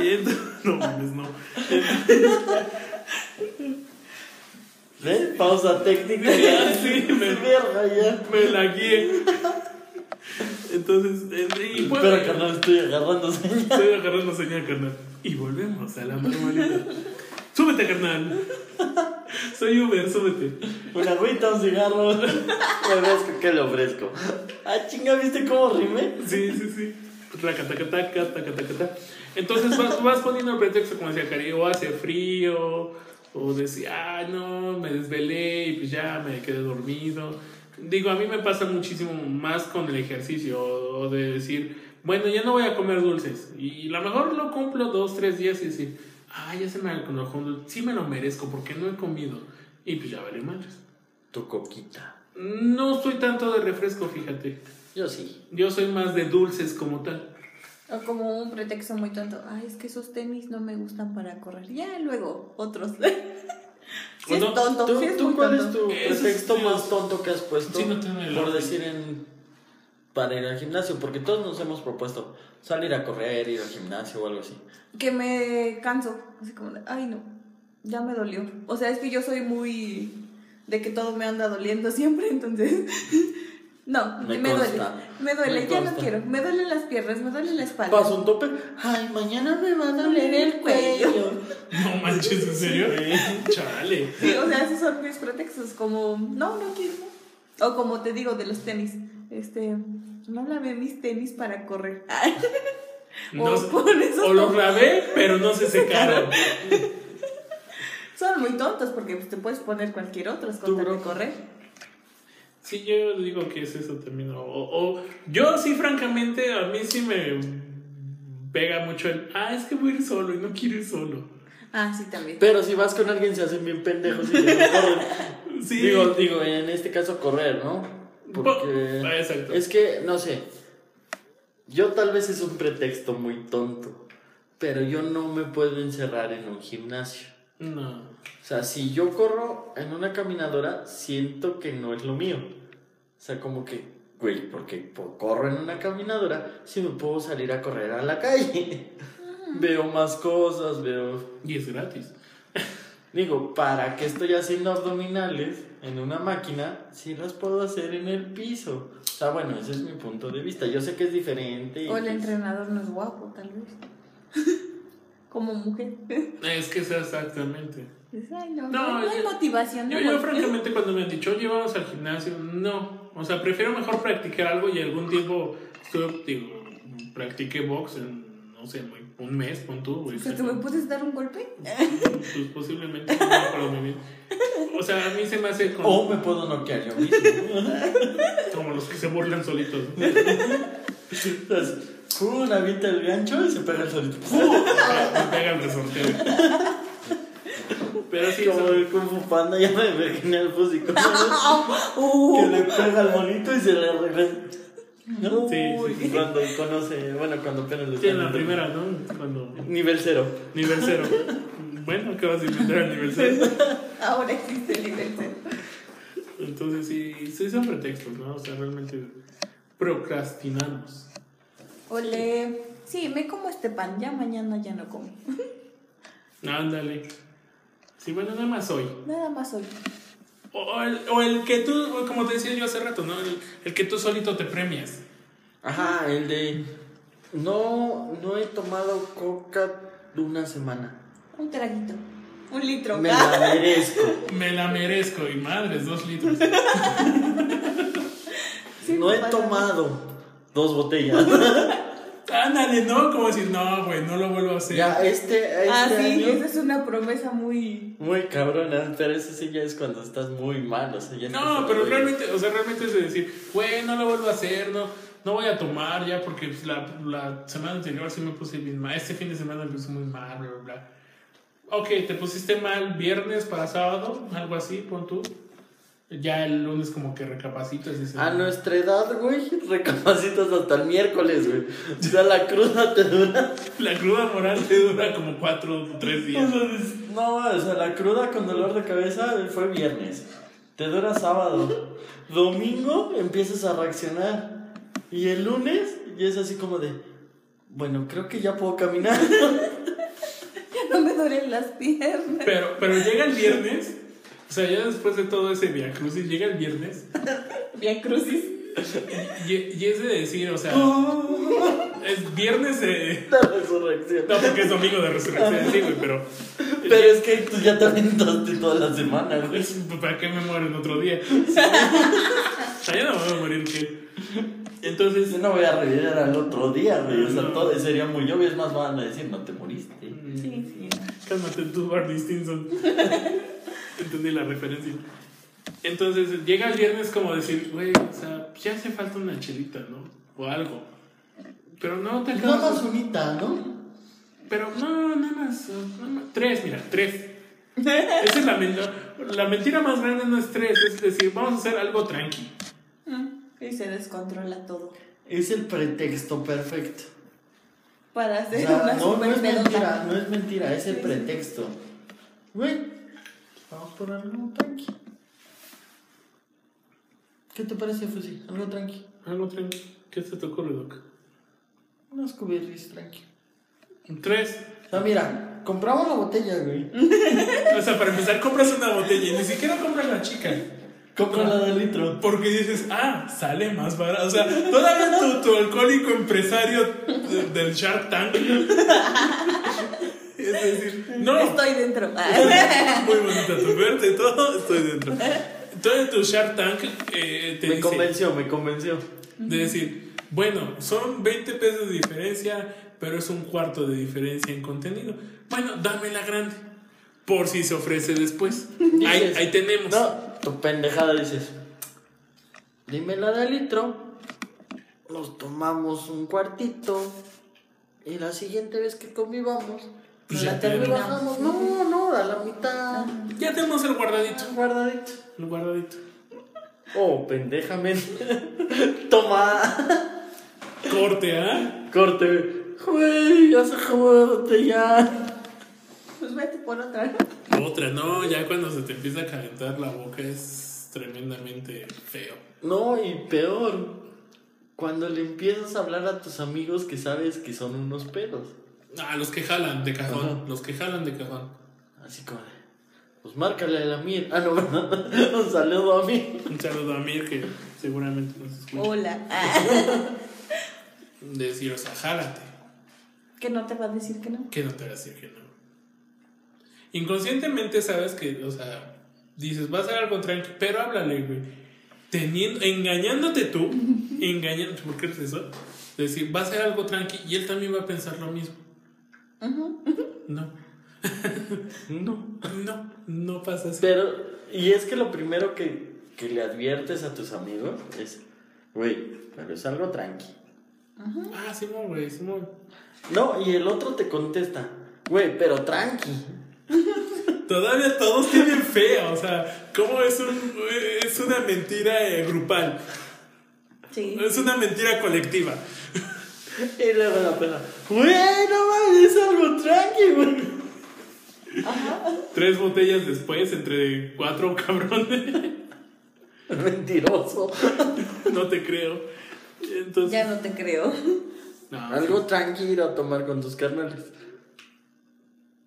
Y entonces, no mames, no. ¿Ves? Pausa técnica. Ya, sí, me- Verga, ya. Me la guié. Entonces, eh, y pues, Espera, carnal, estoy agarrando señal. Estoy agarrando señal, carnal. Y volvemos a la normalidad. Súbete, carnal. Soy Uber, súbete. Una agüita, un cigarro. Le ofrezco, ¿qué le ofrezco? Ah, chinga, ¿viste cómo rimé? Sí, sí, sí. Taca, taca, taca, taca, taca. Entonces vas, vas poniendo el pretexto, como decía Cari, o hace frío, o decía, ah, no, me desvelé y pues ya me quedé dormido. Digo, a mí me pasa muchísimo más con el ejercicio, o de decir, bueno, ya no voy a comer dulces. Y a lo mejor lo cumplo dos, tres días y decir, ah, ya se me antojó un dulce. Sí me lo merezco porque no he comido. Y pues ya vale madres. Tu coquita. No soy tanto de refresco, fíjate. Yo sí. Yo soy más de dulces como tal. O como un pretexto muy tonto. Ay, es que esos tenis no me gustan para correr. Ya, luego, otros. sí es No, tonto, ¿Tú, sí es tú cuál tonto. es tu pretexto más tonto que has puesto? Sí, no tengo el por orden. decir en. Para ir al gimnasio, porque todos nos hemos propuesto salir a correr, ir al gimnasio o algo así. Que me canso. Así como de, ay, no, ya me dolió. O sea, es que yo soy muy de que todo me anda doliendo siempre, entonces. No, Me me, duele. Me duele, Me ya no consta. quiero. Me duelen las piernas, me duele la espalda. Paso un tope. Ay, mañana me va a doler el cuello. No manches, ¿en serio? Chale. Sí, o sea, esos son mis pretextos, como, no, no quiero. O como te digo de los tenis, este, no lavé mis tenis para correr. No o sé- por eso o los lavé, pero no se secaron. son muy tontos porque pues, te puedes poner cualquier otro es Tú, con de correr. Sí, yo digo que es eso también. O, o- yo sí, francamente, a mí sí me pega mucho el, ah, es que voy a ir solo y no quiero ir solo. Ah, sí, también. Pero si vas con alguien se hacen bien pendejos y te no corren. Sí. Digo, digo, en este caso correr, ¿no? Porque Ah, exacto. es que, no sé, yo tal vez es un pretexto muy tonto, pero yo no me puedo encerrar en un gimnasio. No. O sea, si yo corro en una caminadora, siento que no es lo mío. O sea, como que, güey, porque po- corro en una caminadora, si me puedo salir a correr a la calle. veo más cosas, veo... Y es gratis. Digo, ¿para qué estoy haciendo abdominales en una máquina si las puedo hacer en el piso? O sea, bueno, ese es mi punto de vista. Yo sé que es diferente. y O el pues- entrenador no es guapo, tal vez. Como mujer. Es que es exactamente. Ay, no, No, hay yo- motivación. Yo, yo voy". francamente cuando me han dicho, oye, vamos al gimnasio, no. O sea, prefiero mejor practicar algo y algún tiempo estuve, digo, practiqué box en, no sé, muy- un mes, pon tú, güey. ¿tú me puedes dar un golpe? Pues posiblemente, no acuerdo muy bien. O sea, a mí se me hace como, O me puedo noquear yo mismo. como los que se burlan solitos. Entonces, ¡pum! avienta el gancho y se pega el solito. Me pega el resorteo. Pero sí, Como el Kung Fu Panda, ya me imaginé al fúsico. que le pega al monito y se le regresa. ¿No? Sí, sí, sí. Cuando conoce, bueno, cuando apenas lo sí, en la primera, ¿no? Cuando Nivel cero. nivel cero. Bueno, ¿qué vas a inventar al nivel cero? Ahora existe el nivel cero. Entonces sí, sí son pretextos, ¿no? O sea, realmente procrastinamos. Ole, sí, me como este pan, ya mañana ya no como. Ándale. Sí, bueno, nada más hoy. Nada más hoy. O, el, o el que tú, como te decía yo hace rato, ¿no? El, el que tú solito te premias. Ajá, el de. No, no he tomado coca de una semana. Un traguito. Un litro. Me la merezco. Me la merezco y madres, dos litros. Sí, No he pasa. tomado dos botellas. Ándale, ¿no? Como decir, no, güey, no lo vuelvo a hacer. ya, este, este Ah, sí, año. esa es una promesa muy. Muy cabrona, pero eso sí ya es cuando estás muy mal, o sea, ya No, pero realmente, o sea, realmente es de decir, güey, no lo vuelvo a hacer, no, no voy a tomar ya porque pues, la, la semana anterior sí me puse bien mal, este fin de semana me puse muy mal, bla, bla, bla. Ok, te pusiste mal viernes para sábado, algo así, pon tú. Ya el lunes como que recapacitas y dices, A nuestra edad, güey, recapacitas hasta el miércoles, güey. O sea, la cruda te dura. La cruda moral te dura como cuatro o tres días. No, o sea, la cruda con dolor de cabeza fue viernes. Te dura sábado. Domingo empiezas a reaccionar. Y el lunes ya es así como de. Bueno, creo que ya puedo caminar. No me duelen las piernas. Pero, pero llega el viernes, o sea, ya después de todo ese Via Crucis, llega el viernes Via Crucis. y, y es de decir, o sea, es viernes de. La resurrección. No, porque es domingo de resurrección, sí, güey, pero. Pero es que tú ya te aventaste toda la semana, güey. Pues, ¿Para qué me muero en otro día? Allá no me voy a morir, ¿qué? Entonces, Yo no voy a revivir al otro día, güey. O sea, todo sería muy obvio. Es más, van a decir, no te moriste. Sí, sí. Cálmate tú, Barney Stinson. Entendí la referencia. Entonces, llega el viernes como decir, güey, o sea, ya hace falta una chelita, ¿no? O algo. Pero no te Nada acabas. más unita, ¿no? Pero no, nada más, nada más. Tres, mira, tres. Esa es la, men- la mentira más grande, no es tres, es decir, vamos a hacer algo tranqui. Mm, Y se descontrola todo. Es el pretexto perfecto. Para O hacer sea, una no, no es mentira, no es mentira, es el pretexto. Güey, vamos por algo tranqui. ¿Qué te parece, Fusi? Algo tranqui. Algo tranqui. ¿Qué se te ocurre, Doc? Unos cubierris tranqui. Tres. O sea, mira, compramos la botella, güey. O sea, para empezar, compras una botella y ni siquiera compras la chica. Compra la de litro. Porque dices, ah, sale más barato. O sea, todavía tu, tu alcohólico empresario de- del Shark Tank. Decir, no. Estoy dentro. Muy bonita tu verte y todo, estoy dentro. Entonces tu Shark Tank eh, te Me dice convenció, me convenció. de decir, bueno, son 20 pesos de diferencia, pero es un cuarto de diferencia en contenido. Bueno, dame la grande. Por si se ofrece después. Ahí, ahí tenemos. No, tu pendejada dices. Dime la de litro. Nos tomamos un cuartito. Y la siguiente vez que convivamos. Pues la ya te- terminamos. Bajamos. No, no, a la mitad. Ya tenemos el guardadito. Guardadito. El guardadito. Oh, pendejamente. Toma. Corte, ¿ah? Corte. Güey, ya se acabó la botella. Pues vete por otra. Otra, no, ya cuando se te empieza a calentar la boca es tremendamente feo. No, y peor. Cuando le empiezas a hablar a tus amigos que sabes que son unos pedos. Ah, los que jalan de cajón, Ajá. los que jalan de cajón. Así como de. Pues márcale a la Mir. Ah, no. Un saludo a mí. Un saludo a Mir que seguramente nos escucha. Hola. Decir, o sea, jálate. que no te va a decir que no. Que no te va a decir que no. Inconscientemente sabes que, o sea, dices, va a ser algo tranqui, pero háblale, güey. Teniendo, engañándote tú, engañándote, ¿por qué es eso? Decir, va a ser algo tranqui y él también va a pensar lo mismo. No, No. no, no pasa así. Pero, y es que lo primero que, que le adviertes a tus amigos es, güey, pero es algo tranqui. Ah, Simón, güey, Simón. No, y el otro te contesta, güey, pero tranqui. Todavía todos tienen fea, o sea, ¿cómo es, un, es una mentira eh, grupal? Sí. Es una mentira colectiva. Y luego la pena, güey, no mames, es algo tranqui, güey. Tres botellas después, entre cuatro cabrones. Mentiroso. No te creo. Entonces, Ya no te creo. no, Algo tranqui ir a tomar con tus carnales.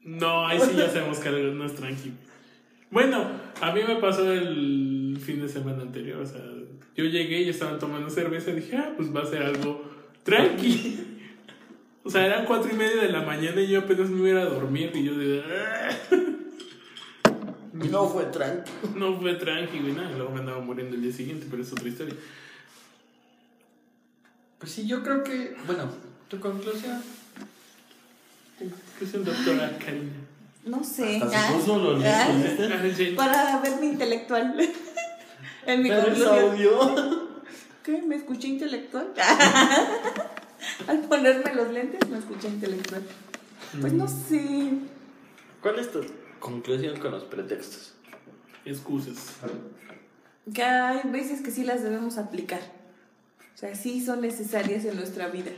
no, ahí sí ya sabemos que algo no es tranqui. Bueno, a mí me pasó el fin de semana anterior. O sea, yo llegué y estaban tomando cerveza y dije, ah, pues va a ser algo tranqui. O sea, eran cuatro y media de la mañana y yo apenas me iba a dormir y yo de, "Ah". No fue tranqui. no fue tranqui, güey, nada. Luego me andaba muriendo el día siguiente, pero es otra historia. Pues sí, yo creo que, bueno, tu conclusión. ¿Qué es un doctora Karina? No sé. Hasta se Ah, puso los ah. Para verme intelectual. en mi Pero es conclusión. audio. ¿Qué? ¿Me escuché intelectual? Al ponerme los lentes me escuché intelectual. Pues no sé. ¿Cuál es tu conclusión con los pretextos? Excusas. que hay veces que sí las debemos aplicar. O sea, sí son necesarias en nuestra vida.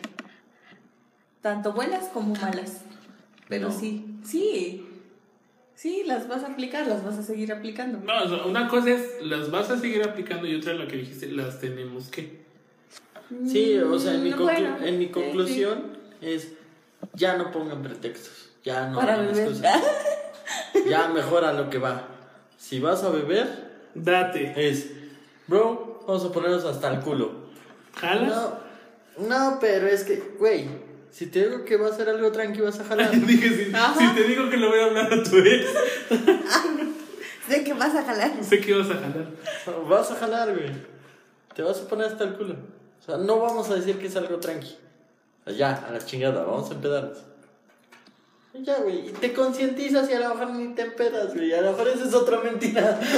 Tanto buenas como malas. Pero No. sí, sí. Sí, las vas a aplicar, las vas a seguir aplicando. No, o sea, una cosa es las vas a seguir aplicando y otra la que dijiste, las tenemos que. Sí, o sea, en mi, conclu- bueno, en mi sí, conclusión es, ya no pongan pretextos, ya no Para hagan las cosas. Ya mejora lo que va. Si vas a beber, Date. es, bro, vamos a ponernos hasta el culo. ¿Jalas? No, no, pero es que, güey, si te digo que va a ser algo tranqui, vas a jalar. Dije, si, si te digo que le voy a hablar a tu ex, Sé que vas a jalar. sé que vas a jalar. Vas a jalar, güey. Te vas a poner hasta el culo. O sea, no vamos a decir que es algo tranqui. O sea, ya, a la chingada, vamos a empedarnos. Ya, güey, y te concientizas y a lo mejor ni te empedas, güey. A lo mejor esa es otra mentira.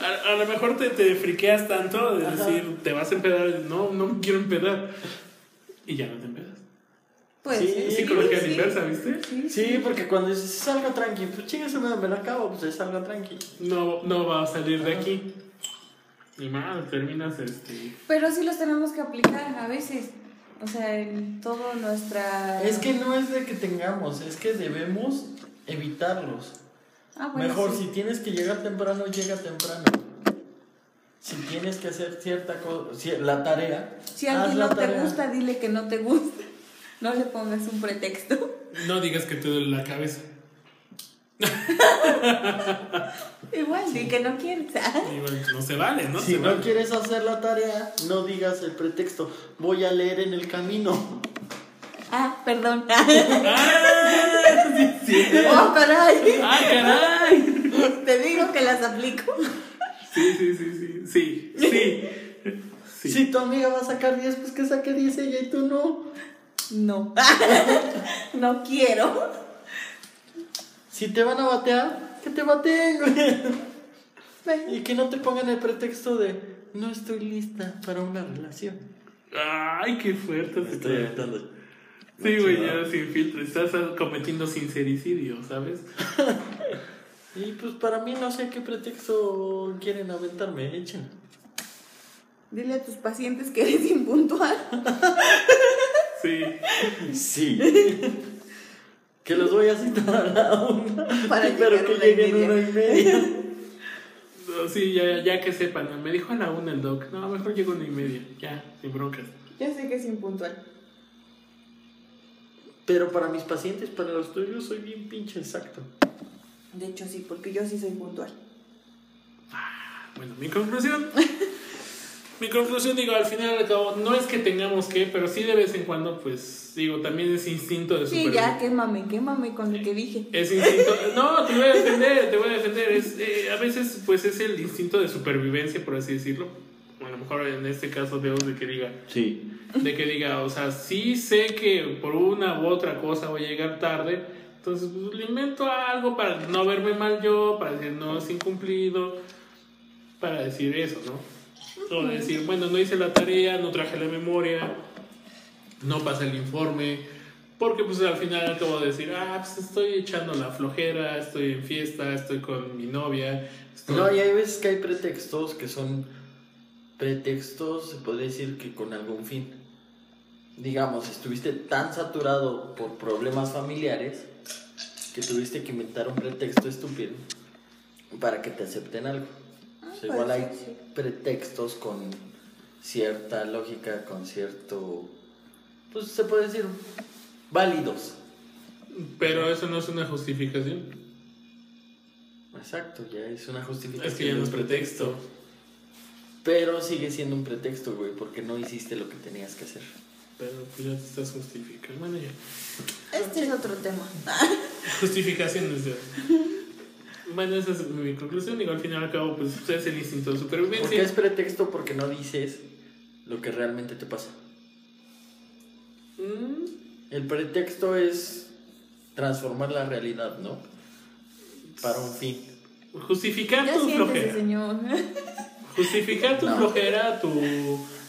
A, a lo mejor te, te friqueas tanto de decir, te vas a empedar, y no, no me quiero empedar. Y ya no te empedas. Pues Sí, sí, Psicología sí. inversa, ¿viste? Sí, Sí, porque cuando dices es algo tranqui, pues chingas, me, lo acabo, pues es algo tranqui. No, no va a salir de aquí. Ni más, terminas este. Pero sí los tenemos que aplicar a veces. O sea, en todo nuestra... Es que no es de que tengamos, es que debemos evitarlos. Ah, bueno, Mejor, sí. si tienes que llegar temprano, llega temprano. Si tienes que hacer cierta cosa, la tarea. Si alguien no te gusta, dile que no te gusta. No le pongas un pretexto. No digas que te duele la cabeza. Igual, di que no quieres. Bueno, no se vale, ¿no? Si se no vale. quieres hacer la tarea, no digas el pretexto. Voy a leer en el camino. Ah, perdón. ¡Ah! Sí, sí. ¡Oh, caray! ¡Ah, caray! Te digo que las aplico. Sí, sí, sí, sí. Sí, sí. Sí. Si tu amiga va a sacar 10, pues que saque 10 ella y tú no. No. no quiero. Si te van a batear, que te bateen, güey. Y que no te pongan el pretexto de no estoy lista para una relación. Ay, qué fuerte. Me estoy aventando. Sí, güey, ya sin filtro. Estás cometiendo sincericidio, ¿sabes? Y pues para mí no sé qué pretexto quieren aventarme, echen. Dile a tus pacientes que eres impuntual. Sí. Sí. que los voy a citar a la una. Para pero que lleguen una y media. No, sí, ya, ya que sepan. Me dijo a la una el doc. No, mejor llego a una y media. Ya, sin broncas. Ya sé que es impuntual. Pero para mis pacientes, para los tuyos, soy bien pinche exacto. De hecho, sí, porque yo sí soy puntual. Bueno, mi conclusión. mi conclusión, digo, al final y al cabo, no es que tengamos que, pero sí de vez en cuando, pues, digo, también es instinto de Sí, supervivencia. ya, quémame, quémame con lo que dije. Es instinto. No, te voy a defender, te voy a defender. Es, eh, a veces, pues, es el instinto de supervivencia, por así decirlo. A lo mejor en este caso veo de que diga, Sí. de que diga, o sea, sí sé que por una u otra cosa voy a llegar tarde, entonces pues, le invento algo para no verme mal yo, para decir no es incumplido, para decir eso, ¿no? O decir, bueno, no hice la tarea, no traje la memoria, no pasé el informe, porque pues al final acabo de decir, ah, pues estoy echando la flojera, estoy en fiesta, estoy con mi novia. Estoy... No, y hay veces que hay pretextos que son pretextos, se podría decir que con algún fin. Digamos, estuviste tan saturado por problemas familiares que tuviste que inventar un pretexto estúpido para que te acepten algo. O sea, puede igual hay sí. pretextos con cierta lógica, con cierto, pues se puede decir, válidos. Pero eso no es una justificación. Exacto, ya es una justificación. Es que ya no es pretexto. Pero sigue siendo un pretexto, güey, porque no hiciste lo que tenías que hacer. Pero pues ya te estás justificando. Bueno, ya. Este es otro tema. Justificaciones de. Bueno, esa es mi conclusión. Digo, al final y al cabo, pues es el instinto de ¿Por qué supervivencia. es pretexto? Porque no dices lo que realmente te pasa. Mm, El pretexto es transformar la realidad, ¿no? Para un fin. Justificar Ya tu siéntese, flojera. señor. Justificar tu No. flojera, tu.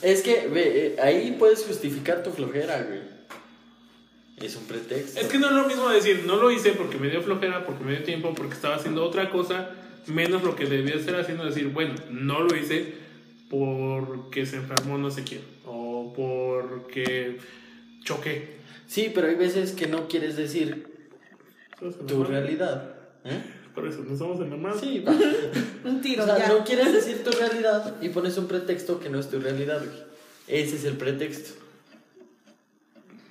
Es que, ve, eh, ahí puedes justificar tu flojera, güey. Es un pretexto. Es que no es lo mismo decir, no lo hice porque me dio flojera, porque me dio tiempo, porque estaba haciendo otra cosa. Menos lo que debía estar haciendo, decir, bueno, no lo hice porque se enfermó no sé quién, o porque choqué. Sí, pero hay veces que no quieres decir tu realidad. ¿eh? Por eso, no estamos en la más. Sí, va. Un tiro O sea, ya. no quieres decir tu realidad y pones un pretexto que no es tu realidad. Ese es el pretexto.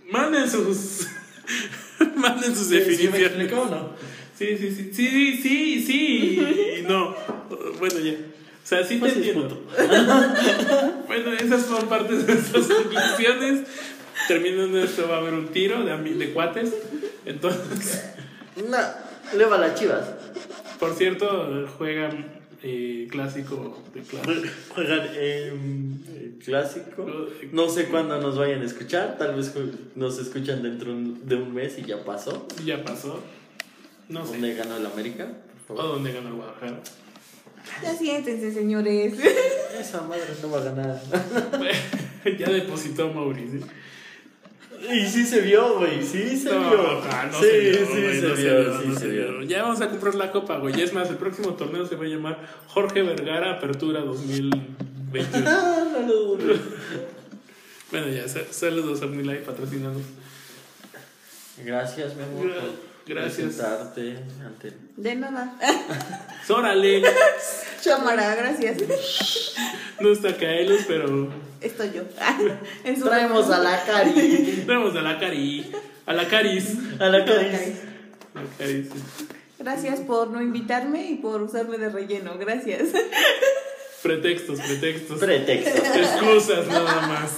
Manden sus. Manden sus ¿Sí, sí me definiciones. o no? Sí, sí, sí, sí, sí, sí, y no. Bueno, ya. O sea, sí te Pues sí, entiendo. bueno, esas son partes de nuestras conclusiones. Terminando esto va a haber un tiro de, de cuates. Entonces, No, le va a las chivas. por cierto, juegan eh, clásico de clase. Eh, clásico. No sé cuándo nos vayan a escuchar. Tal vez nos escuchan dentro de un mes y ya pasó. Ya pasó. No sé. ¿Dónde ganó el América? ¿O dónde ganó el Guadalajara? Ya siéntense, señores. Esa madre no va a ganar. ya depositó Mauricio. Y sí se vio, güey. Sí se No, vio. no sí, se vio, sí se vio. sí se vio. Ya vamos a comprar la copa, güey. Y es más, el próximo torneo se va a llamar Jorge Vergara Apertura 2021. Ah, no lo dudo. bueno, ya, sa- saludos a Omnilife patrocinando. Gracias, mi amor. Gracias. ante De nada. Órale, Chámara, gracias. no está Kaelus, pero Estoy yo. Traemos a la Cari. tenemos a la Cari, a la Caris. A la Cari. La Caris. Gracias por no invitarme y por usarme de relleno. Gracias. Pretextos, pretextos. Pretexto. Excusas nada más.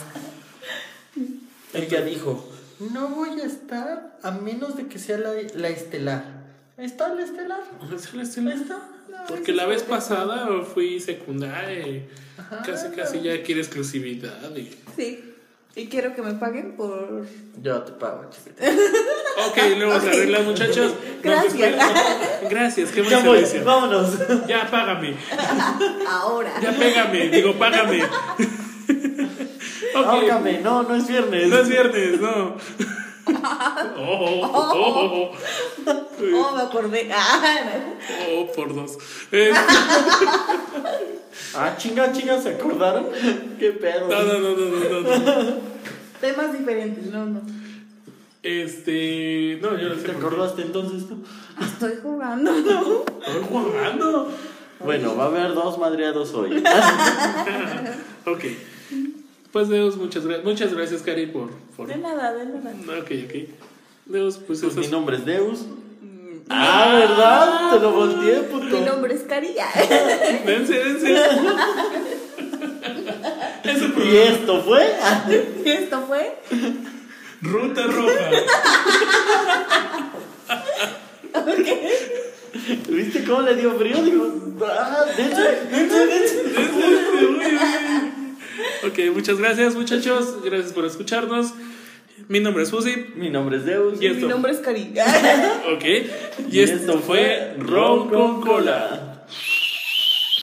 Ella dijo: No voy a estar a menos de que sea la, la estelar. ¿Está la estelar? Ahí está. Porque la vez pasada fui secundaria y casi casi ya quiere exclusividad. y- Sí. Y quiero que me paguen por. Yo te pago, chiquita. Ok, luego se arregla muchachos. Nos Gracias. Gracias, qué buen Ya voy, servicio. vámonos. Ya págame, Ahora. ya pégame, digo págame. Ok, Ahórcame. No, no es viernes. no es viernes, no. Oh, oh, oh, oh, Oh, me acordé. Ah, oh, oh, por dos. Eh, Ah, chinga, chinga, ¿se acordaron? Qué pedo. no, no, no, no, no, no. temas diferentes. No, no. Este, no, yo no sé. ¿Te acordaste entonces tú? Estoy jugando, ¿no? Estoy jugando. Bueno, va a haber dos madreados hoy. Ok. Pues Deus, muchas gracias, muchas gracias, Cari, por, por... De nada, de nada. Ok, ok. Deus, pues Pues eso mi nombre es Deus. Ah, ¿verdad? Te lo volteé, puto. Mi nombre es Caría. Dense, dense. ¿Y esto fue? Y esto fue. Ruta Roja. ¿Viste cómo le dio frío? Digo, ah, dense, dense, dense. Ok, muchas gracias, muchachos. Gracias por escucharnos. Mi nombre es Fusi. Mi nombre es Deus. Y esto. Mi nombre es Carí. Ok. Y, esto fue Ron con Cola.